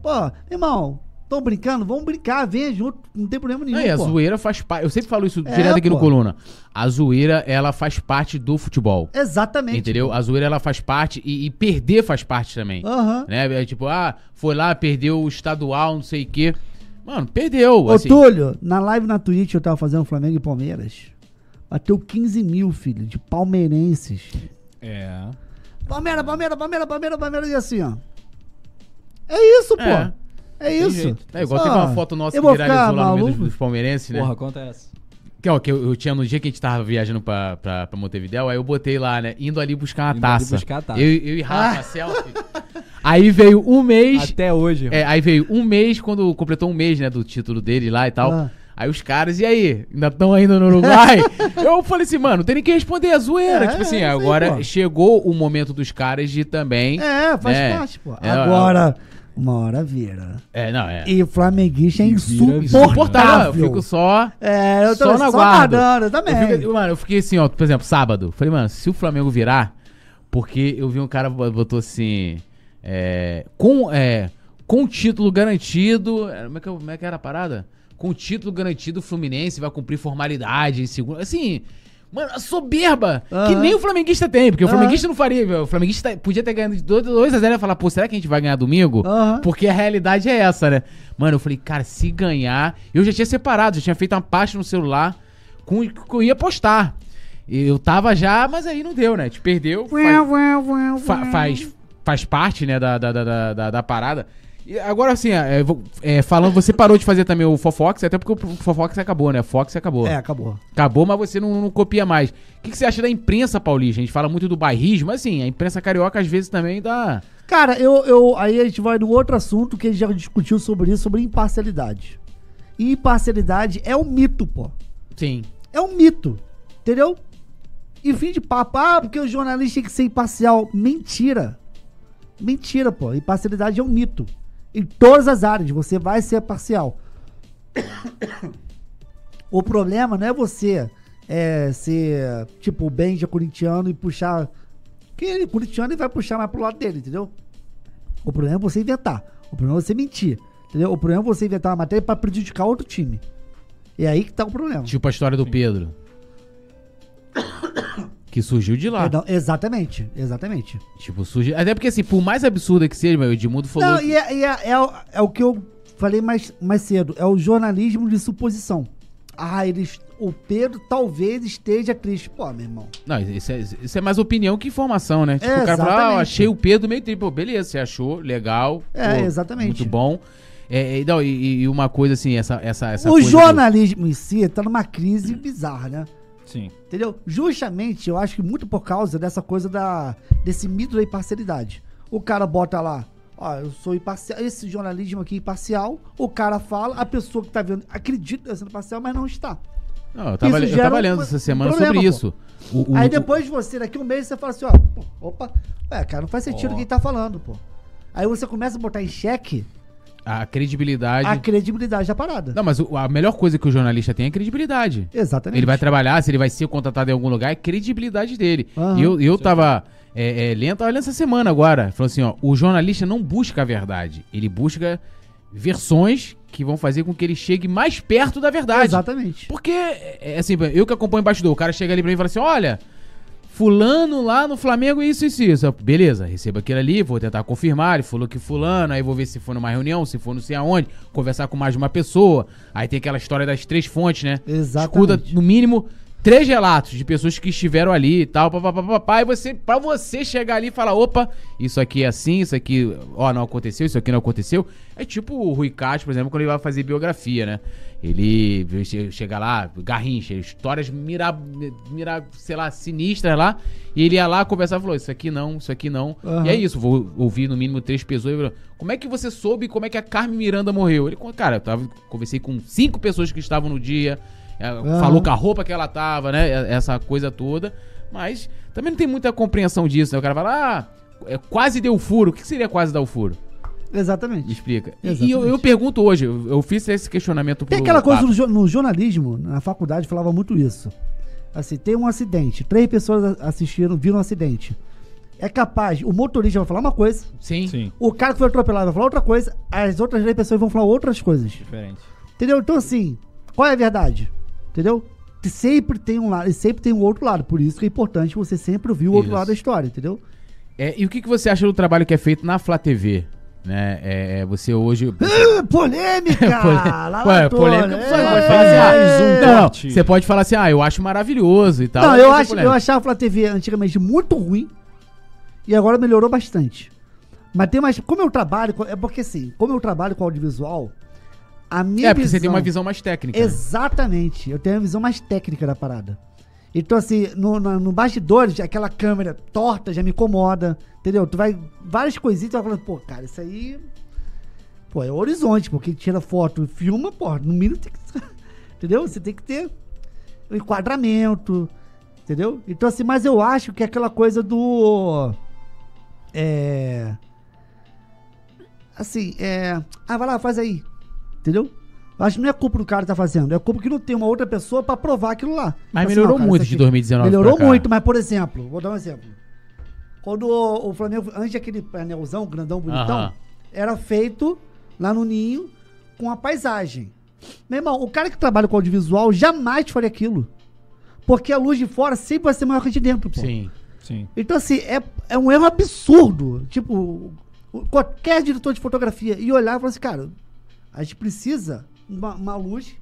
pô, irmão, estão brincando, vamos brincar, vem junto, não tem problema nenhum. Não, a zoeira faz parte. Eu sempre falo isso É, direto aqui no pô. Coluna. A zoeira, ela faz parte do futebol. Exatamente. Entendeu? A zoeira, ela faz parte e, e perder faz parte também. Aham. Né? É tipo, ah, foi lá, perdeu o estadual, não sei o quê. Mano, perdeu. Ô, assim. Túlio, na live na Twitch eu tava fazendo Flamengo e Palmeiras. Bateu 15 mil, filho, de palmeirenses. É. Palmeiras, Palmeiras, Palmeiras, Palmeiras, Palmeiras, e assim, ó. É isso, pô. É. É, isso. jeito. É igual Só- teve uma foto nossa eu que viralizou lá no meio dos, maluco? dos palmeirenses, né? Porra, conta essa. Que, ó, que eu, eu tinha no dia que a gente tava viajando pra, pra, pra Montevidéu, aí eu botei lá, né? Indo ali buscar uma Indo ali taça. buscar a taça. Eu, eu e Rafa, selfie. Aí veio um mês. Até hoje. é, aí veio um mês, quando completou um mês, né, do título dele lá e tal. Ah. Aí os caras, e aí? Ainda estão ainda no Uruguai? [LAUGHS] eu falei assim, mano, tem nem que responder a zoeira. É, tipo assim, é agora chegou o momento dos caras de também. É, faz né? parte, pô. É, Agora, uma hora vira. É, não, é. E o flamenguista é E vira, vira. Insuportável. insuportável. Eu fico só. É, eu tô Só aguardo. aguardando, eu também. Eu fico- mano, eu fiquei assim, ó, por exemplo, sábado. Falei, mano, se o Flamengo virar, porque eu vi um cara bo- botou assim. É, com, é, com título garantido. é, Como é, que, como é que era a parada? Com título garantido, o Fluminense vai cumprir formalidade em segundo. Assim. Mano, a soberba que Aham. nem o flamenguista tem, porque o Aham. flamenguista não faria. O flamenguista podia ter ganhado de 2x0 e ia falar, pô, será que a gente vai ganhar domingo? Aham. Porque a realidade é essa, né? Mano, eu falei, cara, se ganhar. Eu já tinha separado, já tinha feito uma pasta no celular com que eu ia postar. Eu tava já, mas aí não deu, né? Te perdeu. Faz, fa- faz, faz parte, né, da, da, da, da, da parada. E agora, assim, é, é, falando, você parou de fazer também o Fofox, até porque o Fofox acabou, né? Fox acabou. É, acabou. Acabou, mas você não, não copia mais. O que, que você acha da imprensa paulista? A gente fala muito do bairrismo, mas assim, a imprensa carioca às vezes também dá. Cara, eu, eu, aí a gente vai no outro assunto que a gente já discutiu sobre isso, sobre imparcialidade. E imparcialidade é um mito, pô. Sim. É um mito. Entendeu? E fim de papo, ah, porque o jornalista tem que ser imparcial. Mentira. Mentira, pô. Imparcialidade é um mito. Em todas as áreas, você vai ser parcial. [COUGHS] O problema não é você é, ser, tipo, o Benja corintiano e puxar. Que ele, corintiano, ele vai puxar mais pro lado dele, entendeu? O problema é você inventar. O problema é você mentir. Entendeu? O problema é você inventar uma matéria pra prejudicar outro time. É aí que tá o problema. Tipo a história do Pedro. [COUGHS] Que surgiu de lá. Perdão, exatamente, exatamente. Tipo, surgiu. Até porque, assim, por mais absurda que seja, o Edmundo falou. Não, e, é, e é- é o- é o que eu falei mais, mais cedo. É o jornalismo de suposição. Ah, eles. o Pedro talvez esteja triste. Pô, meu irmão. Não, isso é, isso é mais opinião que informação, né? Tipo, o cara fala, ah, eu achei o Pedro meio triste. Pô, beleza, você achou, legal. É, pô, exatamente. Muito bom. É, é, não, e, e uma coisa assim, essa, essa, essa o coisa do- jornalismo em si tá numa crise bizarra, né? Sim. Entendeu? Justamente, eu acho que muito por causa dessa coisa da desse mito da imparcialidade. O cara bota lá, ó, eu sou imparcial, esse jornalismo aqui é imparcial, o cara fala, a pessoa que tá vendo acredita que tá sendo parcial, mas não está. Não, eu tava, eu tava um- lendo essa um semana problema, sobre isso. O- o- Aí depois você, daqui um mês, você fala assim, ó, opa, é, cara, não faz sentido o que ele tá falando, pô. Aí você começa a botar em xeque a credibilidade. a credibilidade da parada. Não, mas o- a melhor coisa que o jornalista tem é credibilidade. Exatamente. Ele vai trabalhar, se ele vai ser contratado em algum lugar, é credibilidade dele. Aham. E eu, eu tava é, é, lendo, tava lendo essa semana agora. Falou assim, ó, o jornalista não busca a verdade. Ele busca versões que vão fazer com que ele chegue mais perto da verdade. Exatamente. Porque, é, é assim, eu que acompanho o bastidor, o cara chega ali pra mim e fala assim, olha... Fulano lá no Flamengo, isso, isso, isso. Beleza, receba aquilo ali, vou tentar confirmar. Ele falou que Fulano, aí vou ver se for numa reunião, se for não sei aonde, conversar com mais de uma pessoa. Aí tem aquela história das três fontes, né? Exatamente. Escuta, no mínimo, três relatos de pessoas que estiveram ali e tal, papapá, e você, pra você chegar ali e falar, opa, isso aqui é assim, isso aqui, ó, não aconteceu, isso aqui não aconteceu. É tipo o Rui Castro, por exemplo, quando ele vai fazer biografia, né? Ele che- chega lá, garrincha, histórias mira, mira, sei lá, sinistras lá, e ele ia lá conversar e falou, isso aqui não, isso aqui não. Aham. E é isso, vou ouvir no mínimo três pessoas. e falou, Como é que você soube como é que a Carmen Miranda morreu? Ele, cara, eu tava, conversei com cinco pessoas que estavam no dia, é, falou com a roupa que ela tava, né? Essa coisa toda. Mas também não tem muita compreensão disso, né? O cara fala, ah, é, quase deu furo. O que seria quase dar o furo? Me Exatamente. explica. E- E Exatamente. eu, eu pergunto hoje, eu, fiz esse questionamento pro Tem aquela coisa no, no jornalismo, na faculdade falava muito isso. Assim, tem um acidente, três pessoas assistiram, viram um acidente. É capaz, o motorista vai falar uma coisa, Sim. Sim. o cara que foi atropelado vai falar outra coisa, as outras três pessoas vão falar outras coisas. Diferente. Entendeu? Então, assim, qual é a verdade? Entendeu? Sempre tem um lado, e sempre tem um outro lado. Por isso que é importante você sempre ouvir o outro Isso. lado da história, entendeu? É, e o que, que você acha do trabalho que é feito na Flá TV? Né? É, é, você hoje. [LAUGHS] Ah, polêmica! [LAUGHS] Lá Ué, na polêmica, você pode É. falar assim, ah, um não, corte. você pode falar assim, ah, eu acho maravilhoso e tal. Não, eu, acho, eu achava a Flá TV antigamente muito ruim e agora melhorou bastante. Mas tem mais. Como eu trabalho. É porque assim, como eu trabalho com audiovisual, a minha É, porque você tem uma visão mais técnica. né? Exatamente. Eu tenho a visão mais técnica da parada. Então, assim, no, no, no bastidores, aquela câmera torta já me incomoda. Entendeu? Tu vai. Várias coisinhas, tu vai falando, pô, cara, isso aí. Pô, é o horizonte, porque tira foto e filma, pô, no mínimo tem que. [LAUGHS] Entendeu? Você tem que ter o enquadramento. Entendeu? Então, assim, mas eu acho que é aquela coisa do. É. Assim, é. Ah, vai lá, faz aí. Entendeu? Eu acho que não é culpa do cara que tá fazendo, é culpa que não tem uma outra pessoa pra provar aquilo lá. Mas Assim, melhorou não, cara, muito de aqui- 2019 Melhorou muito, mas por exemplo, vou dar um exemplo. Quando o, o Flamengo, antes daquele painelzão grandão, bonitão, Aham. era feito lá no ninho com a paisagem. Meu irmão, o cara que trabalha com audiovisual jamais faria aquilo. Porque a luz de fora sempre vai ser maior que a de dentro, pô. Sim. Sim. Então, assim, é, é um erro absurdo. Tipo, qualquer diretor de fotografia e olhar e falar assim, cara, a gente precisa uma, uma luz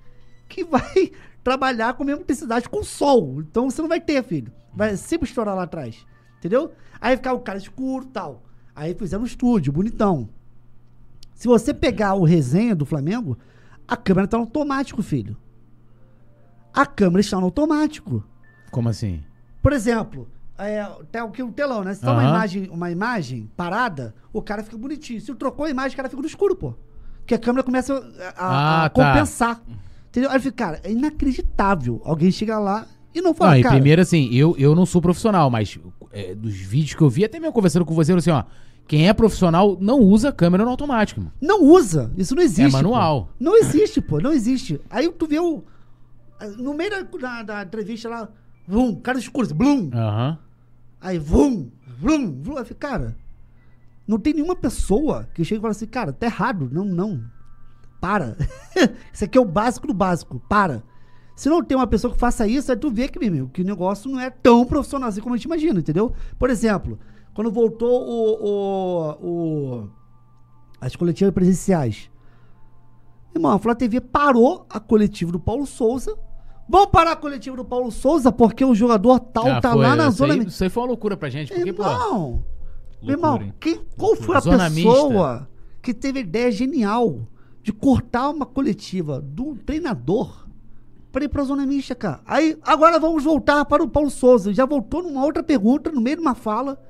que vai [LAUGHS] trabalhar com a mesma intensidade com o sol. Então você não vai ter, filho. Vai sempre estourar lá atrás. Entendeu? Aí ficar o cara escuro e tal. Aí fizeram um estúdio, bonitão. Se você pegar o resenha do Flamengo, a câmera tá no automático, filho. A câmera está no automático. Como assim? Por exemplo, é, tem o que o telão, né? Se tá uma imagem, uma imagem parada, o cara fica bonitinho. Se trocou a imagem, o cara fica no escuro, pô. Porque a câmera começa a, a- Ah, a tá. compensar. Entendeu? Aí eu fico, cara, é inacreditável. Alguém chega lá e não fala, Não, e cara. primeiro assim, eu, eu não sou profissional, mas é, dos vídeos que eu vi, até mesmo conversando com você, eu falei assim, ó, quem é profissional não usa câmera no automático, mano. Não usa. Isso não existe. É manual. pô. Não existe, pô. Não existe. Aí tu vê o. No meio da, da, da entrevista lá, vum, cara escuro, assim, blum. Aham. Aí, vum, vum, vum. Aí cara, não tem nenhuma pessoa que chega e fala assim, cara, tá errado. Não, não. Para. [LAUGHS] isso aqui é o básico do básico. Para. Se não tem uma pessoa que faça isso, aí tu vê que, meu, que o negócio não é tão profissional assim como a gente imagina, entendeu? Por exemplo, quando voltou o, o, o- as coletivas presenciais. Irmão, a Flá TV parou a coletiva do Paulo Souza Vamos parar a coletiva do Paulo Souza porque o jogador tal Ah, tá foi, lá na zona. Isso aí foi uma loucura pra gente, porque, pô. Meu irmão, quem, qual foi a Zona pessoa que teve a ideia genial de cortar uma coletiva do treinador para ir pra zona mista, cara? Aí, agora vamos voltar para o Paulo Souza. Já voltou numa outra pergunta, no meio de uma fala.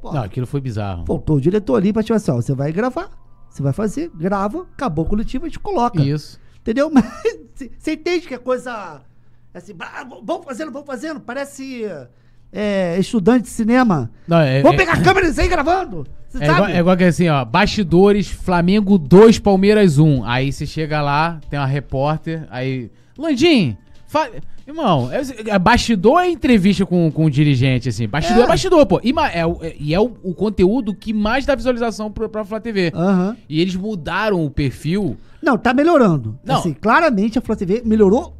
Pô, Não, aquilo foi bizarro. voltou o diretor ali pra tipo assim, ó, você vai gravar, você vai fazer, grava, acabou a coletiva, a gente coloca. Isso. Entendeu? [LAUGHS] Mas você entende que é coisa assim, ah, vamos fazendo, vamos fazendo, parece é, estudante de cinema. Não, é, Vamos é- pegar a câmera e sair gravando. É igual, é igual que assim, ó, bastidores, Flamengo 2, Palmeiras 1. Aí você chega lá, tem uma repórter, aí. Landim, fa... irmão, é, é bastidor é entrevista com, com o dirigente, assim? Bastidor é, É. bastidor, pô. E, é, o- é- e é o, o conteúdo que mais dá visualização pra, pra Flá TV. Aham. E eles mudaram o perfil. Não, tá melhorando. Não. Assim, claramente a Flá TV melhorou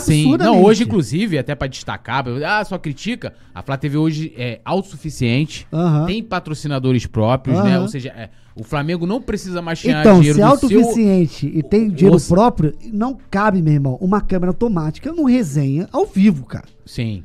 Sim, absurdamente. não, hoje, inclusive, até pra destacar, ah, só critica, a Flá TV hoje é autossuficiente, tem patrocinadores próprios, né? Ou seja, é, o Flamengo não precisa mais ganhar Então, dinheiro se é do seu... autossuficiente e tem dinheiro próprio, não cabe, meu irmão, uma câmera automática no resenha ao vivo, cara. Sim.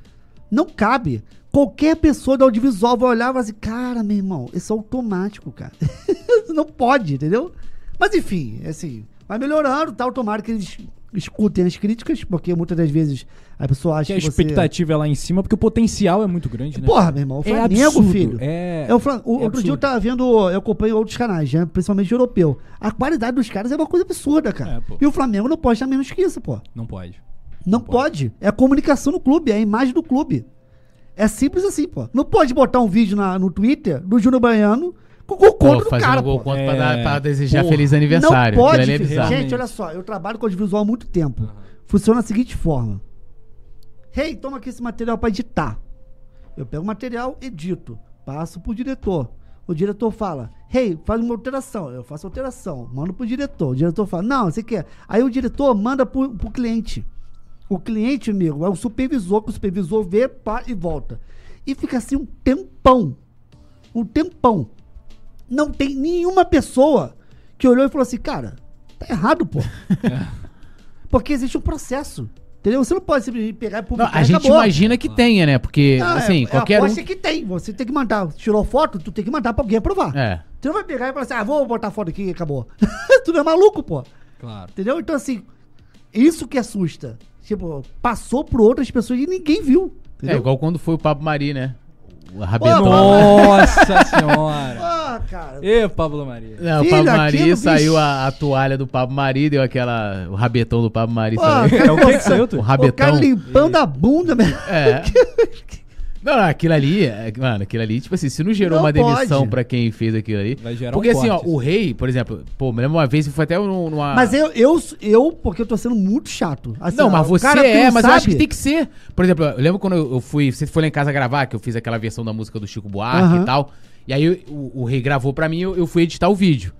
Não cabe. Qualquer pessoa do audiovisual vai olhar e falar assim, cara, meu irmão, isso é automático, cara. [LAUGHS] não pode, entendeu? Mas enfim, assim, vai melhorando, tomara que eles escutem as críticas, porque muitas das vezes a pessoa acha Que a que, você... expectativa é lá em cima, porque o potencial é muito grande, né? Porra, meu irmão, o é Flamengo, absurdo. filho. É, É o Flam- o- é outro dia eu tava vendo, eu acompanho outros canais, né? principalmente europeu. A qualidade dos caras é uma coisa absurda, cara. É, e o Flamengo não pode estar menos que isso, pô. Não pode. Não, pode. É a comunicação no clube, é a imagem do clube. É simples assim, pô. Não pode botar um vídeo na- no Twitter do Júnior Baiano gol Pô, contra do fazendo cara, gol pô. contra pra, É, dar- pra desejar porra. feliz aniversário. Não pode, é filho. Gente, olha só, eu trabalho com audiovisual há muito tempo. Funciona da seguinte forma. Hey, toma aqui esse material pra editar. Eu pego o material, edito, passo pro diretor. O diretor fala, hey, faz uma alteração. Eu faço alteração, mando pro diretor. O diretor fala, não, você quer. Aí o diretor manda pro, pro cliente. O cliente, amigo, é o supervisor, que o supervisor vê pá, e volta. E fica assim um tempão. Um tempão. Não tem nenhuma pessoa que olhou e falou assim, cara, tá errado, pô. Porque existe um processo. Entendeu? Você não pode simplesmente pegar e Não, publicar a e gente acabou. imagina que tenha, né? Porque, Ah, assim, é, qualquer a um. aposta é que tem. Você tem que mandar. Tirou foto, tu tem que mandar pra alguém aprovar. É. Tu não vai pegar e falar assim, ah, vou botar foto aqui e acabou. [LAUGHS] tu não é maluco, pô. Claro. Entendeu? Então, assim, isso que assusta. Tipo, passou por outras pessoas e ninguém viu. É Entendeu? igual quando foi o Pablo Mari, né? O Rabetão. Nossa senhora. Ah, cara. Ê, Pablo Maria. Não, o Filho, Pablo Mari aquilo, saiu a, a toalha do Pablo Mari, deu aquela. O rabetão do Pablo Mari Pô, saiu. É o que que saiu, tu? O O cara rabetão. limpando a bunda, mesmo. É. [LAUGHS] Não, não, aquilo ali, é, mano, aquilo ali, tipo assim, se não gerou Não uma demissão pode. pra quem fez aquilo ali. Vai gerar Porque um assim, ó, corte. o rei, por exemplo, pô, me lembro uma vez, foi até num- numa. Mas eu, eu, eu, porque eu tô sendo muito chato. Assim, Não, ó, mas você cara que é, mas eu acho sabe- que tem que ser. Por exemplo, eu lembro quando eu fui. Você foi lá em casa gravar, que eu fiz aquela versão da música do Chico Buarque Aham. e tal. E aí o, o rei gravou pra mim eu, eu fui editar o vídeo.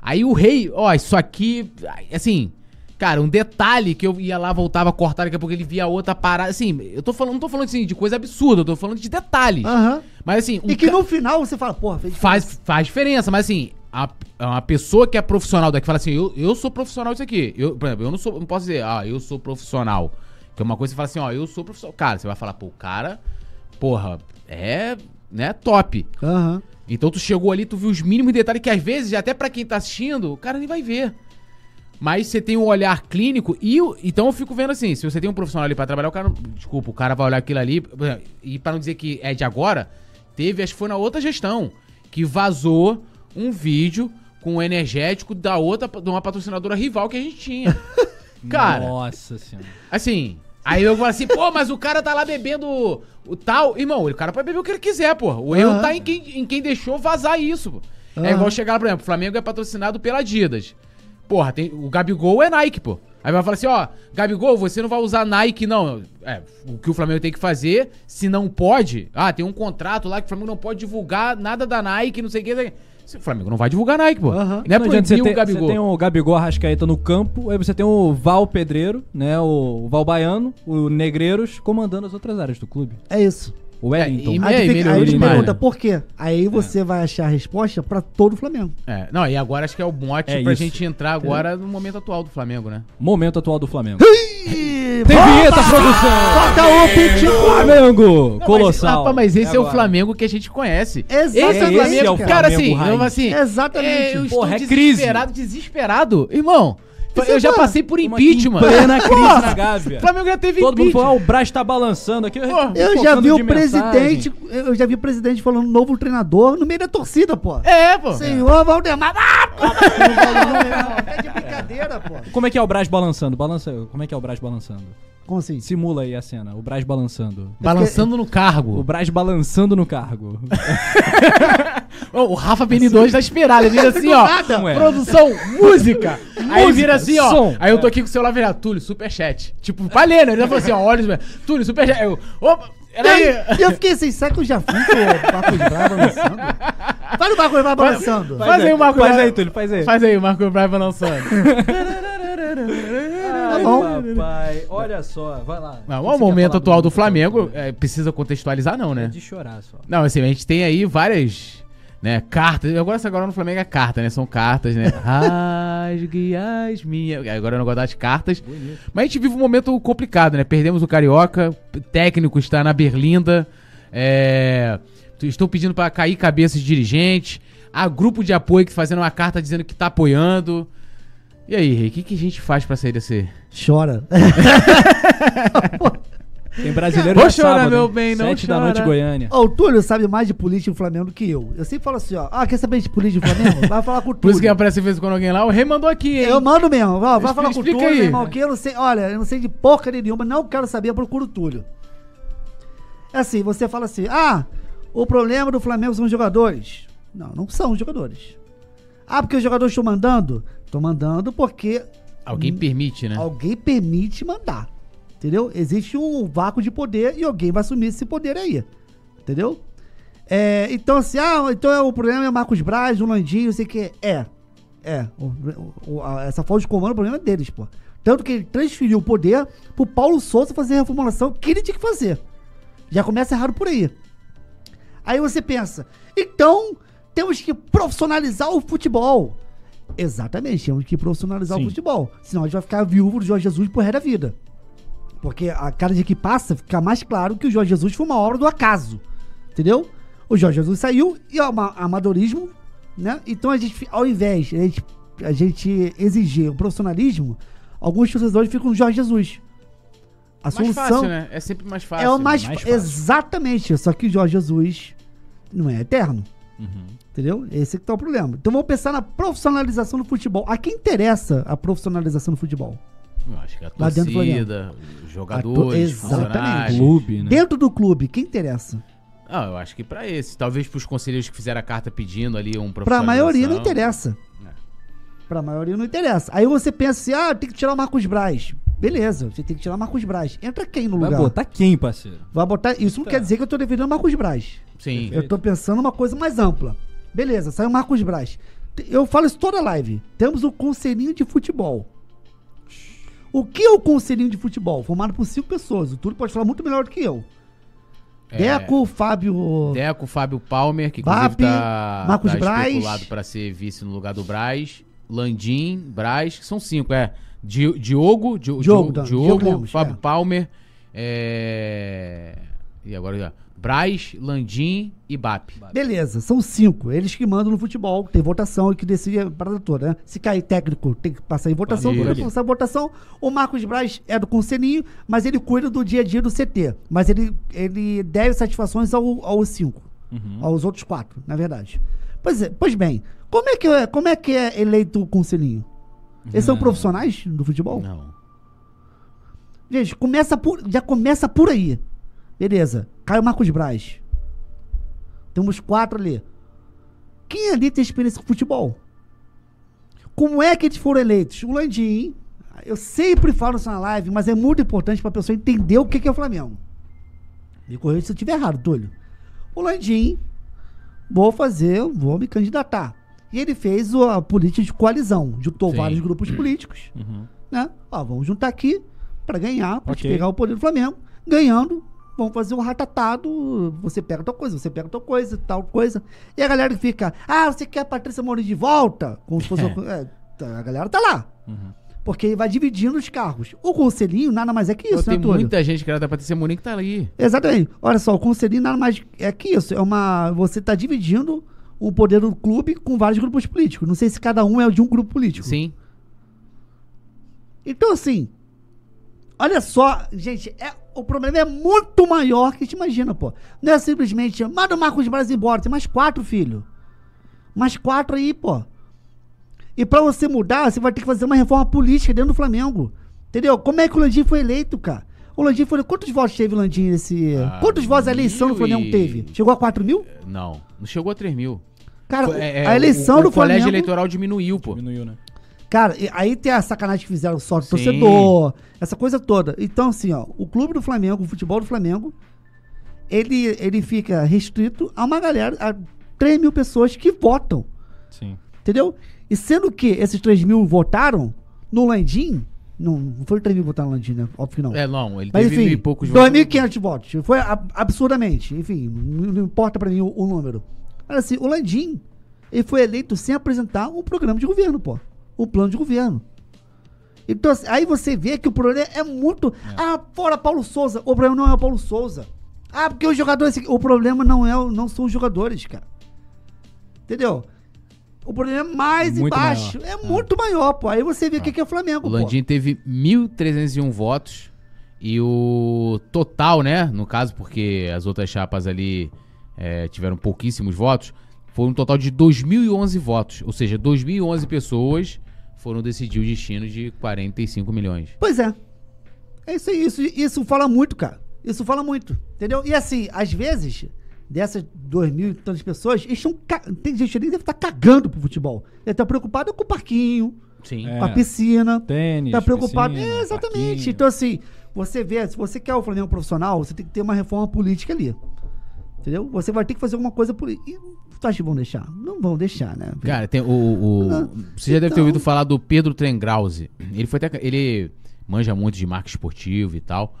Aí o rei, ó, isso aqui. Assim. Cara, um detalhe que eu ia lá, voltava a cortar, daqui a pouco ele via outra parada. Assim, eu tô falando, não tô falando assim, de coisa absurda, eu tô falando de detalhes. Aham. Mas assim, E que ca- no final você fala, porra, fez faz, faz diferença, mas assim, a, uma pessoa que é profissional daqui fala assim, eu, eu sou profissional disso aqui. Eu, por exemplo, eu não sou, não posso dizer, ah, eu sou profissional. Que é uma coisa que você fala assim, ó, eu sou profissional. Cara, você vai falar, pô, o cara, porra, é, né, top. Aham. Então tu chegou ali, tu viu os mínimos detalhes que às vezes, até pra quem tá assistindo, o cara nem vai ver. Mas você tem um olhar clínico e o- então eu fico vendo assim, se você tem um profissional ali pra trabalhar, o cara, não- desculpa, o cara vai olhar aquilo ali e pra não dizer que é de agora, teve, acho que foi na outra gestão, que vazou um vídeo com o energético da outra de uma patrocinadora rival que a gente tinha. [LAUGHS] Cara, Nossa senhora. Assim, aí eu falo assim, pô, mas o cara tá lá bebendo o tal. Irmão, o cara pode beber o que ele quiser, pô. O erro tá em quem, em quem deixou vazar isso, pô. É igual chegar lá, por exemplo, o Flamengo é patrocinado pela Adidas. Porra, tem, o Gabigol é Nike, pô. Aí vai falar assim, ó, Gabigol, você não vai usar Nike, não. É, o que o Flamengo tem que fazer, se não pode, ah, tem um contrato lá que o Flamengo não pode divulgar nada da Nike, não sei o que. O Flamengo não vai divulgar Nike, pô. Aham. Não é Não adianta você ter, o Gabigol. Você tem o Gabigol Arrascaeta no campo, aí você tem o Val Pedreiro, né? O Val Baiano, o Negreiros comandando as outras áreas do clube. É isso. O Wellington. e- Aí, melhorou aí pergunta né? por quê? Aí você vai achar a resposta pra todo o Flamengo. É, não, e agora acho que é o mote É pra isso. gente entrar agora no momento atual do Flamengo, né? Momento atual do Flamengo. Tem vinheta, produção! Bota o pitbull! Flamengo! Não, Colossal. Mas, rapaz, mas esse é, o. Flamengo que a gente conhece. Exatamente, Esse é o Flamengo. É o cara, Flamengo assim, raiz. assim Exatamente. é, eu estou Porra, é crise. desesperado, desesperado. Irmão, eu é já bom. passei por impeachment. Plena crise Porra, na Gávea. O Flamengo já teve Todo mundo impeachment. falou, ah, o Braz tá balançando aqui. Porra. Eu já vi o de mensagem. presidente, eu já vi o presidente falando novo treinador no meio da torcida, pô. É, pô. Senhor Valdemar. Ah, como? É de brincadeira, pô. Como é que é o Braz balançando? Balança, como é que é o Braz balançando? Como assim? Simula aí a cena, o Braz balançando. Balançando no O cargo. Braz balançando no cargo. O [LAUGHS] Rafa Benidorm tá esperado. Ele vira assim, ó. [LAUGHS] nada. Produção, música. [LAUGHS] Aí vira assim, ó. som. Aí eu tô aqui com o celular virado. Túlio, superchat. Tipo, palhando. Ele já falou assim, ó. Olha, Túlio, superchat. Eu, opa, peraí. E eu fiquei assim, será que eu já fui com o Marcos Braz balançando? Faz o Marcos Braz balançando. Faz aí o Marco Faz Braz. aí, Túlio, faz aí. Faz aí o Marco Braz balançando. Bom. papai, olha só, vai lá. Não, o momento atual do Flamengo? Flamengo é, precisa contextualizar, não, É né? de chorar só. Não, assim, a gente tem aí várias, né, cartas. Agora, agora no Flamengo é carta, né? São cartas, né? Rasgue [LAUGHS] as minhas. Agora eu não gosto das cartas. Mas a gente vive um momento complicado, né? Perdemos o Carioca, o técnico está na Berlinda. É... Estão pedindo pra cair cabeças de dirigentes. Há grupo de apoio que fazendo uma carta dizendo que tá apoiando. E aí, Rei, o que, que a gente faz pra sair desse. Chora. [LAUGHS] Tem brasileiro Vou chorar, sábado, meu bem, não Sete da chora. noite, Goiânia. Ó, o Túlio sabe mais de política do Flamengo do que eu. Eu sempre falo assim, ó. Ah, quer saber de política do Flamengo? Vai falar com o Túlio. [LAUGHS] Por isso que aparece vezes quando alguém lá, o Rei mandou aqui, hein? Eu mando mesmo. Vai, vai falar com o Túlio, aí. meu irmão, que eu não sei. Olha, eu não sei de porcaria nenhuma, não quero saber, procura o Túlio. É assim, você fala assim, ah, o problema do Flamengo são os jogadores. Não, não são os jogadores. Ah, porque os jogadores estão mandando? Estão mandando porque Alguém permite, né? alguém permite mandar. Entendeu? Existe um vácuo de poder e alguém vai assumir esse poder aí. Entendeu? É, então, assim, ah, então é, o problema é Marcos Braz, o Landinho, não sei o que. É. É. O- o- a- essa falta de comando, o problema é deles, pô. Tanto que ele transferiu o poder pro Paulo Souza fazer a reformulação que ele tinha que fazer. Já começa errado por aí. Aí você pensa, então temos que profissionalizar o futebol. Exatamente, temos que profissionalizar Sim. o futebol. Senão a gente vai ficar viúvo do Jorge Jesus pro resto da vida. Porque a cada dia que passa, fica mais claro que o Jorge Jesus foi uma obra do acaso. Entendeu? O Jorge Jesus saiu e é ama- amadorismo, né? Então a gente, ao invés de a gente, a gente exigir o profissionalismo, alguns torcedores ficam no Jorge Jesus. A Mais solução fácil, né? É sempre mais fácil. é o mais, mais fácil. exatamente, só que o Jorge Jesus não é eterno. Uhum. Entendeu? Esse que tá o problema. Então vamos pensar na profissionalização do futebol. A quem interessa a profissionalização do futebol? Eu acho que a Lá dentro do torcida, os jogadores, A to- exatamente. Clube, né? Dentro do clube, quem interessa? Ah, eu acho que pra esse. Talvez pros conselheiros que fizeram a carta pedindo ali um Pra maioria não interessa. É. Pra maioria não interessa. Aí você pensa assim, ah, tem que tirar o Marcos Braz. Beleza, você tem que tirar o Marcos Braz. Entra quem no Vai lugar? botar quem, parceiro? Vai botar. Isso não Tá. quer dizer que eu tô defendendo o Marcos Braz. Sim. Eu tô pensando uma coisa mais ampla. Beleza, saiu o Marcos Braz. Eu falo isso toda live. Temos o Conselhinho de Futebol. O que é o Conselhinho de Futebol? Formado por cinco pessoas. O Túlio pode falar muito melhor do que eu. É, Deco, Fábio. Deco, Fábio Palmer, que Bap, tá, Marcos tá Braz. pra ser vice no lugar do Braz. Landim, Braz, que são cinco, é. Di- Diogo, Di- Diogo, Diogo, Diogo, Diogo Lemos, Fábio é. Palmer, é... E agora, já. Braz, Landim e Bap. Beleza, são cinco. Eles que mandam no futebol, tem votação e que decide a parada toda, né? Se cair técnico, tem que passar em votação. Quando passar em votação, o Marcos Braz é do conselhinho, mas ele cuida do dia a dia do CT. Mas ele, ele deve satisfações ao, aos cinco. Uhum. Aos outros quatro, na verdade. Pois, é, pois bem, como é, que é, como é que é eleito o conselhinho? Eles são Não. profissionais do futebol? Não. Gente, começa por, já começa por aí. Beleza. Caio Marcos Braz. Temos quatro ali. Quem ali tem experiência com futebol? Como é que eles foram eleitos? O Landim. Eu sempre falo isso na live, mas é muito importante para a pessoa entender o que que é o Flamengo. Me corrija se eu estiver errado, Túlio. O Landim, vou fazer, vou me candidatar. E ele fez a política de coalizão. Juntou Sim. vários grupos políticos Uhum. né? Ó, vamos juntar aqui pra ganhar, pra te Ok. pegar o poder do Flamengo. Ganhando, vamos fazer um ratatado. Você pega tal coisa, você pega tal coisa, tal coisa. E a galera fica, ah, você quer a Patrícia Mourinho de volta? Como se fosse. é, tá, a galera tá lá. Uhum. Porque vai dividindo os cargos. O conselhinho nada mais é que Pô, isso, tem né, Túlio? muita gente que era da Patrícia Morim que tá ali. Exatamente. Olha só, o conselhinho nada mais é que isso. É uma. Você tá dividindo o poder do clube com vários grupos políticos. Não sei se cada um é de um grupo político. Sim. Então, assim. Olha só, gente, é, o problema é muito maior que a gente imagina, pô. Não é simplesmente, manda o Marcos Braz embora, tem mais quatro, filho. Mais quatro aí, pô. E pra você mudar, você vai ter que fazer uma reforma política dentro do Flamengo. Entendeu? Como é que o Landim foi eleito, cara? O Landim foi. Quantos votos teve o Landim nesse. Ah, quantos votos a eleição do Flamengo e- teve? Chegou a 4 mil? Não. Não chegou a 3 mil. Cara, Foi- é, a eleição o, do o colégio Flamengo. eleitoral diminuiu, pô. Diminuiu, né? Cara, aí tem a sacanagem que fizeram só do torcedor, essa coisa toda. Então, assim, ó, o clube do Flamengo, o futebol do Flamengo, ele, ele fica restrito a uma galera, a 3 mil pessoas que votam, Sim. entendeu? E sendo que esses 3 mil votaram no Landim, não, não foi 3 mil que votaram no Landim, né? Óbvio que não. É, não, ele Mas teve mil enfim, e poucos votos. 2.500 votos. Foi ab- absurdamente. Enfim, não, não importa pra mim o, o número. Mas assim, o Landim, ele foi eleito sem apresentar um programa de governo, pô. Um plano de governo. Então, assim, aí você vê que o problema é muito. Ah, fora Paulo Souza. O problema não é o Paulo Souza. Ah, porque os jogadores. O problema não, é, o- não são os jogadores, cara. Entendeu? O problema é mais Muito embaixo. maior. É muito maior, pô. Aí você vê o que, que é o Flamengo, O pô. Landim teve 1.301 votos. E o total, né? No caso, porque as outras chapas ali é, tiveram pouquíssimos votos, foi um total de 2.011 votos. Ou seja, 2.011 pessoas foram decidir o destino de 45 milhões. Pois é. É isso aí, isso, isso fala muito, cara. Isso fala muito, entendeu? E assim, às vezes, dessas duas mil e tantas pessoas, eles estão. Tem gente ali que deve estar cagando pro futebol. Ele tá preocupado com o parquinho, Sim. É. com a piscina. Tênis. tá preocupado. piscina, é, exatamente. parquinho. Então, assim, você vê, se você quer o Flamengo profissional, você tem que ter uma reforma política ali. Entendeu? Você vai ter que fazer alguma coisa política. Tu acha que vão deixar? Não vão deixar, né? Cara, tem o. o- Ah, você já deve ter então- ouvido falar do Pedro Trengrause. Ele foi até. Ele manja muito de marca esportivo e tal.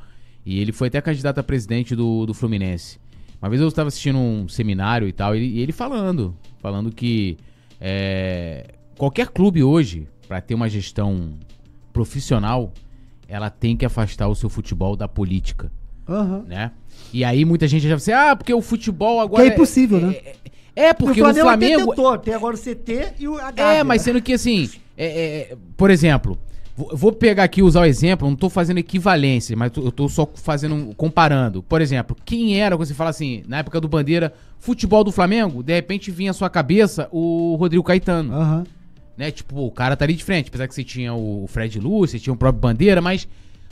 E ele foi até candidato a presidente do, do Fluminense. Uma vez eu estava assistindo um seminário e tal, e ele, ele falando. Falando que é, qualquer clube hoje, para ter uma gestão profissional, ela tem que afastar o seu futebol da política Aham. né? E aí muita gente já vai assim, ah, porque o futebol Que agora. é impossível, né? É, é, porque o Flamengo, até Flamengo. tentou. Tem agora o CT e o H. É, mas sendo que assim, é, é, por exemplo, vou, pegar aqui e usar o exemplo, não tô fazendo equivalência, mas eu tô só fazendo, comparando. Por exemplo, quem era, quando você fala assim, na época do Bandeira, futebol do Flamengo, de repente vinha à sua cabeça o Rodrigo Caetano, Aham. né? Tipo, o cara tá ali de frente, apesar que você tinha o Fred Lúcio, você tinha o próprio Bandeira, mas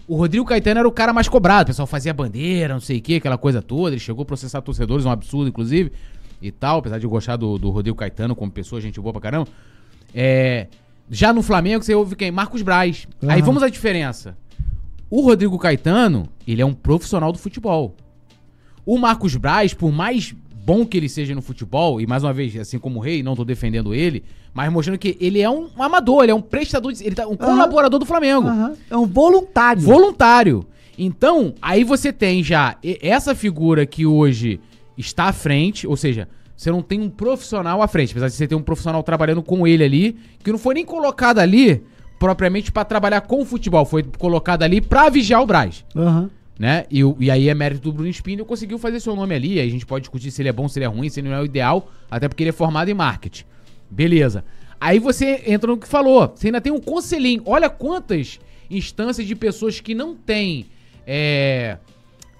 o Rodrigo Caetano era o cara mais cobrado, o pessoal fazia bandeira, não sei o que, aquela coisa toda, ele chegou a processar torcedores, um absurdo, inclusive, e tal, apesar de eu gostar do, do Rodrigo Caetano como pessoa, gente boa pra caramba. É, já no Flamengo, você ouve quem? Marcos Braz. Aí Aham. vamos à diferença. O Rodrigo Caetano, ele é um profissional do futebol. O Marcos Braz, por mais bom que ele seja no futebol, e mais uma vez, assim como o Rei, não tô defendendo ele, mas mostrando que ele é um, amador, ele é um prestador, de, ele tá um colaborador do Flamengo. Aham. É um voluntário. Voluntário. Então, aí você tem já essa figura que hoje está à frente, ou seja, você não tem um profissional à frente, apesar de você ter um profissional trabalhando com ele ali, que não foi nem colocado ali propriamente pra trabalhar com o futebol, foi colocado ali pra vigiar o Braz, Aham. né? E, e aí é mérito do Bruno Spindle, conseguiu fazer seu nome ali, aí a gente pode discutir se ele é bom, se ele é ruim, se ele não é o ideal, até porque ele é formado em marketing. Beleza. Aí você entra no que falou. Você ainda tem um conselhinho. Olha quantas instâncias de pessoas que não têm. É.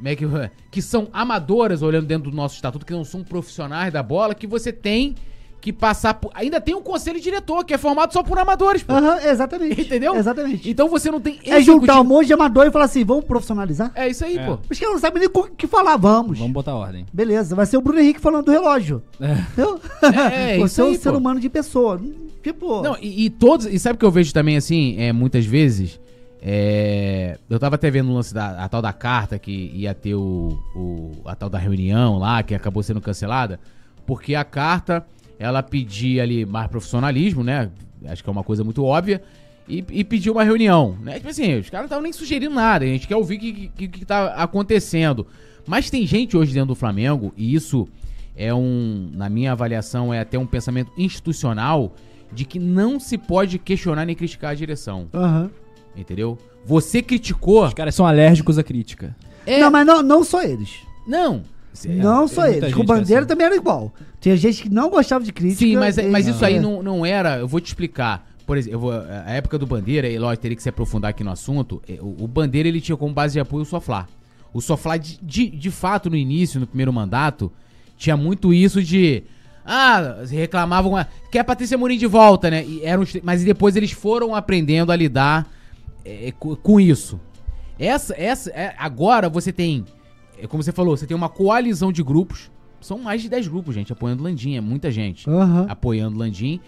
Como é que. Que são amadoras, olhando dentro do nosso estatuto, que não são profissionais da bola, que você tem que passar por. Ainda tem um conselho diretor, que é formado só por amadores, pô. Aham, exatamente. Entendeu? Exatamente. Então você não tem. é juntar um monte de amador e falar assim, vamos profissionalizar? É isso aí, É. pô. Os caras não sabem nem o que falar, vamos. Vamos botar ordem. Beleza, vai ser o Bruno Henrique falando do relógio. É. Entendeu? É, [LAUGHS] Você isso é um aí, ser pô. humano de pessoa. Tipo. Não, e, e todos. E sabe o que eu vejo também, assim, é, muitas vezes? É, eu tava até vendo o lance da tal da carta que ia ter o, o- a tal da reunião lá, que acabou sendo cancelada, porque a carta ela pedia ali mais profissionalismo, né? Acho que é uma coisa muito óbvia. E, e pediu uma reunião, né? Tipo assim, os caras não estavam nem sugerindo nada, a gente quer ouvir o que, que, que tá acontecendo. Mas tem gente hoje dentro do Flamengo, e isso é um, na minha avaliação, é até um pensamento institucional de que não se pode questionar nem criticar a direção. Aham. Entendeu? Você criticou. Os caras são alérgicos à crítica. É, Não, mas não, não só eles. não. não tem só eles. gente O Bandeira assim. também era igual. Tinha gente que não gostava de crítica. Sim, mas, mas e- isso aí é. não, não era. Eu vou te explicar. Por exemplo, eu vou- a época do Bandeira, e lógico, teria que se aprofundar aqui no assunto. é, O, o Bandeira ele tinha como base de apoio o Soflá. O Soflá, de, de, de fato, no início, no primeiro mandato, tinha muito isso de. Ah, reclamavam. ah, Quer a Patrícia Mourinho de volta, né? E eram, mas depois eles foram aprendendo a lidar é, co- com isso. Essa, essa, é, agora você tem, é, como você falou, você tem uma coalizão de grupos. São mais de 10 grupos, gente, apoiando Landim, é muita gente Aham. apoiando Landim.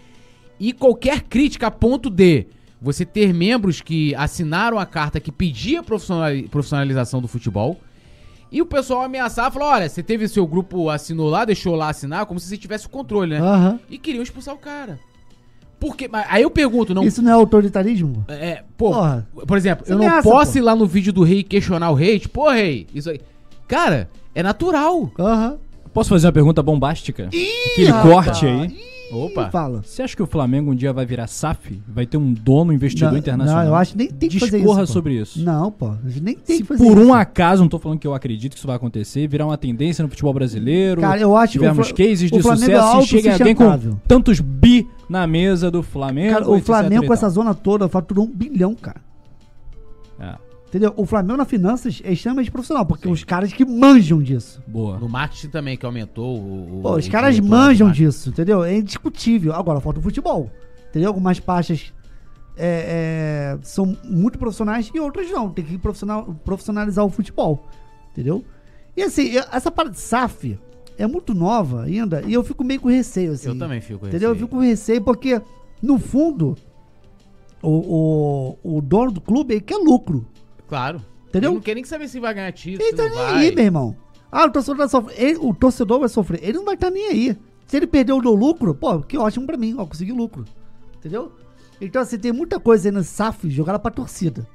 E qualquer crítica a ponto de você ter membros que assinaram a carta que pedia profissionali- profissionalização do futebol. E o pessoal ameaçar, falou: olha, você teve seu grupo, assinou lá, deixou lá assinar, como se você tivesse o controle, né? Aham. E queriam expulsar o cara. Por quê? Mas Aí eu pergunto, não. Isso não é autoritarismo? É, pô, Porra. por exemplo, eu não ameaça, posso pô. ir lá no vídeo do rei questionar o rei, tipo, pô, rei, isso aí. Cara, é natural. Aham. Posso fazer uma pergunta bombástica? Aquele rapaz. corte aí. Opa. Fala. Você acha que o Flamengo um dia vai virar SAF? Vai ter um dono investidor Não, internacional? Não, eu acho que nem tem que fazer isso. Discorra pô. sobre isso. Não, pô. a gente Nem tem Se que fazer por isso. um acaso, não tô falando que eu acredito que isso vai acontecer, virar uma tendência no futebol brasileiro, Cara, eu acho que tivermos Fla- cases o de Flamengo é sucesso e chega alguém com tantos bi na mesa do Flamengo. Cara, o Flamengo com essa zona toda faturou um bilhão, cara. É, Entendeu? O Flamengo na finanças é extremamente profissional, porque os caras que manjam disso. boa. No marketing também, que aumentou o. o- Pô, os o caras manjam disso, entendeu? É indiscutível. Agora, falta o futebol. Entendeu? Algumas pastas é, é, são muito profissionais e outras não. Tem que profissional- profissionalizar o futebol. Entendeu? E assim, eu- essa parte de SAF é muito nova ainda e eu fico meio com receio, assim. Eu também fico com Entendeu? Eu receio. fico com receio porque, no fundo, o, o, o dono do clube ele quer lucro. Claro. Entendeu? Ele não quer nem saber se vai ganhar título. Ele tá nem vai. aí, meu irmão. Ah, o torcedor vai sofrer. Ele- o torcedor vai sofrer. Ele não vai estar nem aí. Se ele perdeu no lucro, pô, que ótimo pra mim. Ó, consegui lucro. Entendeu? Então, assim, tem muita coisa aí no SAF jogada pra torcida.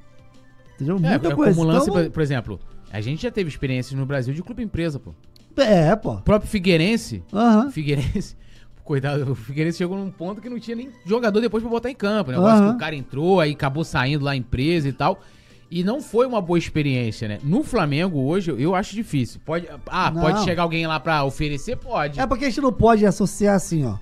Entendeu? É, muita é coisa. como lance, Então, por, exemplo, a gente já teve experiências no Brasil de clube empresa, pô. é, pô. O próprio Figueirense, Aham. Figueirense, [LAUGHS] coitado, o Figueirense chegou num ponto que não tinha nem jogador depois pra botar em campo. O negócio Aham. que o cara entrou, aí acabou saindo lá a empresa e tal. E não foi uma boa experiência, né? No Flamengo hoje, eu acho difícil. Pode, ah, Não. pode chegar alguém lá pra oferecer? Pode. É porque a gente não pode associar assim, ó.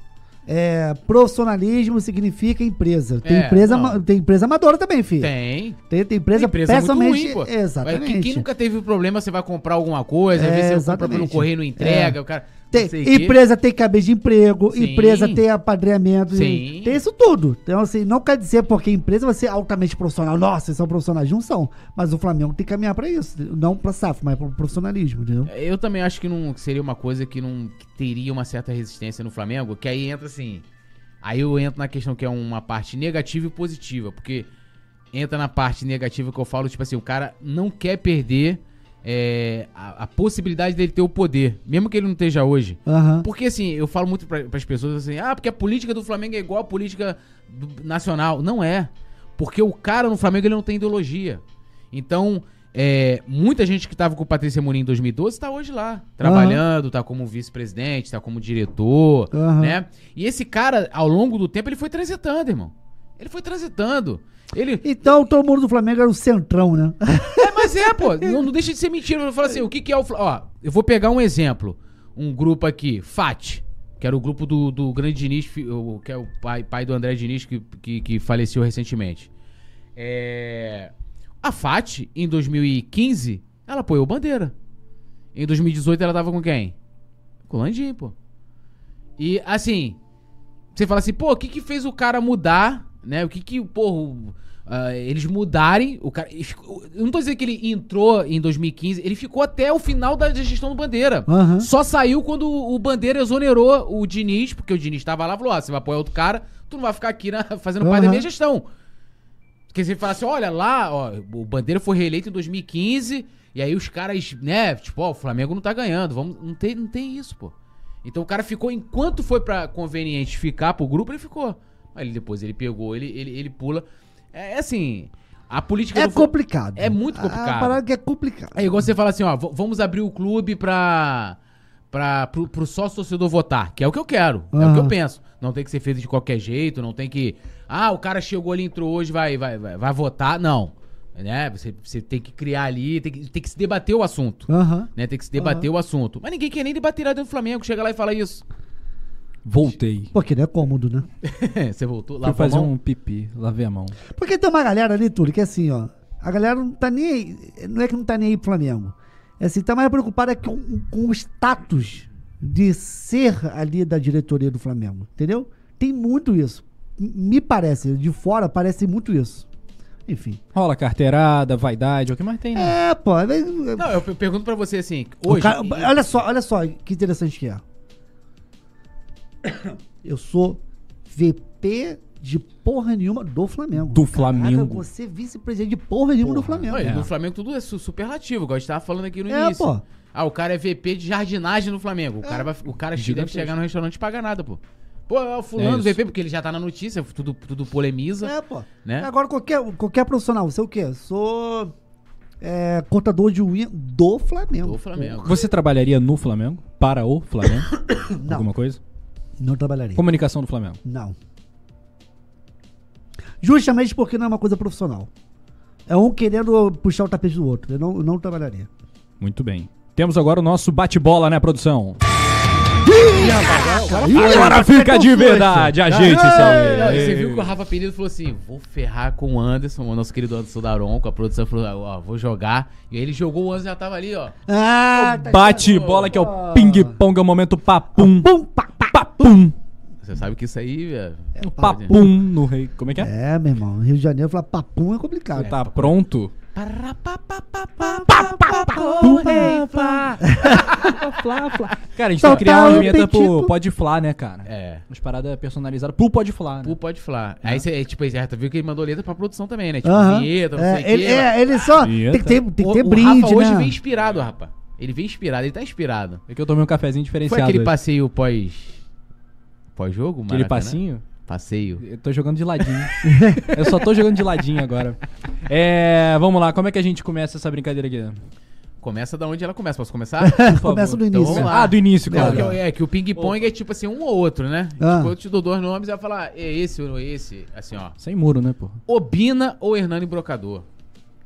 É, profissionalismo significa empresa. Tem, É, empresa, não. tem empresa amadora também, filho. Tem. Tem, tem empresa, empresa é muito pessoalmente. ruim, pô. Exatamente. Quem, quem nunca teve problema, você vai comprar alguma coisa, às É, vezes você compra exatamente. pelo correio não entrega, É. o cara. Tem, empresa tem cabeça de emprego, Sim. empresa tem apadreamento, Sim. tem isso tudo. Então, assim, não quer dizer porque a empresa vai ser altamente profissional. Nossa, são profissionais, não são. Mas o Flamengo tem que caminhar pra isso. Não pra SAF, mas pro profissionalismo, entendeu? Eu também acho que não que seria uma coisa que não que teria uma certa resistência no Flamengo, que aí entra assim. Aí eu entro na questão que é uma parte negativa e positiva, porque entra na parte negativa que eu falo, tipo assim, o cara não quer perder é, a, a possibilidade dele ter o poder, mesmo que ele não esteja hoje. Aham. Porque assim, eu falo muito para as pessoas assim, ah, porque a política do Flamengo é igual a política do- nacional. Não é. Porque o cara no Flamengo ele não tem ideologia. Então, é, muita gente que tava com o Patrícia Mourinho em 2012 tá hoje lá, trabalhando, tá como vice-presidente, tá como diretor, Aham. né? E esse cara, ao longo do tempo, ele foi transitando, irmão. Ele foi transitando. Ele, Então, todo mundo do Flamengo era o centrão, né? é, mas é, pô. Não, não deixa de ser mentira. Eu falo assim, o que, que é o. Ó, eu vou pegar um exemplo. Um grupo aqui, FAT, que era o grupo do, do grande Diniz, que é o pai, pai do André Diniz, que, que, que faleceu recentemente. É, a FAT, em 2015, ela apoiou o Bandeira. Em 2018, ela tava com quem? Com o Landim, pô. E, assim, você fala assim, pô, o que que fez o cara mudar, né? O que que, o- ah, eles mudarem, o cara... ele ficou- Eu não tô dizendo que ele entrou em 2015, ele ficou até o final da gestão do Bandeira. Aham. Só saiu quando o Bandeira exonerou o Diniz, porque o Diniz tava lá e falou, ó, você vai apoiar outro cara, tu não vai ficar aqui na- [LAUGHS] fazendo parte da minha gestão. Porque você fala assim, olha lá, ó, o Bandeira foi reeleito em 2015, e aí os caras, né, tipo, ó, o Flamengo não tá ganhando, vamos, não tem, não tem isso, pô. Então o cara ficou, enquanto foi pra conveniente ficar pro grupo, ele ficou. Aí depois ele pegou, ele, ele, ele pula. É, é assim, a política É do complicado. É muito complicado. A parada que é complicado. é igual você fala assim, ó, vamos abrir o clube pra, pra, pro, pro sócio torcedor votar, que é o que eu quero, é o que eu penso. Não tem que ser feito de qualquer jeito, não tem que. Ah, o cara chegou ali, entrou hoje, vai, vai, vai, vai votar. Não. Né? Você, você tem que criar ali, tem que, tem que se debater o assunto. Aham. Né? Tem que se debater o assunto. Mas ninguém quer nem debater lá dentro do Flamengo. Chega lá e fala isso. Voltei. Porque não é cômodo, né? [LAUGHS] Você voltou lá Fui fazer um pipi, lavei a mão. Porque tem uma galera ali, Túlio, que é assim, ó. A galera não tá nem aí. Não é que não tá nem aí pro Flamengo. É assim, tá mais preocupada com, com o status de ser ali da diretoria do Flamengo. Entendeu? Tem muito isso. Me parece, de fora parece muito isso. Enfim. Rola carteirada, vaidade, é o que mais tem, né? É, pô. é- Não, eu per- pergunto pra você assim, o hoje. cara- olha só, olha só que interessante que é. Eu sou VP de porra nenhuma do Flamengo. Do Flamengo. você é vice-presidente de porra nenhuma do Flamengo. Olha, É. No Flamengo tudo é su- superlativo, igual a gente tava falando aqui no É, início. pô. Ah, o cara é VP de jardinagem no Flamengo. O cara, vai, o cara chega, deve chegar no restaurante e paga nada, pô. Pô, é o fulano É. VP, porque ele já tá na notícia, tudo, tudo polemiza. É, pô. Né? Agora, qualquer, qualquer profissional, você é o quê? Sou é, cortador de unha do Flamengo. Do Flamengo. Você trabalharia no Flamengo? Para o Flamengo? [COUGHS] Não, Alguma coisa? Não trabalharia. Comunicação do Flamengo. Não. Justamente porque não é uma coisa profissional. É um querendo puxar o tapete do outro. Eu não, eu não trabalharia. Muito bem. Temos agora o nosso bate-bola, né, produção? Agora fica de verdade, isso Não, aí. Você viu que o Rafa Penido falou assim: vou ferrar com o Anderson, o nosso querido Anderson Daron, com a produção falou: ó, vou jogar. E aí ele jogou, o Anderson já tava ali, ó. Ah, tá Bate-bola que é o ping-pong, é o momento papum. Pum, pá. Papum. Você sabe que isso aí é. É o Papum no rei. Como é que é? É, meu irmão. Rio de Janeiro, falar papum é complicado. Tá pronto? Cara, a gente tem que criar uma vinheta pro. Pode Flá, né, cara? É. Umas paradas personalizadas pro Pode Flá, né? Pô, pode falar. Aí você, tipo, é, tu viu que ele mandou letra pra produção também, né? Tipo, vinheta, não É, sei o ele, quê. é, ele só Vinheta. tem que ter, tem que ter o brinde, Rafa hoje né? vem inspirado, rapaz. Ele vem inspirado, ele tá inspirado. É que eu tomei um cafezinho Foi diferenciado. aquele hoje. passeio pós. Pós-jogo? Aquele passinho? Passeio. Eu tô jogando de ladinho. [LAUGHS] eu só tô jogando de ladinho agora. É, vamos lá, como é que a gente começa essa brincadeira aqui? Começa da onde ela começa. Posso começar? Começa do Então início. vamos lá. Ah, do início, Não, eu- é que o ping-pong é tipo assim, um ou outro, né? Ah. Tipo, eu te dou dois nomes e vai falar, é esse ou esse, assim, ó. Sem muro, né, pô? Obina ou Hernani Brocador?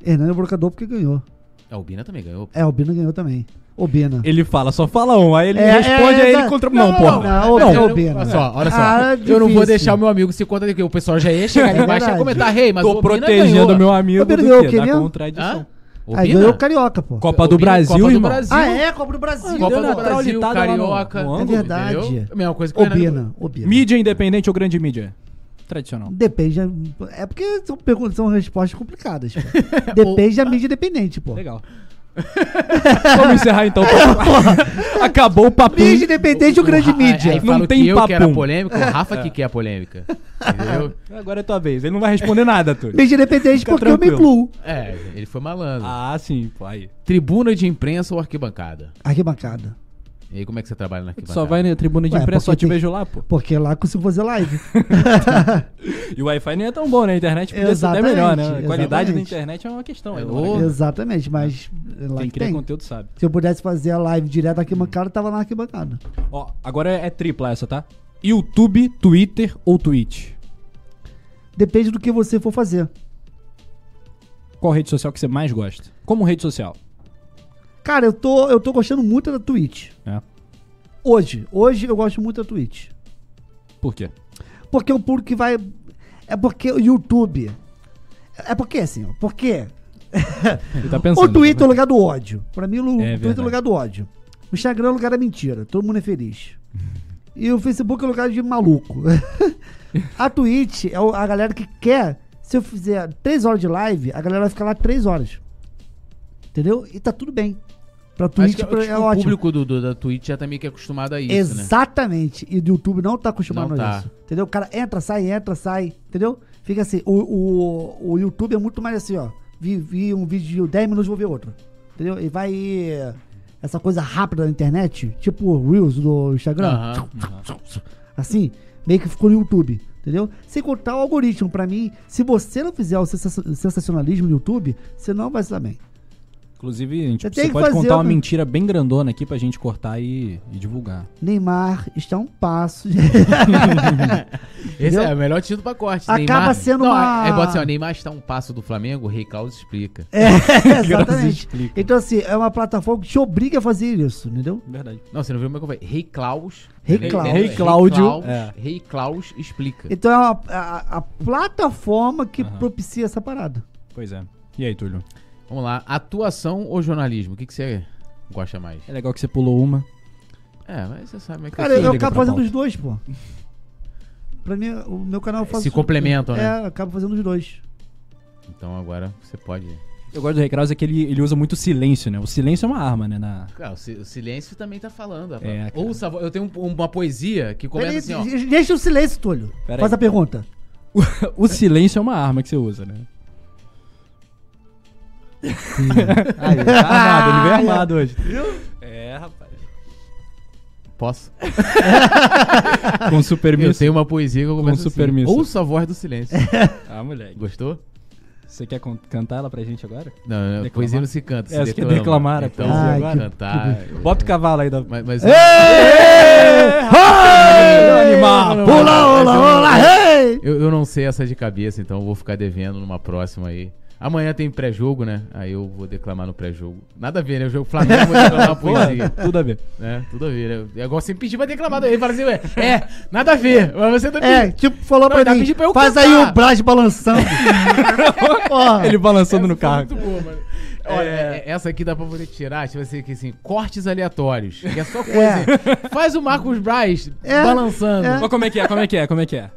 Hernani é brocador porque ganhou. A Obina também ganhou. É, o Bina ganhou também. O Bina. Ele fala, só fala um, aí ele É, responde, é, aí tá. ele contra... Não, Não, porra. não, Não, é o não-. Olha só, olha só. Ah, eu não vou deixar o meu amigo se conta que o pessoal já ia chegar ali É embaixo e ia comentar, rei, mas o Tô Obina protegendo ganhou. meu amigo Pedro, do ganhou o Da contradição. Hã? Aí Obina? ganhou o Carioca, pô. Copa do Obina- Brasil, Copa do irmão. Brasil. Ah, é? Copa do Brasil. Copa Deu do uma Brasil, traulitada lá no- Carioca. no É verdade. entendeu? A mesma coisa que o O Hernani- Bina. O Bina. Mídia independente ou grande mídia? Tradicional. Depende. É porque são, perguntas, são respostas complicadas. pô. [LAUGHS] Depende da mídia independente, pô. Legal. [LAUGHS] Vamos encerrar então. [LAUGHS] Acabou o papo. Mídia independente ou grande Ra- mídia? Aí, aí Não fala tem que eu que era papum. polêmica, o Rafa que quer a polêmica. Entendeu? [LAUGHS] Agora é tua vez. Ele não vai responder nada, Túlio. Mídia independente Fica porque eu me tranquilo. incluo. É, ele foi malandro. Ah, sim, pô. Aí. Tribuna de imprensa ou arquibancada? Arquibancada. E aí, como é que você trabalha na arquibancada? Só vai na tribuna de Ué, imprensa, só te tem- vejo lá, pô. Porque lá eu consigo fazer live. [LAUGHS] E o Wi-Fi nem é tão bom, né? A internet podia ser até melhor, né? A qualidade da internet é uma questão. É, É. Exatamente, mas lá Quem que cria tem. conteúdo sabe. Se eu pudesse fazer a live direto da arquibancada, eu tava na arquibancada. Ó, agora é, é tripla essa, tá? YouTube, Twitter ou Twitch? Depende do que você for fazer. Qual rede social que você mais gosta? Como rede social? Cara, eu tô, eu tô gostando muito da Twitch. É. Hoje. Hoje eu gosto muito da Twitch. Por quê? Porque o público que vai. É porque o YouTube. É porque assim, ó. Porque. [LAUGHS] Tá [LAUGHS] pensando. o Twitter é o lugar do ódio. Pra mim, o Twitter é o lugar do ódio. O Instagram é o lugar da mentira. Todo mundo é feliz. [LAUGHS] E o Facebook é o lugar de maluco. a Twitch é a galera que quer. Se eu fizer 3 horas de live, a galera vai ficar lá 3 horas. Entendeu? E tá tudo bem. Pra Acho Twitch que, pra- acho que é o ótimo. público do, do- da Twitch já tá meio que acostumado a isso, né? Exatamente. E do YouTube não tá acostumado Não a tá. isso. Entendeu? O cara entra, sai, entra, sai. Entendeu? Fica assim. O, o, o YouTube é muito mais assim, ó. Vi, vi um vídeo de 10 minutos, vou ver outro. Entendeu? E vai. Essa coisa rápida da internet, tipo o Reels do Instagram. Aham, Assim, meio que ficou no YouTube. Entendeu? Sem contar o algoritmo. Pra mim, se você não fizer o sensa- sensacionalismo no YouTube, você não vai se dar bem. Inclusive, a gente, Você pode contar uma uma- mentira bem grandona aqui pra gente cortar e, e divulgar. Neymar está um passo. de- [LAUGHS] Esse Entendeu? é o melhor título pra corte. Acaba sendo não, uma- É, bota assim, ó, Neymar está um passo do Flamengo, o Rei Claus explica. É, [LAUGHS] exatamente. explica. Então, assim, é uma plataforma que te obriga a fazer isso, entendeu? Verdade. Não, você não viu como é que eu falei? Rei Klaus. Rei Rei- Klaus. Rei Cláudio, é. Rei Klaus explica. Então é uma- a, a plataforma que Aham. propicia essa parada. Pois é. E aí, Túlio? Vamos lá. Atuação ou jornalismo? O que, que você gosta mais? É legal que você pulou uma. É, mas você sabe como é que Cara, eu eu, acabo fazendo pauta. os dois, pô. Pra mim, o meu canal faz Se complementam, né? É, eu acabo fazendo os dois. Então agora você pode. Eu gosto do Rei Krause é que ele, ele usa muito silêncio, né? O silêncio é uma arma, né? Na... Cara, o, si- o silêncio também tá falando. É. Ouça, eu tenho um- uma poesia que começa Peraí, assim, ó. Deixa o silêncio, Túlio. Pera Faz aí. a pergunta. [LAUGHS] o silêncio é uma arma que você usa, né? Aí, ele tá armado, ele veio armado hoje. É, rapaz. Posso? [LAUGHS] Com super Eu tenho uma poesia que eu começo super assim. Ouça a voz do silêncio. Ah, moleque. Gostou? Você quer cantar ela pra gente agora? Não, não, Declamar? poesia não se canta, se É, você quer declama. declamar a então, poesia Ai, agora? cantar. Bota o cavalo aí da. Mas, mas animal! Não, Pula, mas ola, eu- eu, eu não sei essa de cabeça, então eu vou ficar devendo numa próxima aí. Amanhã tem pré-jogo, né? Aí eu vou declamar no pré-jogo. Nada a ver, né? O jogo Flamengo eu vou declamar uma [LAUGHS] poesia. Tudo a ver. né? Tudo a ver, né? É igual você pedir pra declamar. Ele fala assim, ué, é, nada a ver. Mas você tá É, tipo, falou Não, pra ainda mim, pra eu faz cantar. aí o Braz balançando. [LAUGHS] Ele balançando no Essa foi carro. Muito boa, mano. Olha, é- essa aqui dá pra poder tirar, tipo assim, que assim, cortes aleatórios. Que é só coisa. É. Faz o Marcos Braz É, balançando. é. Mas como é que é? Como é que é? Como é que é?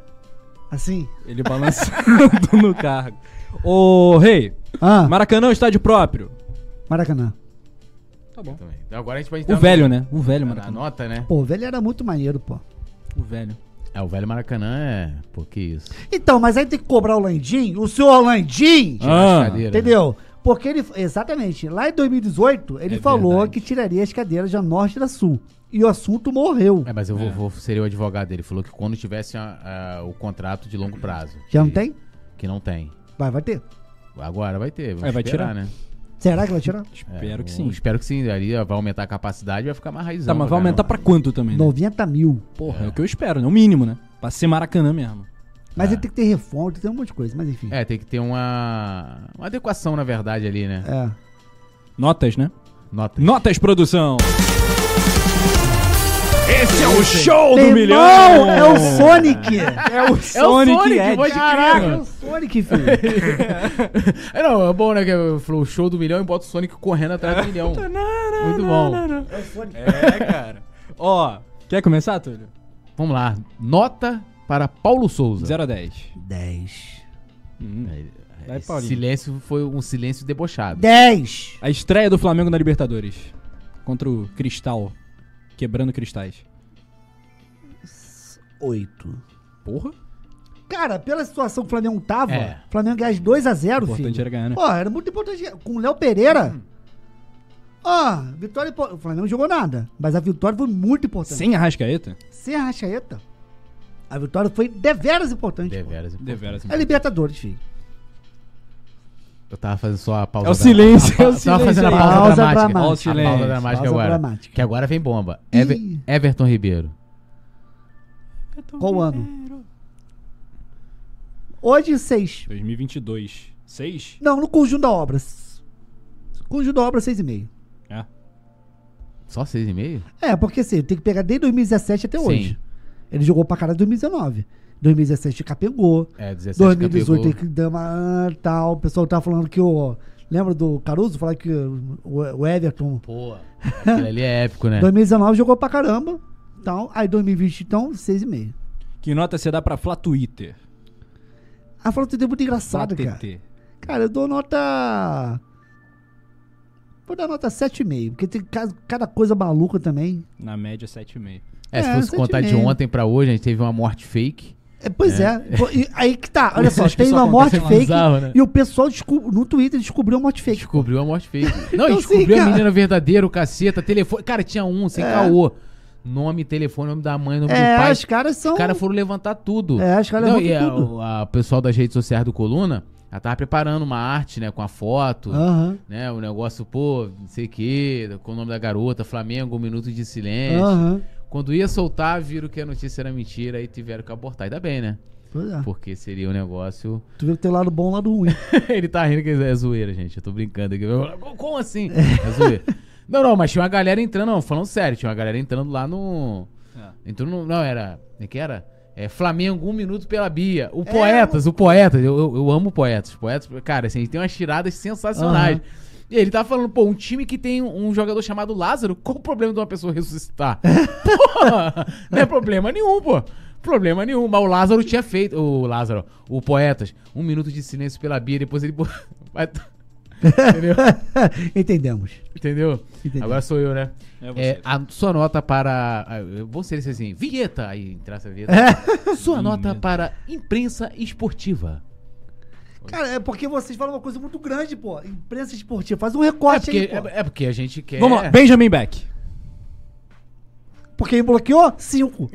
Assim. Ele balançando [LAUGHS] no carro. Ô, Rei, Ah, Maracanã é um estádio próprio. Maracanã. Tá bom. Também. Então agora a gente pode O entrar velho, né? O velho no- na Maracanã. nota, né? Pô, o velho era muito maneiro, pô. O velho. É, o velho Maracanã é. Pô, que isso. Então, mas aí tem que cobrar o Landim, o senhor Landim, Ah, As cadeiras, né? entendeu? Porque ele, exatamente, lá em 2018, ele É falou verdade. que tiraria as cadeiras da norte e da sul. E o assunto morreu. É, mas eu vou, É. vou seria o advogado dele. Falou que quando tivesse a- a- o contrato de longo prazo. Já não que- tem? Que não tem. Vai, vai ter. Agora vai ter. Vamos É, vai esperar, tirar? né? Será que vai tirar? [LAUGHS] Espero É, que sim. Espero que sim. Ali vai aumentar a capacidade e vai ficar mais raizão. Tá, mas vai aumentar pra caramba. quanto também? Né? 90 mil. Porra, é. o que eu espero, né? O mínimo, né? Pra ser Maracanã mesmo. Mas É. ele tem que ter reforma, tem que ter um monte de coisa, mas enfim. É, tem que ter uma, uma adequação, na verdade, ali, né? É. Notas, né? Nota. Notas, produção! Esse é o show Meu do milhão! irmão, é o Sonic! É o Sonic, Ed. pode crer, Caraca, é o Sonic, filho. É, não, é bom, né? Que o show do milhão e bota o Sonic correndo atrás do milhão. [LAUGHS] Muito bom. É o Sonic. É, cara. Ó, quer começar, Túlio? Vamos lá. Nota para Paulo Souza. 0 a 10. 10. Hum. É, Vai, Paulinho. silêncio foi um silêncio debochado. 10. A estreia do Flamengo na Libertadores. Contra o Cristal. Quebrando cristais. 8. Porra. Cara, pela situação que o Flamengo tava, É. o Flamengo ganhar de 2x0, Importante filho. era ganhar, né? Pô, era muito importante. Com o Léo Pereira. Ó, vitória. impo- O Flamengo não jogou nada. Mas a vitória foi muito importante. Sem Arrascaeta? Sem a Rascaeta. A vitória foi deveras importante. pô. Deveras. Deveras. É Libertadores, filho. Eu tava fazendo só a pausa. É o silêncio, a, é o Tava silêncio fazendo a pausa, Pausa dramática. dramática. Ó o A silêncio. pausa dramática Pausa agora. dramática. Que agora vem bomba. Ever- Ih. Everton Ribeiro. Qual ano? Hoje, 6. 2022. 6? Não, no conjunto da obra. Conjunto da obra, 6,5. É. Só seis e meio? É, porque assim, tem que pegar desde 2017 até Sim. hoje. Ele jogou pra caralho em 2019. 2017 capengou. É, 17 2018 capegou. tem que dar uma tal. O pessoal tá falando que o. Lembra do Caruso? Falar que o, Everton. Pô, ali é épico, né? 2019 jogou pra caramba. Então, aí 2020, então, 6,5. Que nota você dá pra Flá Twitter? A foto é muito engraçada, Flá cara. Cara, eu dou nota. Vou dar nota 7,5. Porque tem ca- cada coisa maluca também. Na média, 7,5. É, se É, fosse contar de ontem pra hoje, a gente teve uma morte fake. É, pois é. E aí que tá, olha só, tem uma morte fake bizarro, né? e o pessoal no Twitter descobriu a morte fake. Descobriu a morte fake. [LAUGHS] Não, Então, e descobriu a menina verdadeira, o caceta, telefone. Cara, tinha um, sem É. caô. Nome, telefone, nome da mãe, nome É, do pai. os caras são. Os caras foram levantar tudo. É, os caras e a- tudo. o a pessoal das redes sociais do Coluna Ela tava preparando uma arte, né, com a foto, né, o negócio, pô, não sei o quê, com o nome da garota, Flamengo, um minuto de silêncio. Aham. Quando ia soltar, viram que a notícia era mentira e tiveram que abortar. Ainda bem, né? Pois é. Porque seria um negócio. Tu viu que tem lado bom e lado ruim. [LAUGHS] Ele tá rindo que é zoeira, gente. Eu tô brincando aqui. Eu- Como assim? É zoeira. [LAUGHS] Não, não, mas tinha uma galera entrando, não, falando sério, tinha uma galera entrando lá no. Entrou no. Não, era. O que era? É Flamengo, um minuto pela Bia. O Poetas, o Poetas, eu, eu, eu amo Poetas. Poetas, cara, assim, tem umas tiradas sensacionais. Aham. E ele tá falando, pô, um time que tem um jogador chamado Lázaro, qual o problema de uma pessoa ressuscitar? [LAUGHS] Porra, não é problema nenhum, pô. Problema nenhum. Mas o Lázaro tinha feito. O Lázaro, o Poetas, um minuto de silêncio pela Bia, depois ele. [LAUGHS] vai- [LAUGHS] Entendeu? Entendemos. Entendeu? Entendi. Agora sou eu, né? É você. É, a sua nota para. Eu vou ser esse assim. Vinheta! Aí entrasse a vinheta. Sua nota para imprensa esportiva. Cara, é porque vocês falam uma coisa muito grande, pô. Imprensa esportiva. Faz um É recorte porque, aí, pô. é, é porque a gente quer. Vamos lá, Benjamin Beck. Porque ele bloqueou? Cinco.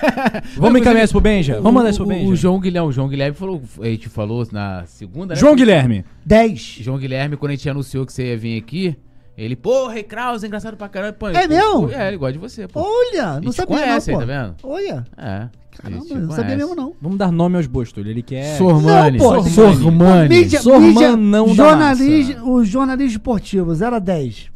[LAUGHS] Vamos encaminhar isso pro Benja? Vamos mandar isso pro Benja? O João Guilherme, o João Guilherme falou, a gente falou na segunda, né? João Guilherme. Dez. João Guilherme, quando a gente anunciou que você ia vir aqui, ele, pô, Rei Kraus, engraçado pra caralho. Pô, É mesmo? É, ele gosta de você, pô. Olha, não sabia conhece não, aí, pô. tá vendo? Olha. É. Caramba, não sabia conhece. mesmo não. Vamos dar nome aos bois, Túlio. Ele quer... Sormani. Não, pô, Sormani. Mídia, Sorman mídia, não da jornalismo, o jornalismo esportivo, 0 a 10.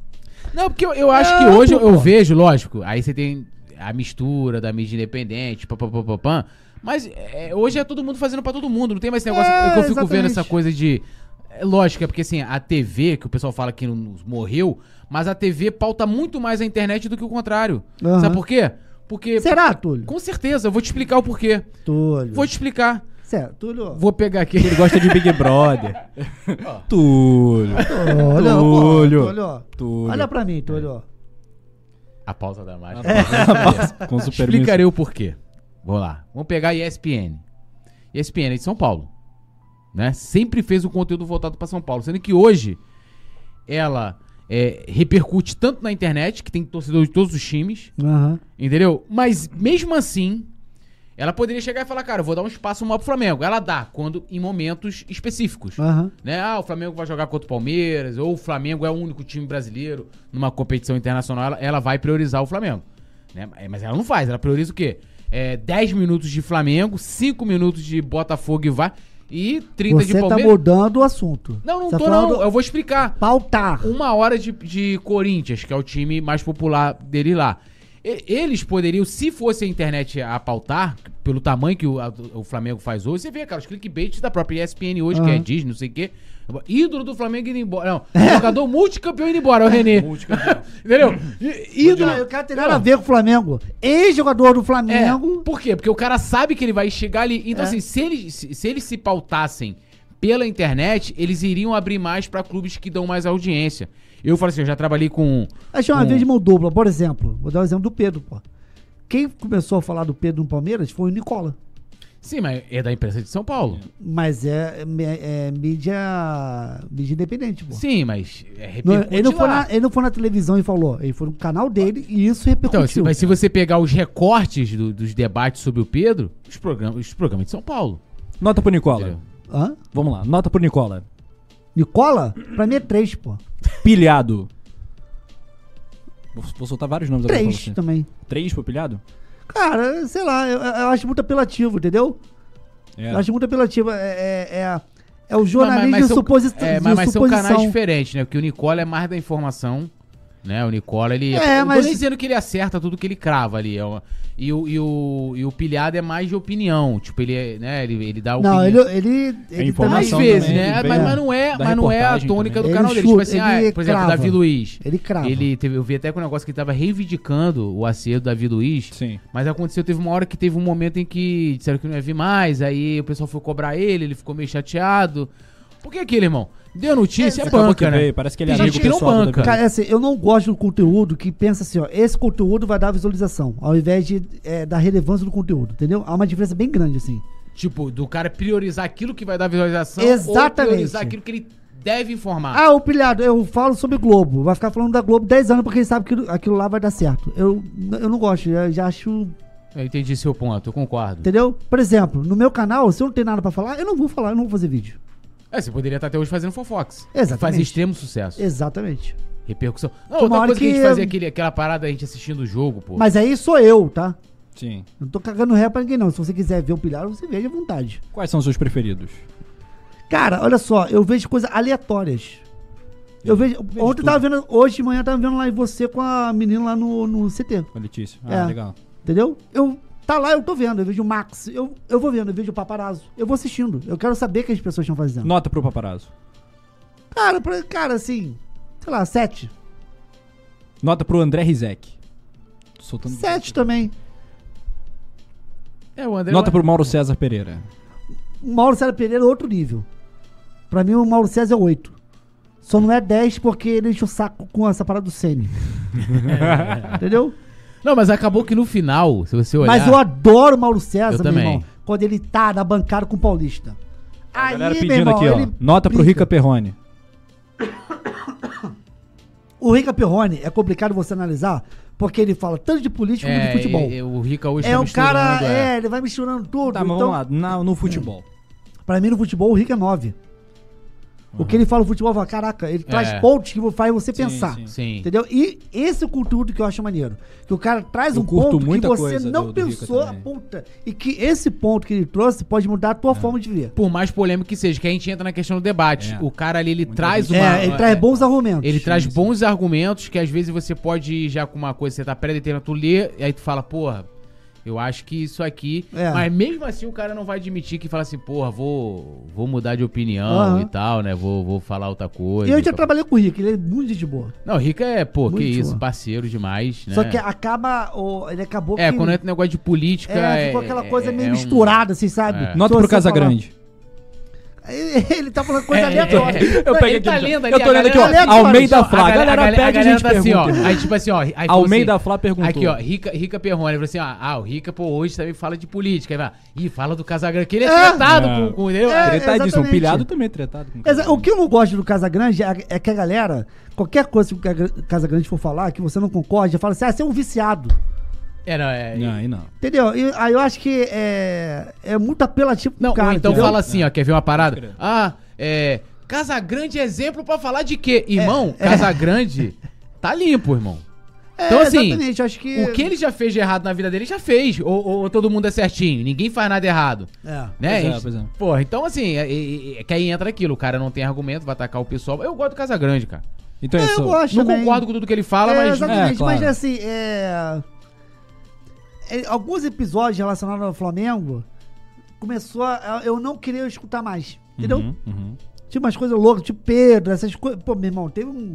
Não, porque eu, eu acho É, que hoje eu, eu vejo, lógico, aí você tem a mistura da mídia independente, papapá, mas é, hoje é todo mundo fazendo pra todo mundo, não tem mais esse negócio É, que eu fico vendo exatamente. essa coisa de... É lógico, é porque assim, a TV, que o pessoal fala que não morreu, mas a TV pauta muito mais a internet do que o contrário. Aham. Sabe por quê? Porque... Será, Túlio? Com certeza, eu vou te explicar o porquê. Túlio. Vou te explicar. Certo, Túlio. Vou pegar aqui. Ele gosta de Big Brother. [LAUGHS] [LAUGHS] Túlio. Túlio. Túlio. Túlio. Olha pra mim, Túlio. A pausa da mágica. [LAUGHS] Com super Explicarei o porquê. Vamos lá. Vamos pegar a ESPN. ESPN é de São Paulo. Né? Sempre fez o conteúdo voltado para São Paulo. Sendo que hoje ela é, repercute tanto na internet, que tem torcedor de todos os times, Aham. entendeu? Mas mesmo assim, ela poderia chegar e falar, cara, eu vou dar um espaço maior pro Flamengo. Ela dá, quando em momentos específicos. Aham. Né? Ah, o Flamengo vai jogar contra o Palmeiras, ou o Flamengo é o único time brasileiro numa competição internacional, ela, ela vai priorizar o Flamengo. Né? É, Mas ela não faz, ela prioriza o quê? É, 10 minutos de Flamengo, 5 minutos de Botafogo e vai, e 30 de Você tá Palmeiras. mudando o assunto. não, não Você tô tá não, eu vou explicar. Pautar. Uma hora de, de Corinthians, que é o time mais popular dele lá. Eles poderiam, se fosse a internet a pautar, pelo tamanho que o, a- o Flamengo faz hoje, você vê, cara, os clickbaits da própria ESPN hoje, que é. Disney, não sei o quê. Ídolo do Flamengo indo embora. Não, [LAUGHS] jogador multicampeão indo embora, é o [LAUGHS] Renê. [LAUGHS] Entendeu? I- Ídolo. Eu quero ter nada a ver com o Flamengo. Ex-jogador do É, Flamengo. por quê? Porque o cara sabe que ele vai chegar ali. Então, É. assim, se eles, se, se eles se pautassem pela internet, eles iriam abrir mais pra clubes que dão mais audiência. Eu falo assim, eu já trabalhei com. Achei uma com- vez de mão dupla. Por exemplo, vou dar o exemplo do Pedro, pô. Quem começou a falar do Pedro no Palmeiras foi o Nicola. Sim, mas é da imprensa de São Paulo. Mas é, é, é mídia, mídia independente, pô. Sim, mas é Não, ele, não foi na, ele não foi na televisão e falou. Ele foi no canal dele e isso Então, repercutiu. se, mas se você pegar os recortes do- dos debates sobre o Pedro, os programas, os programas de São Paulo. Nota pro Nicola. Entendeu? Hã? Vamos lá, nota pro Nicola. Nicola? Pra mim é três, pô. Pilhado. Vou, vou soltar vários nomes agora pra Três você. também. Três pro pilhado? Cara, sei lá, eu, eu acho muito apelativo, entendeu? É. Eu acho muito apelativo. É, é, é, é o jornalismo Mas- mas de são- suposi É, de mas, mas são canais diferentes, né? Porque o Nicola é mais da informação, né? O Nicola, ele... É, mas- Não tô nem dizendo que ele acerta tudo que ele crava ali. é uma- e, o, e, o, e o Pilhado é mais de opinião. Tipo, ele é, né? Ele, ele dá Não, opinião. ele, ele, ele Às também- vezes, também, né? ele Mas, mas não é, mas não é a tônica também. do Ele canal dele. chuta, Tipo assim, ele ah, por exemplo, o. Davi Luiz. Ele crava. Ele teve, eu vi até com um negócio que ele tava reivindicando o acerto do Davi Luiz. Sim. Mas aconteceu, teve uma hora que teve um momento em que disseram que não ia vir mais, aí o pessoal foi cobrar ele, ele ficou meio chateado. Por que aquele, irmão? Deu notícia, é, Acabou banca, que né? veio, parece que ele é Tem amigo gente que não banca. Cara, é assim, eu não gosto do conteúdo que pensa assim, ó, esse conteúdo vai dar visualização, ao invés de é, dar relevância do conteúdo, entendeu? Há uma diferença bem grande, assim. Tipo, do cara priorizar aquilo que vai dar visualização Exatamente. ou priorizar aquilo que ele deve informar. Ah, o pilhado, eu falo sobre Globo, vai ficar falando da Globo 10 anos porque ele sabe que aquilo, aquilo lá vai dar certo. Eu, eu não gosto, eu já acho, Eu entendi seu ponto, eu concordo. entendeu? Por exemplo, no meu canal, se eu não tenho nada pra falar, eu não vou falar, eu não vou fazer vídeo. É, você poderia estar até hoje fazendo Fofox. Exatamente. Fazia extremo sucesso. Exatamente. Repercussão. Não, Uma outra coisa que, a gente que- fazia aquele, aquela parada, a gente assistindo o jogo, pô. Mas aí sou eu, tá? Sim. Não tô cagando ré pra ninguém, não. Se você quiser ver o pilhar, você veja à vontade. Quais são os seus preferidos? Cara, olha só, eu vejo coisas aleatórias. Eu vejo. vejo ontem eu tudo. tava vendo. Hoje de manhã eu tava vendo lá você com a menina lá no, no CT. Com a Letícia. Ah, É. legal. Entendeu? Eu. Tá lá, eu tô vendo. Eu vejo o Max. Eu, eu vou vendo, eu vejo o paparazzo. Eu vou assistindo. Eu quero saber o que as pessoas estão fazendo. Nota pro paparazzo. Cara, pra- cara, assim. Sei lá, sete. Nota pro André Rizek. Tô Soltando Sete também. É, o André. Nota pro Mauro César Pereira. O Mauro César Pereira é outro nível. Pra mim, o Mauro César é oito. Só não é 10 porque ele enche o saco com essa parada do Sene. [LAUGHS] Entendeu? Não, mas acabou que no final, se você olhar. Mas eu adoro o Mauro César, Eu meu também. irmão. Quando ele tá na bancada com o Paulista. A Aí, galera meu pedindo irmão, aqui, ó. Nota pro brinca. Rica Perrone. O Rica Perrone é complicado você analisar, porque ele fala tanto de política como de É, futebol. e- e o Rica hoje É tá um cara, misturando, é, ele vai misturando tudo. Tá, mas então, vamos lá. Na- no futebol. pra mim, no futebol, o Rica é 9. O que ele fala no futebol, eu falo, caraca, ele traz É. pontos que faz você Sim, pensar. sim. Sim. Entendeu? E esse é o conteúdo que eu acho maneiro. Que o cara traz Eu um ponto que você não do- do pensou a também. puta. E que esse ponto que ele trouxe pode mudar a tua forma de ver. Por mais polêmico que seja, que a gente entra na questão do debate. É. O cara ali, ele Muita traz gente- uma. é, ele traz bons argumentos. Ele traz bons argumentos que às vezes você pode ir já com uma coisa, você tá pré-determinado, tu lê, e aí tu fala, porra, eu acho que isso aqui. É. Mas mesmo assim o cara não vai admitir que fala assim, porra, vou, vou mudar de opinião Aham. e tal, né? Vou, vou falar outra coisa. E eu já tal. trabalhei com o Rick, ele é muito de boa. Não, Rica é, pô, Muito que isso, boa. parceiro demais, né? Só que acaba. o- ele acabou É, que. quando entra negócio de política. é, ficou aquela coisa é- meio é um- misturada, assim, sabe? É. Nota pro Casa falar- Grande. [LAUGHS] Ele, tá falando coisa É, aleatória. é, é. Eu peguei ele tá aqui, lendo eu tô a lendo aqui, ó. galera- Almeida Flá. A galera pede, a gente tá assim, ó. pergunta. Aí, tipo assim, ó. Aí Almeida assim, Flá perguntou. Aqui, ó, Rica, Rica Perrone. Falou assim, ó. Ah, o Rica, pô, hoje também fala de política. Aí vai, ih, fala do Casagrande. Que ele é, É. tratado É. com, com ele. É, Tretadíssimo. O pilhado também é tretado. com Exa- O que eu não gosto do Casagrande é, é que a galera, qualquer coisa que o Casagrande for falar, que você não concorde, fala assim, ah, você é um viciado. É, não, é. Não, aí não. Entendeu? E aí eu acho que é, é muito apelativo pro Não, cara. ou então entendeu? fala assim, ó, quer ver uma parada? Ah, é. Casagrande é exemplo pra falar de quê? Irmão, Casagrande tá limpo, irmão. É, então, assim, exatamente, eu acho que... O que ele já fez de errado na vida dele, já fez. Ou, ou todo mundo é certinho. Ninguém faz nada errado. É. Né? Pois é, Gente, pois é. Porra, então assim, é, é- é que aí entra aquilo. O cara não tem argumento, vai atacar o pessoal. Eu gosto do Casagrande, cara. Então é É, eu isso. gosto Não também. concordo com tudo que ele fala, é, mas. Exatamente, É, claro. mas assim, é... é, Alguns episódios relacionados ao Flamengo começou a eu não queria escutar mais. Entendeu? Uhum, uhum. Tinha umas coisas loucas, tipo Pedro, essas coisas. Pô, meu irmão, teve um.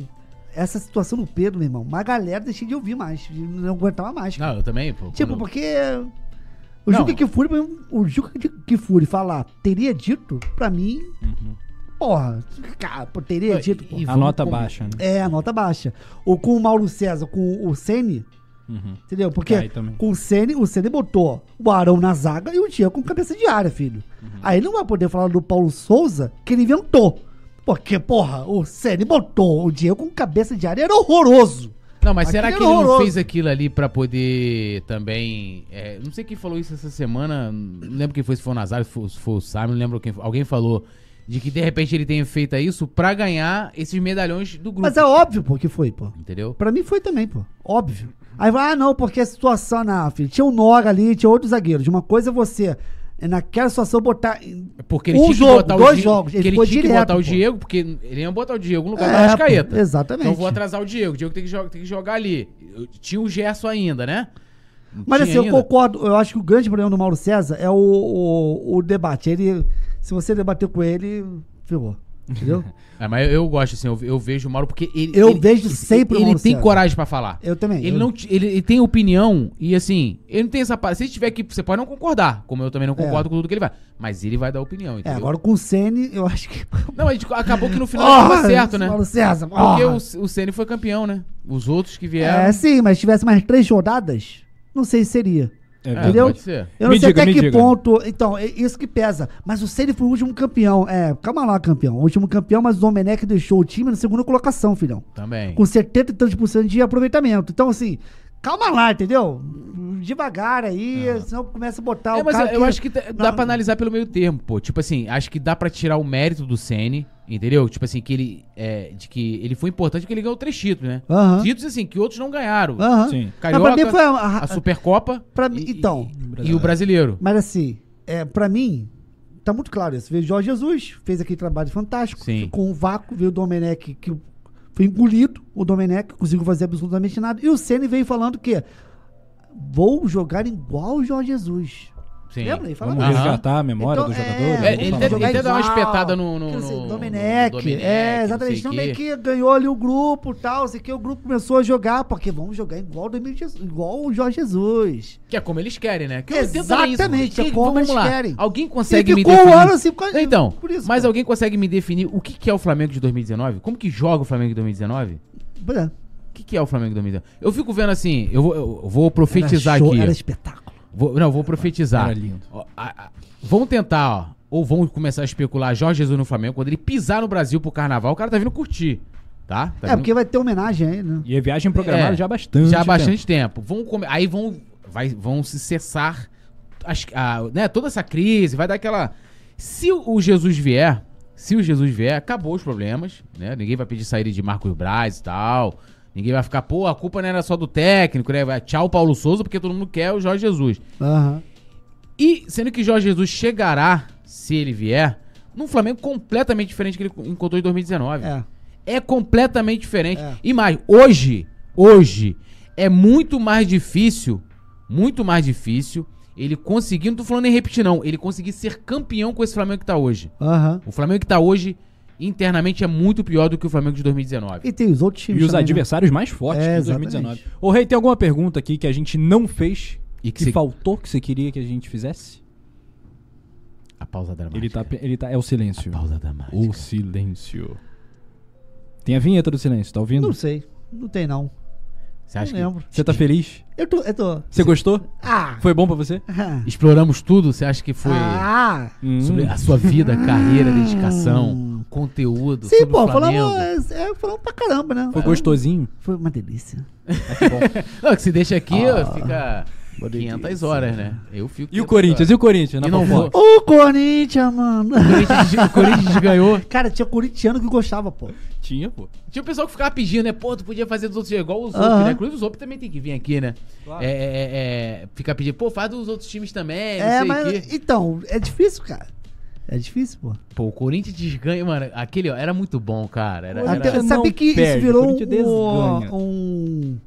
Essa situação do Pedro, meu irmão, uma galera deixei de ouvir mais. Não aguentava mais. cara. Não, eu também, pô. tipo, quando- porque. O. Juca Kifuri, o Juca Kifuri falar teria dito, pra mim, Uhum. porra, cara, teria dito, e- A nota com- baixa, né? É, a nota baixa. Ou com o Mauro César, com o Sene, Uhum. entendeu? Porque com o Sene, o Sene botou o Arão na zaga e o Diego com cabeça de área, filho. Uhum. Aí não vai poder falar do Paulo Souza que ele inventou. Porque, porra, o Sene botou o Diego com cabeça de área, era horroroso. Não, mas será que Aquilo ele era não horroroso. fez aquilo ali pra poder também. é, não sei quem falou isso essa semana. Não lembro quem foi, se foi o Nazário, se foi, se foi o Simon, não lembro quem. Alguém falou de que de repente ele tenha feito isso pra ganhar esses medalhões do grupo. Mas é óbvio, pô, que foi, pô. Entendeu? Pra mim foi também, pô. Óbvio. Aí vai, ah, não, porque a situação, não, filho. Tinha o Nora ali, tinha outros zagueiros. Uma coisa é você, naquela situação, botar. Porque ele Um tinha jogo, que botar o dois Diego. jogos, ele Porque ele tinha que direto, botar o pô. Diego, porque ele ia botar o Diego no lugar do É, Arrascaeta. pô, exatamente. Então vou atrasar o Diego. O Diego tem que, jogar, tem que jogar ali. Eu- Tinha o Gerson ainda, né? Não Mas assim, eu ainda? concordo. Eu acho que o grande problema do Mauro César é o, o, o debate. Ele, se você debater com ele, ferrou. Entendeu? [LAUGHS] É, mas eu, eu gosto, assim, eu, eu vejo o Mauro porque ele. Eu ele- vejo sempre o Ele Mauro tem César. coragem pra falar. Eu também. Ele eu- não ele, ele tem opinião e assim, ele não tem essa. Se ele tiver que. Você pode não concordar, como eu também não concordo com tudo que ele vai. Mas ele vai dar opinião, É, entendeu? agora com o Sene, eu acho que. [LAUGHS] Não, gente acabou que no final [LAUGHS] Porra, tava certo, né? Mauro César, Porque porra. o, o Ceni foi campeão, né? Os outros que vieram. É, sim, mas se tivesse mais três rodadas, não sei se seria. É, entendeu? Pode ser. Eu não Me sei diga, até que diga. ponto. Então, é isso que pesa. Mas o Ceni foi o último campeão. É, calma lá, campeão. O último campeão, mas o Domenech deixou o time na segunda colocação, filhão. Também. Com 70 e tantos por cento de aproveitamento. Então, assim, calma lá, entendeu? Devagar aí, senão começa a botar É, o mas cara eu, eu acho que dá Não. pra analisar pelo meio termo, pô. Tipo assim, acho que dá pra tirar o mérito do Ceni, entendeu? Tipo assim, que ele. É, de que ele foi importante porque ele ganhou três títulos, né? Títulos, assim, que outros não ganharam. Aham. Sim. Mas Carioca, pra mim foi a, a- a Supercopa. pra mim- e- então. E, e o brasileiro. Mas assim, é, pra mim, tá muito claro isso. Veio o Jorge Jesus, fez aquele trabalho fantástico. Sim. Ficou um vácuo, veio o Domenech, que foi engolido. O Domenech conseguiu fazer absolutamente nada. E o Ceni veio falando que vou jogar igual o Jorge Jesus. Sim. Lembra? Ele falava Vamos resgatar a memória Então, do jogador. É, ele deve, jogar ele deve dar uma igual. espetada no, no, Quer dizer, no- Domenech, no Domenech, é, exatamente. Não o bem quê. que ganhou ali o grupo e tal, sei que o grupo começou a jogar, porque vamos jogar igual o, 2000 Jesus- igual o Jorge Jesus. Que é como eles querem, né? Que eu entendo também Exatamente, isso. é Que- como vamos eles lá. querem. Alguém consegue me ficou um definir... ano assim por causa- Então, por isso, mas alguém consegue me definir o que, que é o Flamengo de 2019? Como que joga o Flamengo de 2019? É. O que, que é o Flamengo de 2019? Eu fico vendo assim, eu vou, eu vou profetizar era show, aqui. Era espetáculo. Vou- não, vou profetizar. Era lindo. Ó, a- a- vamos tentar, ó. Ou vamos começar a especular Jorge Jesus no Flamengo. Quando ele pisar no Brasil pro carnaval, o cara tá vindo curtir. Tá? Tá é, vindo- porque vai ter homenagem aí, né? E a viagem programada É, já há bastante. já há tempo. bastante tempo. Vão come- Aí vão, vai, vão se cessar as- a- né, toda essa crise, vai dar aquela. Se o Jesus vier, se o Jesus vier, acabou os problemas, né? Ninguém vai pedir saída de Marcos Braz e tal. Ninguém vai ficar, pô, a culpa não era só do técnico, né? Vai, tchau, Paulo Souza, porque todo mundo quer o Jorge Jesus. Aham. E sendo que Jorge Jesus chegará, se ele vier, num Flamengo completamente diferente que ele encontrou em 2019. É. É completamente diferente. É. E mais, hoje, hoje, é muito mais difícil, muito mais difícil ele conseguir, não tô falando em repetir não, ele conseguir ser campeão com esse Flamengo que tá hoje. Aham. O Flamengo que tá hoje, internamente, é muito pior do que o Flamengo de 2019. E tem os outros E times os também, né? adversários mais fortes É, de 2019. exatamente. Ô, Rei, tem alguma pergunta aqui que a gente não fez E e que que você- faltou que você queria que a gente fizesse? A pausa dramática. Ele tá, ele tá. É o silêncio. A pausa dramática. O silêncio. Tem a vinheta do silêncio, tá ouvindo? Não sei. Não tem, não. Você acha não que lembro. Você tá feliz? Eu tô. Eu tô. Você gostou? Ah! Foi bom pra você? exploramos tudo? Você acha que foi Ah! Hum. sobre a sua vida, carreira, dedicação, conteúdo, Sim, sobre pô, o Flamengo? falamos, é, falamos pra caramba, né? Foi gostosinho? Foi uma delícia. [LAUGHS] Não, que se deixa aqui, ó, Ah, fica uma 500 delícia. horas, né? Eu fico. E o Corinthians? E o Corinthians? Na E não fofoca? O Corinthians, mano. O Corinthians, o Corinthians ganhou. [LAUGHS] Cara, tinha corintiano que gostava, pô. Tinha, pô. Tinha o pessoal que ficava pedindo, né? Pô, tu podia fazer dos outros igual os Aham. outros, né? Inclusive os outros também tem que vir aqui, né? Claro. É, é, é, é, ficar pedindo, pô, faz dos outros times também, não É, mas. quê. Então, é difícil, cara. É difícil, pô. Pô, o Corinthians desganha, mano. Aquele, ó, era muito bom, cara. Era, Corinthians era... Até, sabe que perde, isso virou um, um.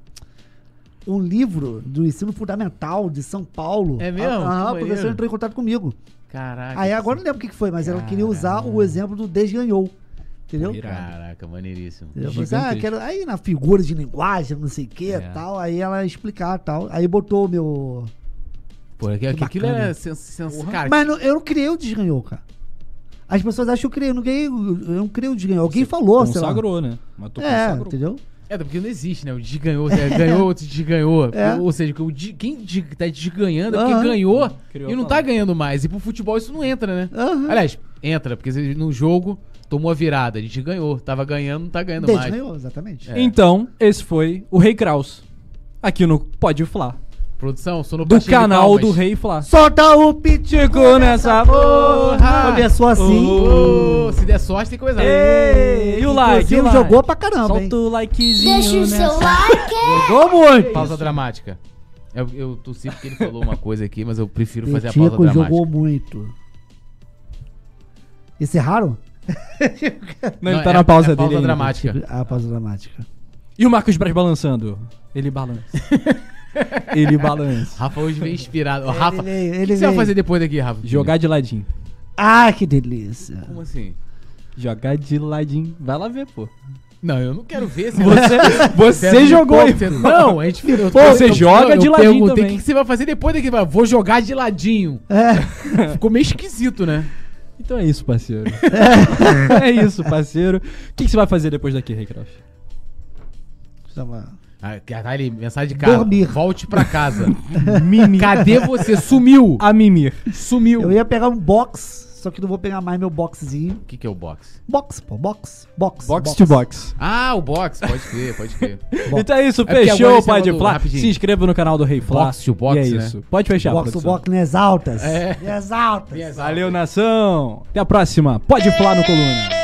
um livro do ensino fundamental de São Paulo. É mesmo? Ah, Que Aham, o maneiro. professor entrou em contato comigo. Caraca. Aí agora eu não lembro o que foi, mas ela queria usar o exemplo do desganhou. Entendeu? Caraca, maneiríssimo. Eu falei ah, quero, aí na figura de linguagem, não sei o que É. tal, aí ela explicar tal. Aí botou o meu. Pô, aqu- aqu- aquilo era sens, sens, Mas não- eu não criei o desganhou, cara. As pessoas acham que eu criei, eu não criei, eu não criei o desganhou. Alguém falou, sei lá. Consagrou, né? Mas tu É, consagrou. entendeu? É, porque não existe, né? O desganhou, é, [LAUGHS] ganhou, outro desganhou. É. Ou seja, de- quem de- tá desganhando é porque ganhou Criou e não tá ganhando mais. E pro futebol isso não entra, né? Aliás, entra, porque no jogo tomou a virada, a gente ganhou. Tava ganhando, não tá ganhando mais. Desganhou, exatamente. É. Então, esse foi o Rei Kraus. Aqui no Pode Flá. Produção, sono Do canal do Rei Flá. Solta o pitico nessa porra! Começou assim. Ô, se der sorte, tem coisa. Ei, e o like? E o like? jogou pra caramba, hein? Solta o likezinho Deixa o nessa. seu like. [LAUGHS] Jogou muito. Pausa dramática. Eu, eu tossi porque ele falou uma coisa aqui, mas eu prefiro fazer a pausa dramática. jogou muito. Encerraram? [LAUGHS] Não, ele Não, tá é- na pausa é dele. pausa dramática. A pausa dramática. E o Marcos Braz balançando? Ele balança. [LAUGHS] [LAUGHS] ele balança. Rafa hoje veio inspirado. Rafa, Ele veio, o ele que você vai veio. fazer depois daqui, Rafa? Jogar de ladinho. Ah, que delícia. Como assim? Jogar de ladinho. Vai lá ver, pô. Não, eu não quero ver. Você, [LAUGHS] Você, você jogou aí. Não, a gente eu- Pô, eu- você eu- joga eu de ladinho perguntei também. o que você vai fazer depois daqui. Vou jogar de ladinho. [LAUGHS] É. Ficou meio esquisito, né? Então é isso, parceiro. é isso, parceiro. O que, que você vai fazer depois daqui? Chama- Ah, tá mensagem de casa. Dormir. Volte pra casa. [LAUGHS] Mimir. Cadê você? Sumiu. A mimir. Sumiu. Eu ia pegar um box, só que não vou pegar mais meu boxzinho. O que, que é o box? Box, pô, box, box. Box to box. Ah, o box, pode crer, pode crer. [LAUGHS] Então é isso, É fechou o do- Flá. rapidinho. Se inscreva no canal do Rei Flá. Box to box, e é né? isso. Pode fechar, Box to box, nas altas. É. Nas altas. Valeu, nação. Até a próxima. Pode Flá no Coluna.